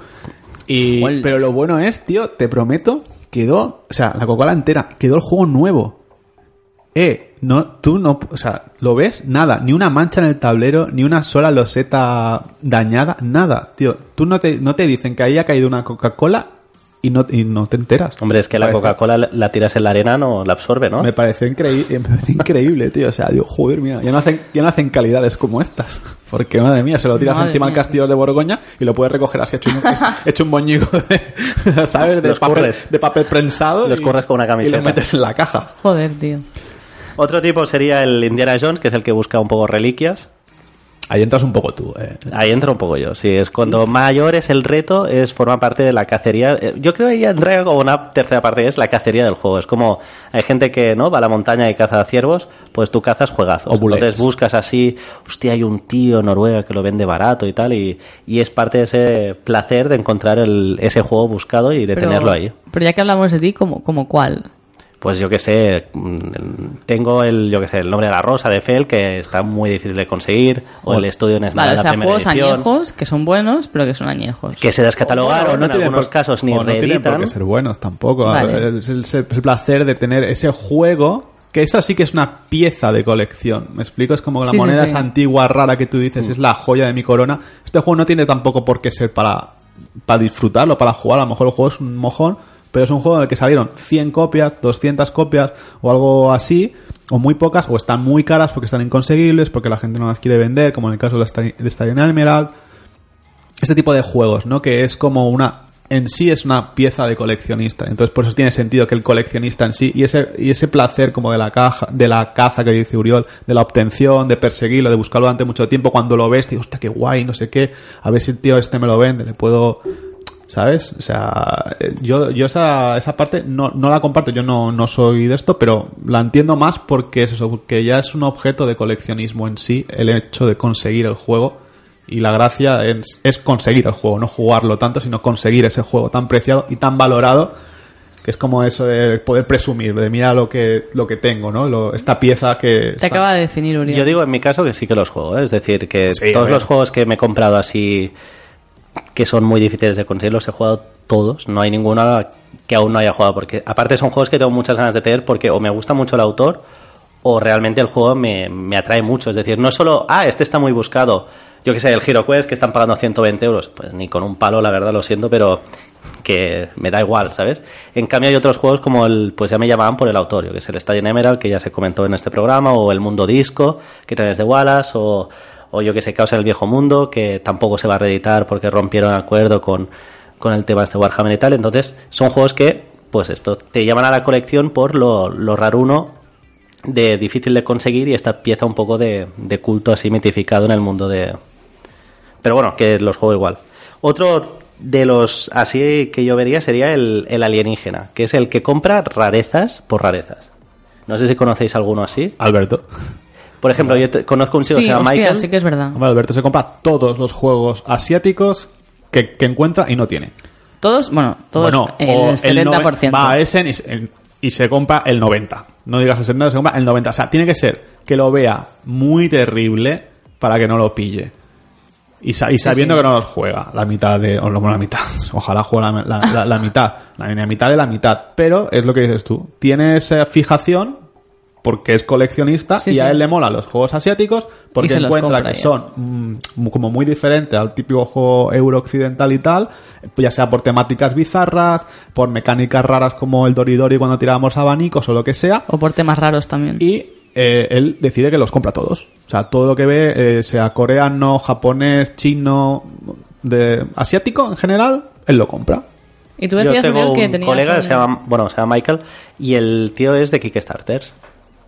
Y, pero lo bueno es, tío, te prometo, quedó, o sea, la Coca-Cola entera, quedó el juego nuevo. Eh, no, tú no, o sea, lo ves, nada, ni una mancha en el tablero, ni una sola loseta dañada, nada, tío. Tú no te, no te dicen que ahí ha caído una Coca-Cola y no, y no te enteras. Hombre, es que la Coca-Cola la- la tiras en la arena, no la absorbe, ¿no? Me pareció increíble, me pareció increíble, tío. O sea, digo, joder, mira, ya no hacen, ya no hacen calidades como estas. Porque, madre mía, se lo tiras Madre encima al castillo de Borgoña y lo puedes recoger así hecho un, hecho un moñigo de, ¿sabes? De Los papel, corres. de papel prensado. Los y- corres con una Y camiseta. lo metes en la caja. Joder, tío. Otro tipo sería el Indiana Jones, que es el que busca un poco reliquias. Ahí entras un poco tú, eh. Ahí entra un poco yo. Sí, es cuando mayor es el reto, es forma parte de la cacería. Eh, Yo creo que ya entra como una tercera parte, es la cacería del juego. Es como hay gente que no va a la montaña y caza ciervos, pues tú cazas juegazos. O. Entonces buscas así, hostia, hay un tío en Noruega que lo vende barato y tal, y, y es parte de ese placer de encontrar el, ese juego buscado y de Pero- tenerlo ahí. Pero ya que hablamos de ti, ¿como, como cuál? Pues yo que sé, mm, tengo el, yo que sé, el nombre de la rosa de Fel, que está muy difícil de conseguir, o el estudio en Vale, Esmeralda, o sea, primera juegos edición. años que son buenos, pero que son añejos. que se descatalogaron, en tienen algunos por- casos ni o no tienen por reeditan. qué ser buenos tampoco. Vale. Es el, es el placer de tener ese juego. Que eso sí que es una pieza de colección. ¿Me explico? Es como la Sí, moneda sí. esa antigua rara que tú dices, es la joya de mi corona. Este juego no tiene tampoco por qué ser para, para disfrutarlo, para jugar. A lo mejor el juego es un mojón, pero es un juego en el que salieron 100 copias, 200 copias o algo así, o muy pocas, o están muy caras porque están inconseguibles, porque la gente no las quiere vender, como en el caso de Sta- de Stadium Emerald este tipo de juegos, ¿no? Que es como una en sí es una pieza de coleccionista. Entonces, por eso tiene sentido que el coleccionista en sí y ese y ese placer como de la caja, de la caza que dice Uriol, de la obtención, de perseguirlo, de buscarlo durante mucho tiempo, cuando lo ves, te digo, hostia, qué guay, no sé qué, a ver si el tío este me lo vende, le puedo ¿Sabes? O sea, eh, yo, yo esa, esa parte no, no la comparto, yo no, no soy de esto, pero la entiendo más porque es eso, porque ya es un objeto de coleccionismo en sí, el hecho de conseguir el juego. Y la gracia es, es conseguir el juego, no jugarlo tanto, sino conseguir ese juego tan preciado y tan valorado, que es como eso de poder presumir, de mira lo que, lo que tengo, ¿no? Lo- esta pieza que... Te acaba de definir, Uriel. Yo digo en mi caso que sí que los juego, ¿eh? es decir, que Sí, todos los juegos que me he comprado así que son muy difíciles de conseguir los he jugado todos, no hay ninguno que aún no haya jugado porque aparte son juegos que tengo muchas ganas de tener porque o me gusta mucho el autor o realmente el juego me, me atrae mucho, es decir, no solo, ah, este está muy buscado, yo que sé, el Hero que están pagando 120 euros, pues ni con un palo, la verdad, lo siento, pero que me da igual, ¿sabes? En cambio hay otros juegos como el, pues ya me llamaban por el autor, yo que es el Stadium Emerald, que ya se comentó en este programa, o el Mundo Disco, que también es de Wallace, o yo que sé, Caos en el Viejo Mundo, que tampoco se va a reeditar porque rompieron acuerdo con, con el tema este Warhammer y tal, entonces son juegos que, pues esto, te llaman a la colección por lo, lo raruno de difícil de conseguir y esta pieza un poco de, de culto así mitificado en el mundo de... Pero bueno, que los juego igual. Otro de los así que yo vería sería el, el alienígena, que es el que compra rarezas por rarezas. No sé si conocéis alguno así. Alberto. Por ejemplo, yo te- conozco un chico que sí, se llama hostia, Michael. sí que es verdad. Hombre, Alberto se compra todos los juegos asiáticos que, que encuentra y no tiene. Todos, bueno, todos, Bueno, el 70%. nove- va a Essen y, se- y se compra el 90. No digas el 70, se compra el 90. O sea, tiene que ser que lo vea muy terrible para que no lo pille. Y, sa- y sabiendo sí. que no los juega la mitad de... O la mitad. Ojalá juegue la, la- la- la mitad. La, la mitad de la mitad. Pero es lo que dices tú. Tiene esa fijación porque es coleccionista Sí, y sí. a él le mola los juegos asiáticos porque encuentra que son mm, como muy diferentes al típico juego euro occidental y tal, ya sea por temáticas bizarras, por mecánicas raras como el Doridori cuando tirábamos abanicos o lo que sea, O por temas raros también. y eh, él decide que los compra todos. O sea, todo lo que ve, eh, sea coreano, japonés, chino, de asiático en general, él lo compra. Y tú Yo decías, tengo Uriel, que un tenías colega que se llama, bueno, se llama Michael y el tío es de Kickstarters.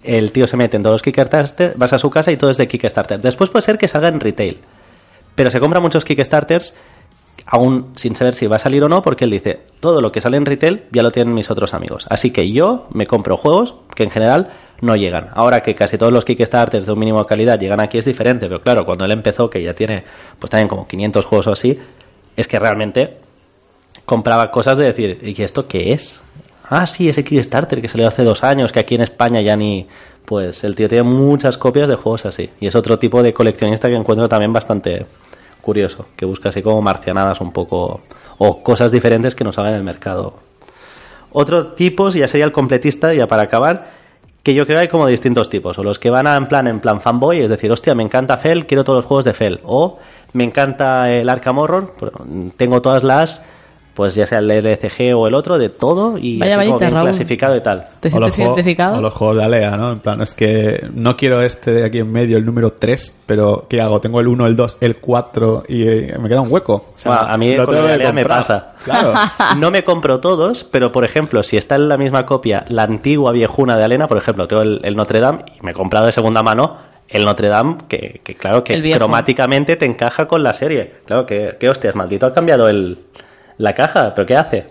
El tío se mete en todos los Kickstarters, vas a su casa y todo es de Kickstarter. Después puede ser que salga en retail, pero se compra muchos Kickstarters aún sin saber si va a salir o no, porque él dice, todo lo que sale en retail ya lo tienen mis otros amigos. Así que yo me compro juegos que en general no llegan. Ahora que casi todos los Kickstarters de un mínimo de calidad llegan aquí es diferente, pero claro, cuando él empezó, que ya tiene pues también como 500 juegos o así, es que realmente compraba cosas de decir, ¿y esto qué es? Ah, sí, ese Kickstarter que salió hace dos años, que aquí en España ya ni... Pues el tío tiene muchas copias de juegos así. Y es otro tipo de coleccionista que encuentro también bastante curioso, que busca así como marcianadas un poco, o cosas diferentes que nos hagan el mercado. Otro tipo ya sería el completista, ya para acabar, que yo creo que hay como distintos tipos, o los que van a, en plan en plan fanboy, es decir, hostia, me encanta Fel, quiero todos los juegos de Fel, o me encanta el Arkham Horror, tengo todas las, pues ya sea el LCG o el otro, de todo, y Vaya, así vaya, como bien Raúl. clasificado y tal. ¿Te O los sientes juegos- identificado? O los juegos de Alea, ¿no? En plan, es que no quiero este de aquí en medio, el número 3, pero ¿qué hago? Tengo el 1, el 2, el 4 y eh, me queda un hueco. O sea, Bueno, a mí con el que Alea me pasa. Claro. No me compro todos, pero por ejemplo, si está en la misma copia la antigua viejuna de Alena, por ejemplo, tengo el, el Notre Dame y me he comprado de segunda mano el Notre Dame, que, que claro que cromáticamente te encaja con la serie. Claro que, que hostias, maldito ha cambiado el, la caja, pero ¿qué hace?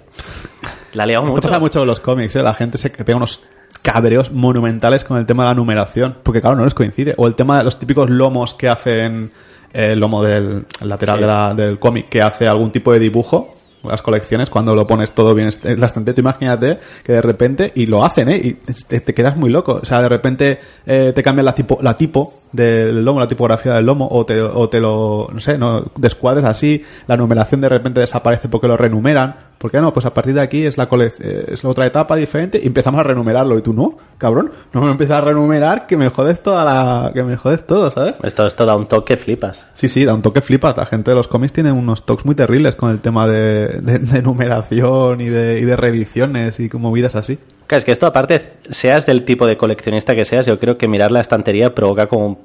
La ha liado Esto mucho. pasa mucho con los cómics, ¿eh? La gente se pega unos cabreos monumentales con el tema de la numeración, porque claro, no les coincide. O el tema de los típicos lomos que hacen eh, el lomo del el lateral Sí. de la- del cómic, que hace algún tipo de dibujo. Las colecciones, cuando lo pones todo bien en la estante, tú imagínate que de repente, y lo hacen, ¿eh? Y te, te quedas muy loco. O sea, de repente eh, te cambian la tipo, la tipo del lomo, la tipografía del lomo, o te, o te lo, no sé, no descuadres así, la numeración de repente desaparece porque lo renumeran. ¿Por qué no? Pues a partir de aquí es la colec- eh, es la otra etapa diferente y empezamos a renumerarlo. Y tú, no, cabrón, no me empiezas a renumerar que me jodes toda la, que me jodes todo, ¿sabes? Esto, esto da un toque, flipas. Sí, sí, da un toque flipas. La gente de los cómics tiene unos toques muy terribles con el tema de, de- de numeración y de, y de reediciones y movidas así. Claro, es que esto aparte, seas del tipo de coleccionista que seas, yo creo que mirar la estantería provoca como un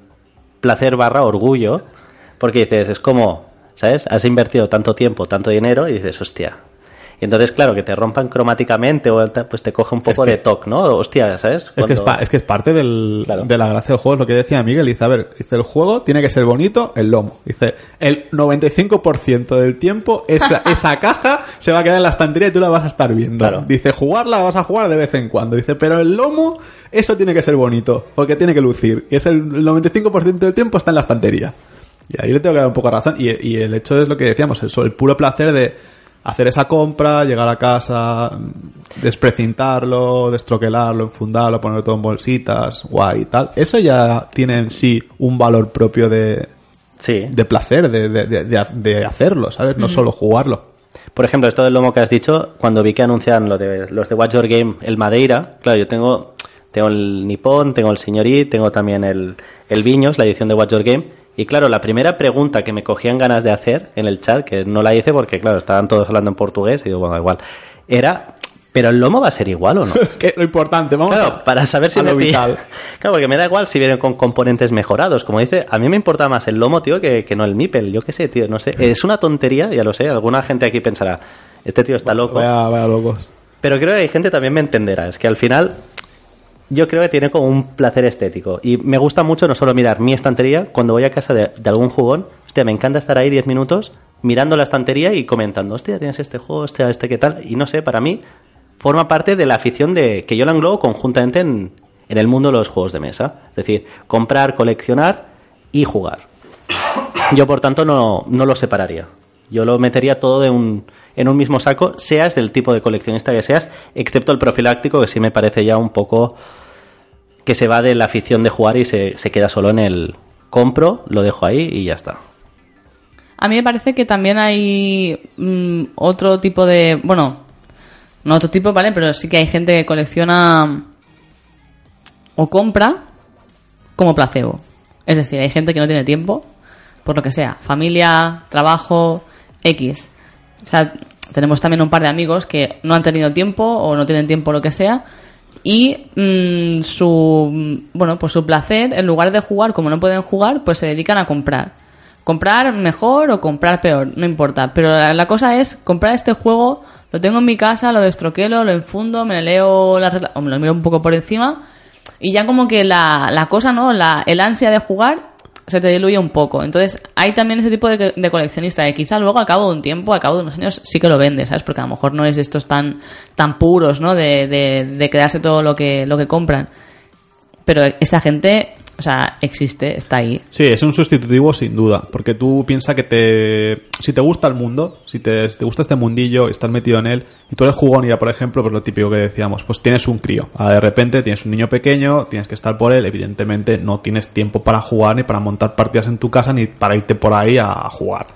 placer barra orgullo, porque dices, es como, ¿sabes? Has invertido tanto tiempo, tanto dinero y dices, hostia. Y entonces, claro, que te rompan cromáticamente o pues te coge un poco que- de toque, ¿no? Hostia, ¿sabes? Es que es, es que es parte del, Claro. de la gracia del juego, es lo que decía Miguel. Dice, a ver, dice, el juego tiene que ser bonito, el lomo. Dice, el 95% del tiempo esa, esa caja se va a quedar en la estantería y tú la vas a estar viendo. Claro. Dice, jugarla la vas a jugar de vez en cuando. Dice, pero el lomo, eso tiene que ser bonito, porque tiene que lucir. Y es el 95% del tiempo está en la estantería. Y ahí le tengo que dar un poco de razón. Y, y el hecho es lo que decíamos, eso, el puro placer de hacer esa compra, llegar a casa, desprecintarlo, destroquelarlo, enfundarlo, ponerlo todo en bolsitas, guay y tal. Eso ya tiene en sí un valor propio de, Sí. de placer, de, de, de- de- hacerlo, ¿sabes? No solo jugarlo. Por ejemplo, esto del lomo que has dicho, cuando vi que anuncian lo de, los de Watch Your Game, el Madeira, claro, yo tengo, tengo el Nippon, tengo el Señorí, tengo también el, el Viños, la edición de Watch Your Game, y claro, la primera pregunta que me cogían ganas de hacer en el chat, que no la hice porque, claro, estaban todos hablando en portugués, y digo, bueno, igual, era, ¿pero el lomo va a ser igual o no? que lo importante, vamos Claro, a- para saber si a me lo pi- vital. Claro, porque me da igual si vienen con componentes mejorados. Como dice, a mí me importa más el lomo, tío, que, que no el nipple. Yo qué sé, tío, no sé. Es una tontería, ya lo sé. Alguna gente aquí pensará, este tío está loco. Vaya, vaya locos. Pero creo que hay gente también me entenderá. Es que al final yo creo que tiene como un placer estético. Y me gusta mucho no solo mirar mi estantería, cuando voy a casa de, de algún jugón, hostia, me encanta estar ahí 10 minutos mirando la estantería y comentando, hostia, tienes este juego, hostia, este qué tal. Y no sé, para mí forma parte de la afición de que yo la englobo conjuntamente en, en el mundo de los juegos de mesa. Es decir, comprar, coleccionar y jugar. Yo, por tanto, no, no lo separaría. Yo lo metería todo de un, en un mismo saco, seas del tipo de coleccionista que seas, excepto el profiláctico, que sí me parece ya un poco que se va de la afición de jugar y se, se queda solo en el compro, lo dejo ahí y ya está. A mí me parece que también hay mm, otro tipo de... Bueno, no otro tipo, ¿vale? Pero sí que hay gente que colecciona o compra como placebo. Es decir, hay gente que no tiene tiempo, por lo que sea, familia, trabajo, X. O sea, tenemos también un par de amigos que no han tenido tiempo o no tienen tiempo, lo que sea, y mm, su bueno pues su placer en lugar de jugar como no pueden jugar pues se dedican a comprar. Comprar mejor o comprar peor no importa. Pero la, cosa es comprar este juego lo tengo en mi casa lo destroquelo lo enfundo me leo las o me lo miro un poco por encima y ya como que la, la cosa no la el ansia de jugar se te diluye un poco. Entonces, hay también ese tipo de, de coleccionista que quizá luego a cabo de un tiempo, a cabo de unos años, sí que lo vende, ¿sabes? Porque a lo mejor no es de estos tan, tan puros, ¿no? De, de, de quedarse todo lo que, lo que compran. Pero esa gente, o sea, existe, está ahí. Sí, es un sustitutivo sin duda, porque tú piensas que te si te gusta el mundo, si te, te gusta este mundillo, estás metido en él, y tú eres jugón ya, por ejemplo, pues lo típico que decíamos, pues tienes un crío, ah, de repente tienes un niño pequeño, tienes que estar por él, evidentemente no tienes tiempo para jugar ni para montar partidas en tu casa ni para irte por ahí a jugar.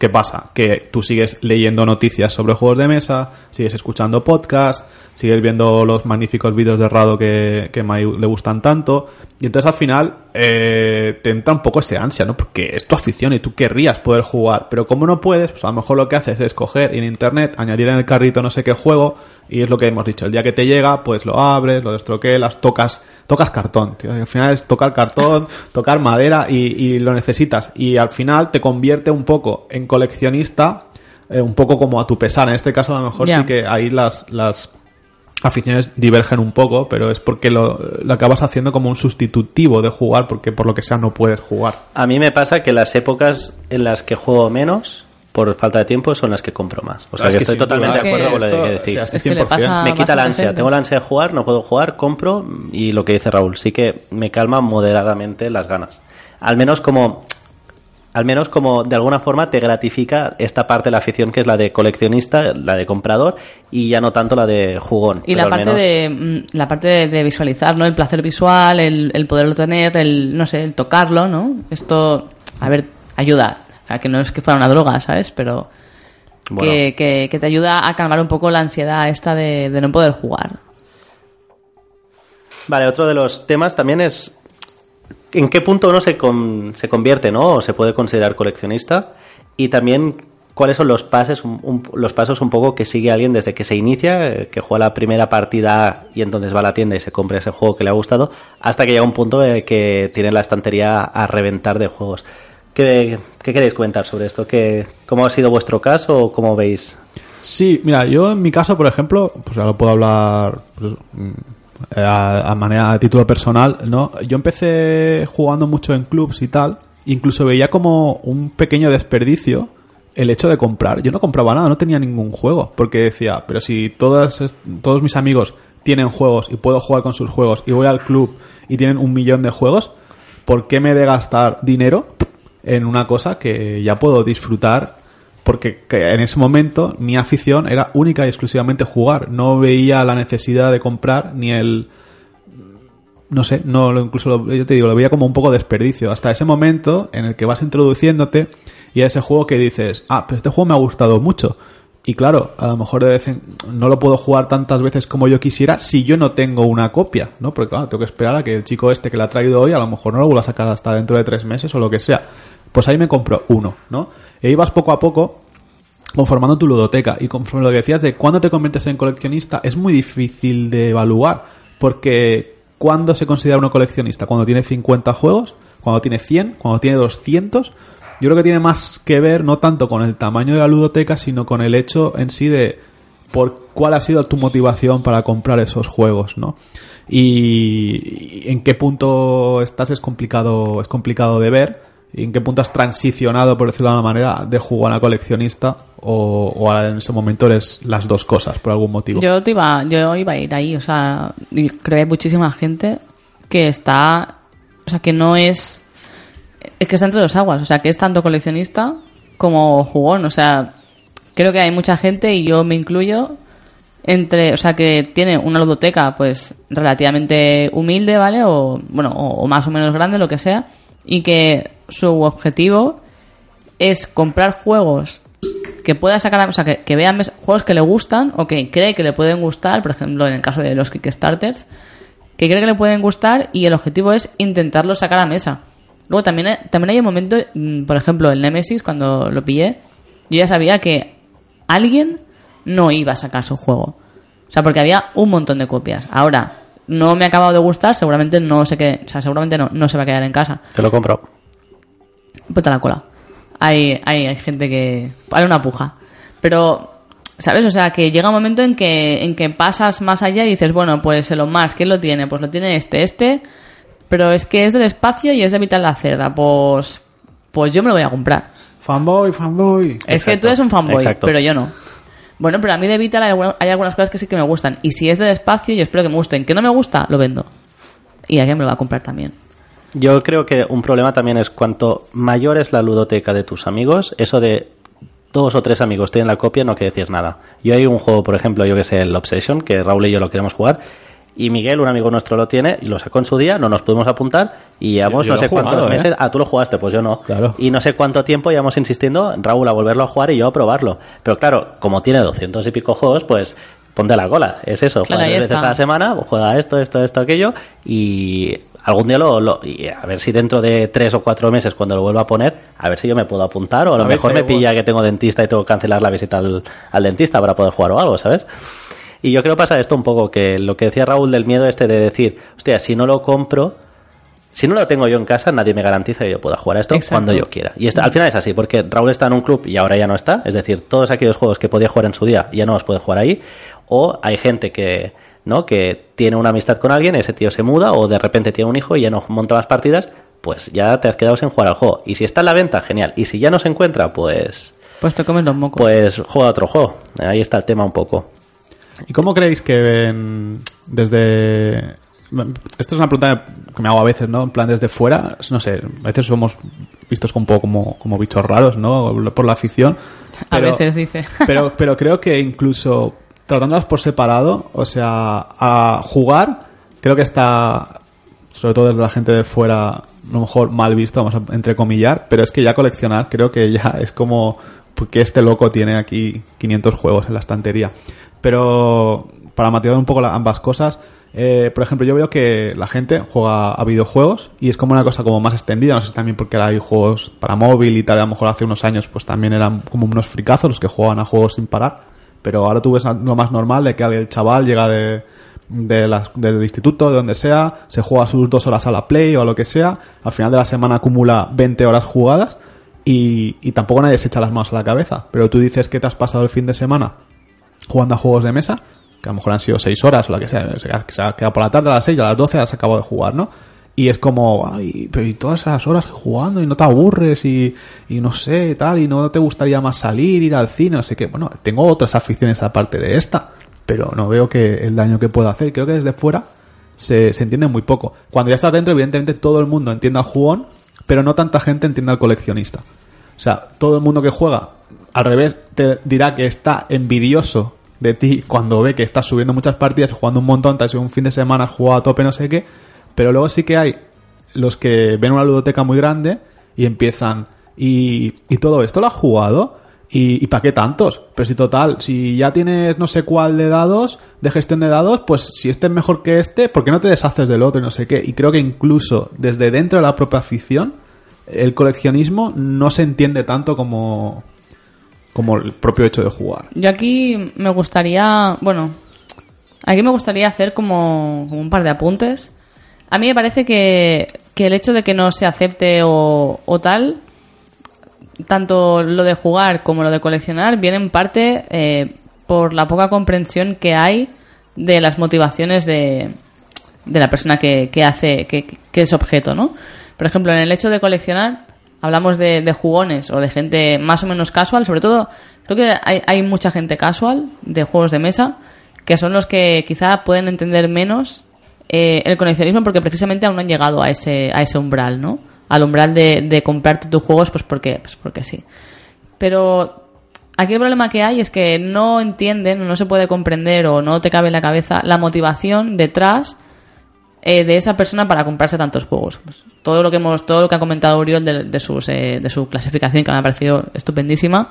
¿Qué pasa? Que tú sigues leyendo noticias sobre juegos de mesa, sigues escuchando podcasts, sigues viendo los magníficos vídeos de Rado que, que a Mai le gustan tanto, y entonces al final eh, te entra un poco ese ansia, ¿no? Porque es tu afición y tú querrías poder jugar, pero como no puedes, pues a lo mejor lo que haces es coger en internet, añadir en el carrito no sé qué juego, y es lo que hemos dicho, el día que te llega, pues lo abres, lo destroquelas, tocas, tocas cartón, tío. Y al final es tocar cartón, tocar madera y, y lo necesitas. Y al final te convierte un poco en coleccionista, eh, un poco como a tu pesar. En este caso a lo mejor sí que ahí las, las aficiones divergen un poco, pero es porque lo, lo acabas haciendo como un sustitutivo de jugar, porque por lo que sea no puedes jugar. A mí me pasa que las épocas en las que juego menos, por falta de tiempo, son las que compro más. O sea, Es que que estoy totalmente duda de acuerdo con lo que decís. se hace Es que le 100%. pasa me quita la ansia, gente. tengo la ansia de jugar, no puedo jugar, compro y lo que dice Raúl, sí que me calma moderadamente las ganas. Al menos como al menos como de alguna forma te gratifica esta parte de la afición que es la de coleccionista, la de comprador y ya no tanto la de jugón. Y Pero la parte menos- de mm, la parte de, de visualizar, ¿no? El placer visual, el, el poderlo tener, el no sé, el tocarlo, ¿no? Esto, a ver, ayuda. O sea, que no es que fuera una droga, ¿sabes? Pero Bueno. que, que, que te ayuda a calmar un poco la ansiedad esta de, de no poder jugar. Vale, otro de los temas también es en qué punto uno se, con- se convierte, ¿no? O se puede considerar coleccionista. Y también cuáles son los un- los pasos un poco que sigue alguien desde que se inicia, eh, que juega la primera partida y entonces va a la tienda y se compra ese juego que le ha gustado, hasta que llega un punto en el que tiene la estantería a reventar de juegos. ¿Qué, qué queréis comentar sobre esto? ¿Qué, ¿Cómo ha sido vuestro caso o cómo veis? Sí, mira, yo en mi caso, por ejemplo, pues ya lo puedo hablar pues, mm, a, manera a título personal, ¿no? Yo empecé jugando mucho en clubs y tal, incluso veía como un pequeño desperdicio el hecho de comprar. Yo no compraba nada, no tenía ningún juego, porque decía, pero si todas, todos mis amigos tienen juegos y puedo jugar con sus juegos y voy al club y tienen un millón de juegos, ¿por qué me he de gastar dinero en una cosa que ya puedo disfrutar porque que en ese momento mi afición era única y exclusivamente jugar. No veía la necesidad de comprar ni el no sé, no incluso lo, yo te digo, lo veía como un poco desperdicio. Hasta ese momento en el que vas introduciéndote y a ese juego que dices, ah, pero este juego me ha gustado mucho. Y claro, a lo mejor de vez en, no lo puedo jugar tantas veces como yo quisiera si yo no tengo una copia, ¿no? Porque claro, tengo que esperar a que el chico este que la ha traído hoy a lo mejor no lo vuelva a sacar hasta dentro de tres meses o lo que sea. Pues ahí me compro uno, ¿no? E ibas poco a poco conformando tu ludoteca. Y conforme lo que decías de cuándo te conviertes en coleccionista, es muy difícil de evaluar. Porque ¿cuándo se considera uno coleccionista? ¿Cuando tiene 50 juegos? ¿Cuando tiene 100? ¿Cuando tiene 200? Yo creo que tiene más que ver no tanto con el tamaño de la ludoteca, sino con el hecho en sí de por cuál ha sido tu motivación para comprar esos juegos, ¿no? Y, y en qué punto estás es complicado, es complicado de ver. Y en qué punto has transicionado, por decirlo de alguna manera, de jugar a coleccionista o, a- en ese momento eres las dos cosas por algún motivo. Yo te iba, yo iba a ir ahí, o sea, creo que hay muchísima gente que está, o sea, que no es, es que está entre dos aguas, o sea, que es tanto coleccionista como jugón, o sea, creo que hay mucha gente y yo me incluyo entre, o sea, que tiene una ludoteca, pues, relativamente humilde, ¿vale? O, bueno, o más o menos grande, lo que sea, y que su objetivo es comprar juegos que pueda sacar, o sea, que, que vean juegos que le gustan o que cree que le pueden gustar, por ejemplo, en el caso de los Kickstarters, que cree que le pueden gustar y el objetivo es intentarlo sacar a mesa. Luego también, también hay un momento, mm, por ejemplo, el Nemesis, cuando lo pillé, yo ya sabía que alguien no iba a sacar su juego. O sea, porque había un montón de copias. Ahora, no me ha acabado de gustar, seguramente no sé qué, o sea, seguramente no, no se va a quedar en casa. Te lo compro. Ponte la cola. Hay, hay, hay gente que. Hay una puja. Pero, ¿sabes? O sea, que llega un momento en que, en que pasas más allá y dices, bueno, pues Elon Musk, ¿quién lo tiene? Pues lo tiene este, este. Pero es que es del espacio y es de Vital la Cerda. Pues. Pues yo me lo voy a comprar. Fanboy, fanboy. Es que tú eres un fanboy, Exacto. pero yo no. Bueno, pero a mí de Vital hay, alguna- hay algunas cosas que sí que me gustan. Y si es del espacio, yo espero que me gusten. Que no me gusta, lo vendo. Y alguien me lo va a comprar también. Yo creo que un problema también es cuanto mayor es la ludoteca de tus amigos, eso de dos o tres amigos tienen la copia no quiere decir nada. Yo hay un juego, por ejemplo, yo que sé, el Obsession, que Raúl y yo lo queremos jugar, y Miguel, un amigo nuestro, lo tiene y lo sacó en su día, no nos pudimos apuntar y llevamos Yo no sé cuántos ¿eh? meses. Ah, tú lo jugaste, pues yo no. Claro. Y no sé cuánto tiempo llevamos insistiendo, Raúl, a volverlo a jugar y yo a probarlo. Pero claro, como tiene doscientos y pico juegos, pues ponte la cola. Es eso, Claro, tres veces a la semana, pues juega esto, esto, esto, aquello y algún día lo, lo- y a ver si dentro de tres o cuatro meses cuando lo vuelva a poner a ver si yo me puedo apuntar o a lo A mejor si me pilla que tengo dentista y tengo que cancelar la visita al, al dentista para poder jugar o algo ¿sabes? Y yo creo que pasa esto un poco que lo que decía Raúl del miedo este de decir hostia si no lo compro si no lo tengo yo en casa, nadie me garantiza que yo pueda jugar a esto Exacto. cuando yo quiera. Y esto, al final es así, porque Raúl está en un club y ahora ya no está. Es decir, todos aquellos juegos que podía jugar en su día ya no los puede jugar ahí. O hay gente que, ¿no? que tiene una amistad con alguien, ese tío se muda, o de repente tiene un hijo y ya no monta más partidas, pues ya te has quedado sin jugar al juego. Y si está en la venta, genial. Y si ya no se encuentra, pues, Pues te comes los mocos. pues juega otro juego. Ahí está el tema un poco. ¿Y cómo creéis que ven desde... Esto es una pregunta que me hago a veces, ¿no? En plan, desde fuera, no sé, a veces somos vistos un poco como, como bichos raros, ¿no? Por la afición. a Pero- veces dice. Pero, pero creo que incluso tratándolas por separado, o sea, a jugar, creo que está, sobre todo desde la gente de fuera, a lo mejor mal visto, vamos a entrecomillar, pero es que ya coleccionar, creo que ya es como que este loco tiene aquí 500 juegos en la estantería. Pero para matizar un poco la- ambas cosas, eh, por ejemplo, yo veo que la gente juega a videojuegos y es como una cosa como más extendida, no sé si también porque hay juegos para móvil y tal, a lo mejor hace unos años pues también eran como unos fricazos los que jugaban a juegos sin parar, pero ahora tú ves lo más normal de que el chaval llega de, de las- del instituto, de donde sea, se juega sus dos horas a la play o a lo que sea, al final de la semana acumula 20 horas jugadas y, y tampoco nadie se echa las manos a la cabeza, pero tú dices que te has pasado el fin de semana jugando a juegos de mesa, que a lo mejor han sido 6 horas o lo que sea, se ha- se ha quedado por la tarde a las 6 a las 12 has acabado de jugar, ¿no? Y es como, ay, pero y todas esas horas jugando y no te aburres y, y no sé, tal, y no te gustaría más salir, ir al cine, no sé qué. Bueno, tengo otras aficiones aparte de esta, pero no veo que el daño que pueda hacer. Creo que desde fuera se, se entiende muy poco. Cuando ya estás dentro, evidentemente todo el mundo entiende al jugón, pero no tanta gente entiende al coleccionista. O sea, todo el mundo que juega, al revés, te dirá que está envidioso de ti cuando ve que estás subiendo muchas partidas jugando un montón, te has un fin de semana, has jugado a tope, no sé qué. Pero luego sí que hay los que ven una ludoteca muy grande y empiezan. Y, y todo esto lo has jugado. ¿Y, y para qué tantos? Pero si total, si ya tienes no sé cuál de dados, de gestión de dados, pues si este es mejor que este, ¿por qué no te deshaces del otro y no sé qué? Y creo que incluso desde dentro de la propia afición, el coleccionismo no se entiende tanto como, como el propio hecho de jugar. Yo aquí me gustaría, bueno, aquí me gustaría hacer como, como un par de apuntes. A mí me parece que, que el hecho de que no se acepte o, o tal, tanto lo de jugar como lo de coleccionar, viene en parte eh, por la poca comprensión que hay de las motivaciones de, de la persona que, que hace, que, que es objeto, ¿no? Por ejemplo, en el hecho de coleccionar, hablamos de, de jugones o de gente más o menos casual, sobre todo, creo que hay, hay mucha gente casual de juegos de mesa, que son los que quizá pueden entender menos eh, el coleccionismo porque precisamente aún no han llegado a ese, a ese umbral, ¿no? Al umbral de, de comprarte tus juegos, pues porque, pues porque sí. Pero aquí el problema que hay es que no entienden, no se puede comprender o no te cabe en la cabeza la motivación detrás eh, de esa persona para comprarse tantos juegos. Pues todo lo que hemos, todo lo que ha comentado Uriol de, de sus, eh, de su clasificación que me ha parecido estupendísima,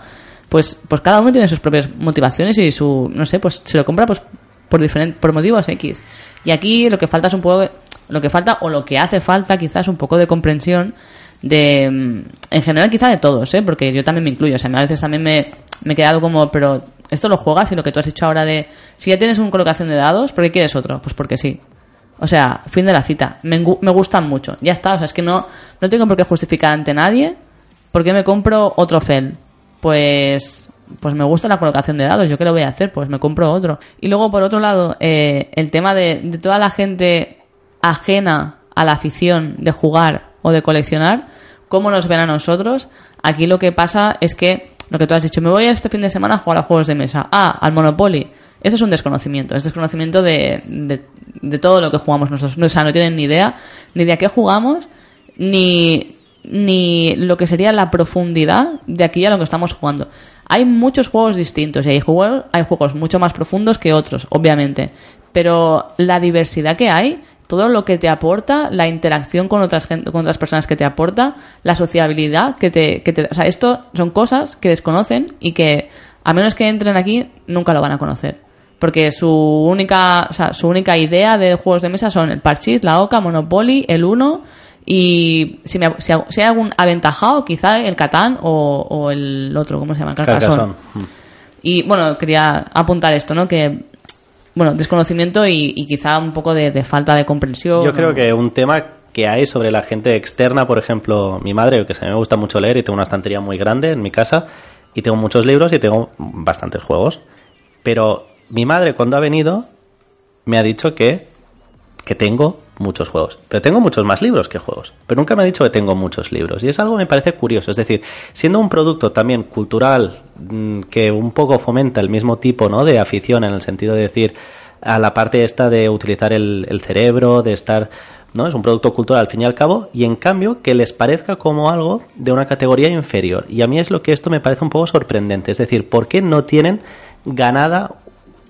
pues, pues cada uno tiene sus propias motivaciones y su, no sé, pues si lo compra, pues por diferentes, por motivos X. Y aquí lo que falta es un poco, lo que falta o lo que hace falta quizás un poco de comprensión de, mm, en general quizá de todos, ¿eh? Porque yo también me incluyo, o sea, a veces también me, me he quedado como, pero esto lo juegas y lo que tú has dicho ahora de, si ya tienes una colocación de dados, ¿por qué quieres otro? Pues porque sí. O sea, fin de la cita. Me, me gustan mucho. Ya está, o sea, es que no, no tengo por qué justificar ante nadie por qué me compro otro FEL. Pues, pues me gusta la colocación de dados. ¿Yo qué lo voy a hacer? Pues me compro otro. Y luego, por otro lado, eh, el tema de, de toda la gente ajena a la afición de jugar o de coleccionar, cómo nos ven a nosotros. Aquí lo que pasa es que, lo que tú has dicho, me voy este fin de semana a jugar a juegos de mesa. Ah, al Monopoly. Eso es un desconocimiento, es desconocimiento de, de, todo lo que jugamos nosotros. No, o sea, no tienen ni idea ni de a qué jugamos, ni, ni lo que sería la profundidad de aquí a lo que estamos jugando. Hay muchos juegos distintos y hay juegos, hay juegos mucho más profundos que otros, obviamente. Pero la diversidad que hay, todo lo que te aporta, la interacción con otras, con otras personas que te aporta, la sociabilidad que te, que te... O sea, esto son cosas que desconocen y que, a menos que entren aquí, nunca lo van a conocer. Porque su única, o sea, su única idea de juegos de mesa son el Parchís, la Oca, Monopoly, el Uno y si, me, si, si hay algún aventajado, quizá el Catán o, o el otro, ¿cómo se llama? Carcassonne. Carcassonne. Y bueno, quería apuntar esto, ¿no? Que, bueno, desconocimiento y, y quizá un poco de, de falta de comprensión. Yo creo que un tema que hay sobre la gente externa, por ejemplo, mi madre, que se me gusta mucho leer y tengo una estantería muy grande en mi casa y tengo muchos libros y tengo bastantes juegos. Pero mi madre cuando ha venido me ha dicho que, que tengo muchos juegos. Pero tengo muchos más libros que juegos. Pero nunca me ha dicho que tengo muchos libros. Y es algo que me parece curioso. Es decir, siendo un producto también cultural mm, que un poco fomenta el mismo tipo ¿no? de afición en el sentido de decir a la parte esta de utilizar el, el cerebro, de estar... ¿no? Es un producto cultural al fin y al cabo, y en cambio que les parezca como algo de una categoría inferior. Y a mí es lo que esto me parece un poco sorprendente. Es decir, ¿por qué no tienen ganada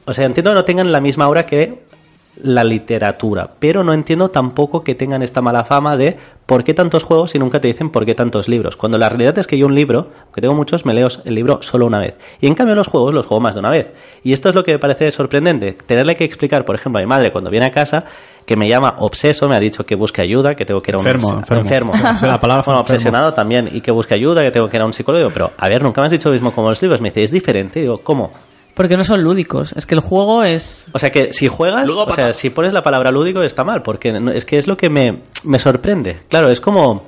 o sea, entiendo que no tengan la misma aura que la literatura, pero no entiendo tampoco que tengan esta mala fama de por qué tantos juegos y nunca te dicen por qué tantos libros. Cuando la realidad es que yo un libro, que tengo muchos, me leo el libro solo una vez. Y en cambio los juegos los juego más de una vez. Y esto es lo que me parece sorprendente. Tenerle que explicar, por ejemplo, a mi madre cuando viene a casa, que me llama obseso, me ha dicho que busque ayuda, que tengo que ir a un Enfermo, enfermo. la palabra fue bueno, enfermo. obsesionado también y que busque ayuda, que tengo que ir a un psicólogo. Pero, a ver, nunca me has dicho lo mismo como los libros. Me dice, es diferente. Digo, ¿cómo? Porque no son lúdicos. Es que el juego es. O sea que si juegas, o sea, si pones la palabra lúdico está mal, porque no- es que es lo que me, me sorprende. Claro, es como,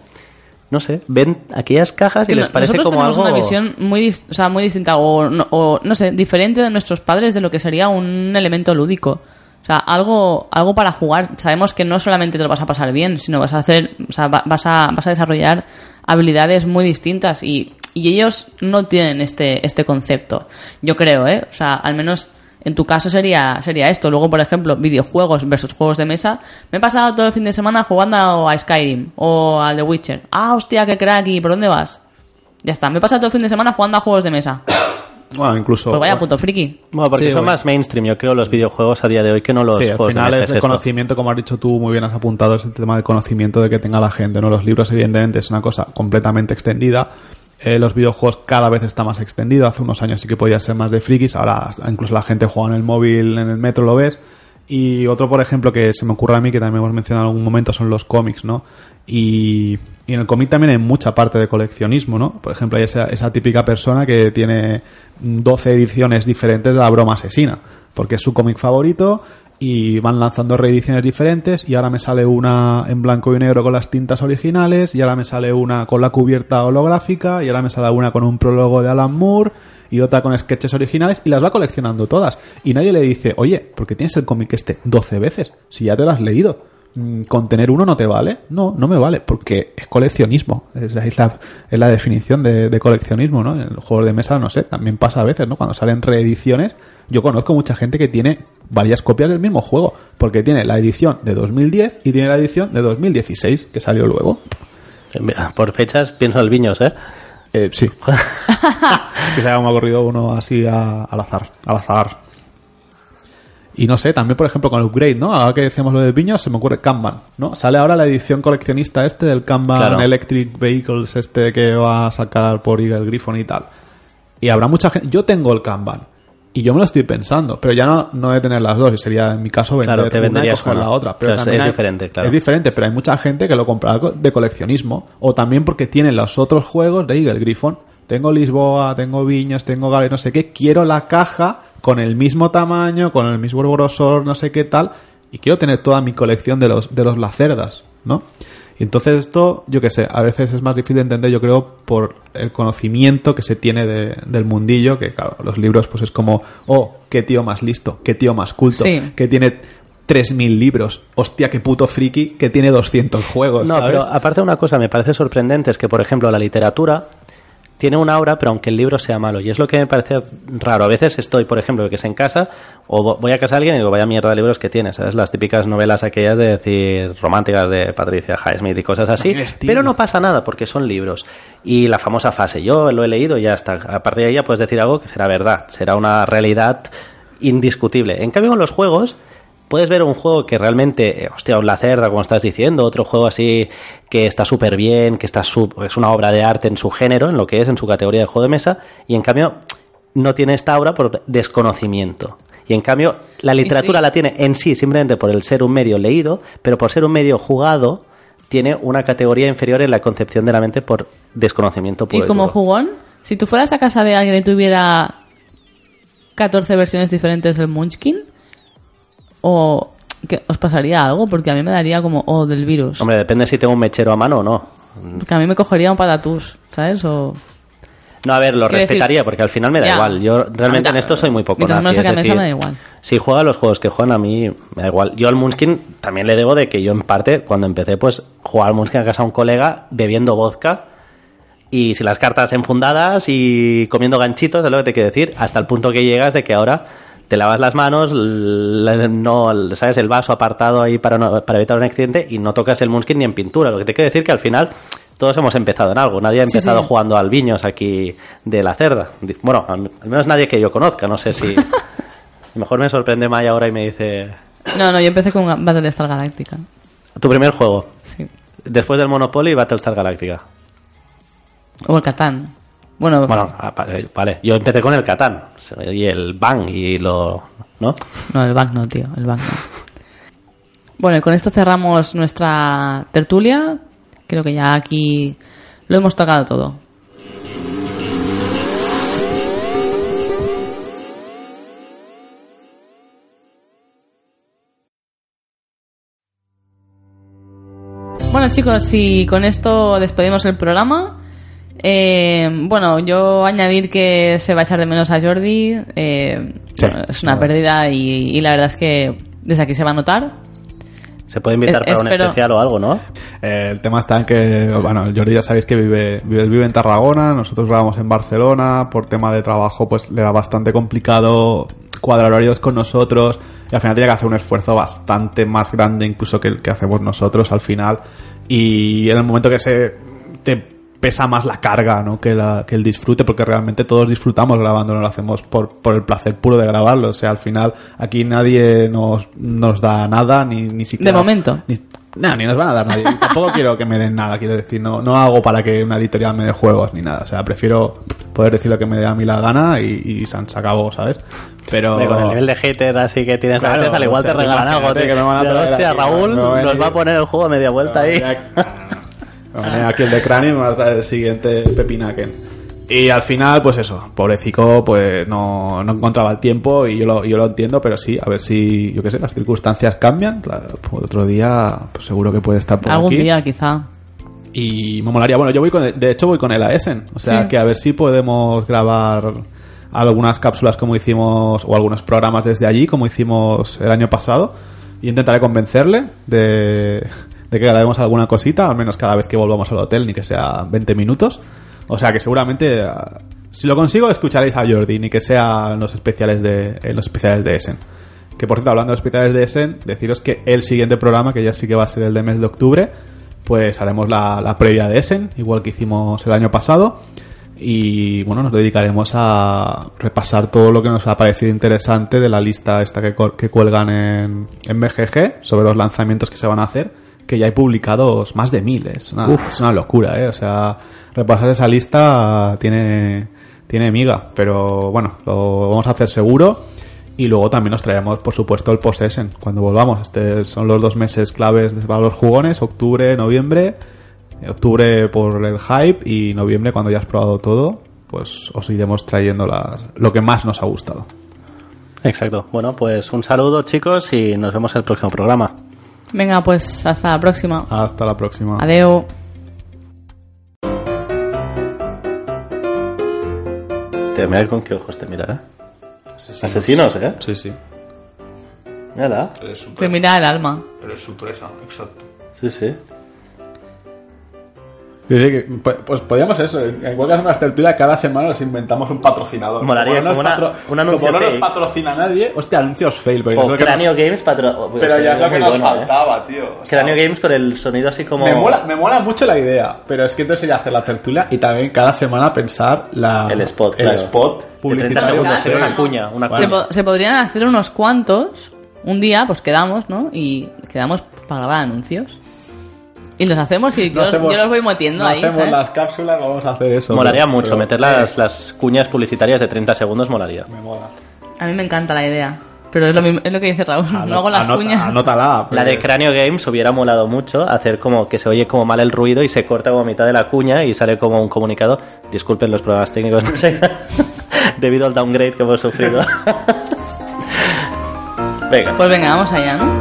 no sé, ven aquellas cajas y les parece Nosotros como tenemos algo... una visión muy, o sea, muy distinta o no, o, no sé, diferente de nuestros padres de lo que sería un elemento lúdico. O sea, algo, algo para jugar. Sabemos que no solamente te lo vas a pasar bien, sino vas a hacer, o sea, va- vas a, vas a desarrollar habilidades muy distintas y, y ellos no tienen este, este concepto. Yo creo, ¿eh? O sea, al menos en tu caso sería, sería esto. Luego, por ejemplo, videojuegos versus juegos de mesa. Me he pasado todo el fin de semana jugando a Skyrim o a The Witcher. Ah, hostia, qué crack, ¿y por dónde vas? Ya está, me he pasado todo el fin de semana jugando a juegos de mesa. Bueno, incluso. Pues vaya puto friki. Bueno, porque Sí, son bueno. más mainstream, yo creo, los videojuegos a día de hoy que no los sí, al juegos de final mesa, es es el conocimiento, como has dicho tú, muy bien has apuntado, es el tema de conocimiento de que tenga la gente, ¿no? Los libros, evidentemente, es una cosa completamente extendida. Eh, los videojuegos cada vez está más extendido. Hace unos años sí que podía ser más de frikis, ahora incluso la gente juega en el móvil, en el metro, lo ves. Y otro, por ejemplo, que se me ocurre a mí, que también hemos mencionado en algún momento, son los cómics, ¿no? Y, y en el cómic también hay mucha parte de coleccionismo, ¿no? Por ejemplo, hay esa, esa típica persona que tiene 12 ediciones diferentes de la broma asesina, porque es su cómic favorito y van lanzando reediciones diferentes y ahora me sale una en blanco y negro con las tintas originales y ahora me sale una con la cubierta holográfica y ahora me sale una con un prólogo de Alan Moore y otra con sketches originales y las va coleccionando todas. Y nadie le dice, oye, ¿por qué tienes el cómic este 12 veces? Si ya te lo has leído. Mm, ¿Con tener uno no te vale? No, no me vale, porque es coleccionismo. Es, es la, es la definición de, de coleccionismo, ¿no? En los juegos de mesa, no sé, también pasa a veces, ¿no? Cuando salen reediciones, yo conozco mucha gente que tiene varias copias del mismo juego, porque tiene la edición de 2010 y tiene la edición de 2016, que salió luego. Por fechas pienso al Viños, ¿eh? Eh, sí. es que se ha ocurrido uno así a- al azar, al azar. Y no sé, también por ejemplo con el upgrade, ¿no? Ahora que decíamos lo de piños, se me ocurre Kanban, ¿no? Sale ahora la edición coleccionista este del Kanban Claro. Electric Vehicles este que va a sacar por Eagle Griffon y tal. Y habrá mucha gente... Yo tengo el Kanban. Y yo me lo estoy pensando, pero ya no, no de tener las dos, y sería en mi caso vender Claro, te una y coger una. la otra. Pero Claro, es- hay- diferente, claro. Es diferente, pero hay mucha gente que lo compra co- de coleccionismo, o también porque tienen los otros juegos de Eagle Griffon. Tengo Lisboa, tengo Viñas, tengo Gales, no sé qué, quiero la caja con el mismo tamaño, con el mismo grosor, no sé qué tal, y quiero tener toda mi colección de los, de los lacerdas, ¿no? Y entonces esto, yo qué sé, a veces es más difícil de entender, yo creo, por el conocimiento que se tiene de- del mundillo, que claro, los libros pues es como, oh, qué tío más listo, qué tío más culto, Sí. que tiene 3.000 libros, hostia, qué puto friki, que tiene 200 juegos, No, ¿sabes? pero aparte una cosa me parece sorprendente es que, por ejemplo, la literatura tiene una aura, pero aunque el libro sea malo. Y es lo que me parece raro. A veces estoy, por ejemplo, que es en casa, o vo- voy a casa de alguien y digo, vaya mierda de libros que tienes, ¿sabes? Las típicas novelas aquellas de decir, románticas de Patricia Highsmith y cosas así. Pero no pasa nada porque son libros. Y la famosa fase, yo lo he leído y ya está. A partir de ahí ya puedes decir algo que será verdad, será una realidad indiscutible. En cambio, con los juegos, puedes ver un juego que realmente, eh, hostia, un Lacerda, como estás diciendo, otro juego así que está súper bien, que está sub- es una obra de arte en su género, en lo que es, en su categoría de juego de mesa, y en cambio no tiene esta aura por desconocimiento. Y en cambio, la literatura sí. la tiene en sí simplemente por el ser un medio leído, pero por ser un medio jugado, tiene una categoría inferior en la concepción de la mente por desconocimiento puro Y como jugón, si tú fueras a casa de alguien y tuviera 14 versiones diferentes del Munchkin, o que os pasaría algo, porque a mí me daría como, oh, del virus. Hombre, depende si tengo un mechero a mano o no. Porque a mí me cogería un patatús, ¿sabes? O... No, a ver, lo decir- respetaría porque al final me da Ya. igual. Yo realmente en esto soy muy poco nazi, es decir, me da igual. Si juega los juegos que juegan a mí, me da igual. Yo al Munchkin también le debo de que yo en parte, cuando empecé, pues jugar al Munchkin a casa de un colega bebiendo vodka y si las cartas enfundadas y comiendo ganchitos, es lo que te quiero decir, hasta el punto que llegas de que ahora te lavas las manos, no, sabes, el vaso apartado ahí para, no- para evitar un accidente y no tocas el Munchkin ni en pintura. Lo que te quiero decir que al final todos hemos empezado en algo. Nadie ha empezado sí. jugando al viños aquí de la cerda. Bueno, al al menos nadie que yo conozca. No sé si. a lo mejor me sorprende Maya ahora y me dice. No, no, yo empecé con Battlestar Galactica. Tu primer juego. Sí. Después del Monopoly y Battlestar Galactica. O el Catán. Bueno, Bueno, ah, vale, vale. Yo empecé con el Catán. Y el Bang y lo. ¿No? no, el Bank no, tío, el Bank no. Bueno, y con esto cerramos nuestra tertulia. Creo que ya aquí lo hemos tocado todo. Bueno chicos, y con esto despedimos el programa. Eh, bueno, yo añadir que se va a echar de menos a Jordi. eh, Sí. bueno, es una pérdida y, y la verdad es que desde aquí se va a notar. Se puede invitar Eh, para un especial o algo, ¿no? Eh, el tema está en que, bueno, Jordi ya sabéis que vive, vive, vive en Tarragona, nosotros grabamos en Barcelona, por tema de trabajo pues le era bastante complicado cuadrar horarios con nosotros y al final tiene que hacer un esfuerzo bastante más grande incluso que el que hacemos nosotros al final y en el momento que se te pesa más la carga ¿no? que, la, que el disfrute porque realmente todos disfrutamos grabando, no lo hacemos por, por el placer puro de grabarlo, o sea, al final aquí nadie nos, nos da nada ni, ni siquiera... De momento. Ni, no, ni nos van a dar nadie. Tampoco quiero que me den nada, quiero decir, no, no hago para que una editorial me dé juegos ni nada. O sea, prefiero poder decir lo que me dé a mí la gana y, y se, acabó, ¿sabes? Pero... Con el nivel de hater así que tienes Claro, a veces, al igual o sea, te regalan algo. Te, que me van a traer hostia, aquí, Raúl a nos va a poner el juego a media vuelta ahí. Me venía aquí el de cráneo y me va a traer el siguiente pepinaken. Y al final, pues eso, pobrecico, pues no, no encontraba el tiempo y yo lo, yo lo entiendo, pero sí, a ver si, yo qué sé, las circunstancias cambian. Claro, pues otro día, pues seguro que puede estar por Algún aquí. día quizá. Y me molaría, bueno, yo voy con, de hecho voy con él a Essen, o sea Sí. que a ver si podemos grabar algunas cápsulas como hicimos, o algunos programas desde allí, como hicimos el año pasado, y intentaré convencerle de, de que grabemos alguna cosita, al menos cada vez que volvamos al hotel, ni que sea 20 minutos. O sea que seguramente, ah, si lo consigo, escucharéis a Jordi, ni que sea en los especiales de, en los especiales de Essen. Que por cierto, hablando de los especiales de Essen, deciros que el siguiente programa, que ya sí que va a ser el de mes de octubre, pues haremos la, la previa de Essen, igual que hicimos el año pasado. Y bueno, nos dedicaremos a repasar todo lo que nos ha parecido interesante de la lista esta que, que cuelgan en, en BGG sobre los lanzamientos que se van a hacer, que ya hay publicados más de mil. Es una, es una locura, ¿eh? O sea, repasar esa lista tiene, tiene miga, pero bueno, lo vamos a hacer seguro. Y luego también nos traemos, por supuesto, el post-Essen cuando volvamos. Este son los dos meses claves para los jugones, octubre, noviembre. Octubre por el hype y noviembre cuando ya has probado todo, pues os iremos trayendo las, lo que más nos ha gustado. Exacto. Bueno, pues un saludo chicos y nos vemos en el próximo programa. Venga, pues hasta la próxima. Hasta la próxima. Adeu. Te mira con qué ojos te mira, ¿eh? Asesinos, ¿eh? Sí, sí. Mírala. Te mira el alma. Eres su presa, exacto. Sí, sí. Sí, sí, que, pues, pues podríamos eso, en cualquier una tertulia cada semana nos inventamos un patrocinador. Molaría Como no como nos una- un anuncio como no nos patrocina nadie, hostia, anuncios fail. Porque es O que nos- Games patro... pues Pero ya es lo que nos bueno, ¿eh? faltaba, tío. O sea, Cranio Games con el sonido así como... me, mola, me mola mucho la idea, pero es que entonces sería hacer la tertulia y también cada semana pensar la, El spot, el claro. spot De 30 publicitario. segundos, que una cuña, una Se, cuña. po- se podrían hacer unos cuantos. Un día, pues quedamos, ¿no? Y quedamos para grabar anuncios. Y los hacemos y yo, No hacemos- yo los voy metiendo no ahí, hacemos ¿sabes? las cápsulas, vamos a hacer eso. Molaría pero- mucho, pero- meter las, las cuñas publicitarias de 30 segundos molaría. Me mola. A mí me encanta la idea. Pero es lo, mismo- es lo que dice Raúl. no hago las Anota- cuñas. Anótala. La de Cranio Games hubiera molado mucho hacer como que se oye como mal el ruido y se corta como a mitad de la cuña y sale como un comunicado. Disculpen los problemas técnicos, no sé, debido al downgrade que hemos sufrido. Venga. Pues venga, vamos allá, ¿no?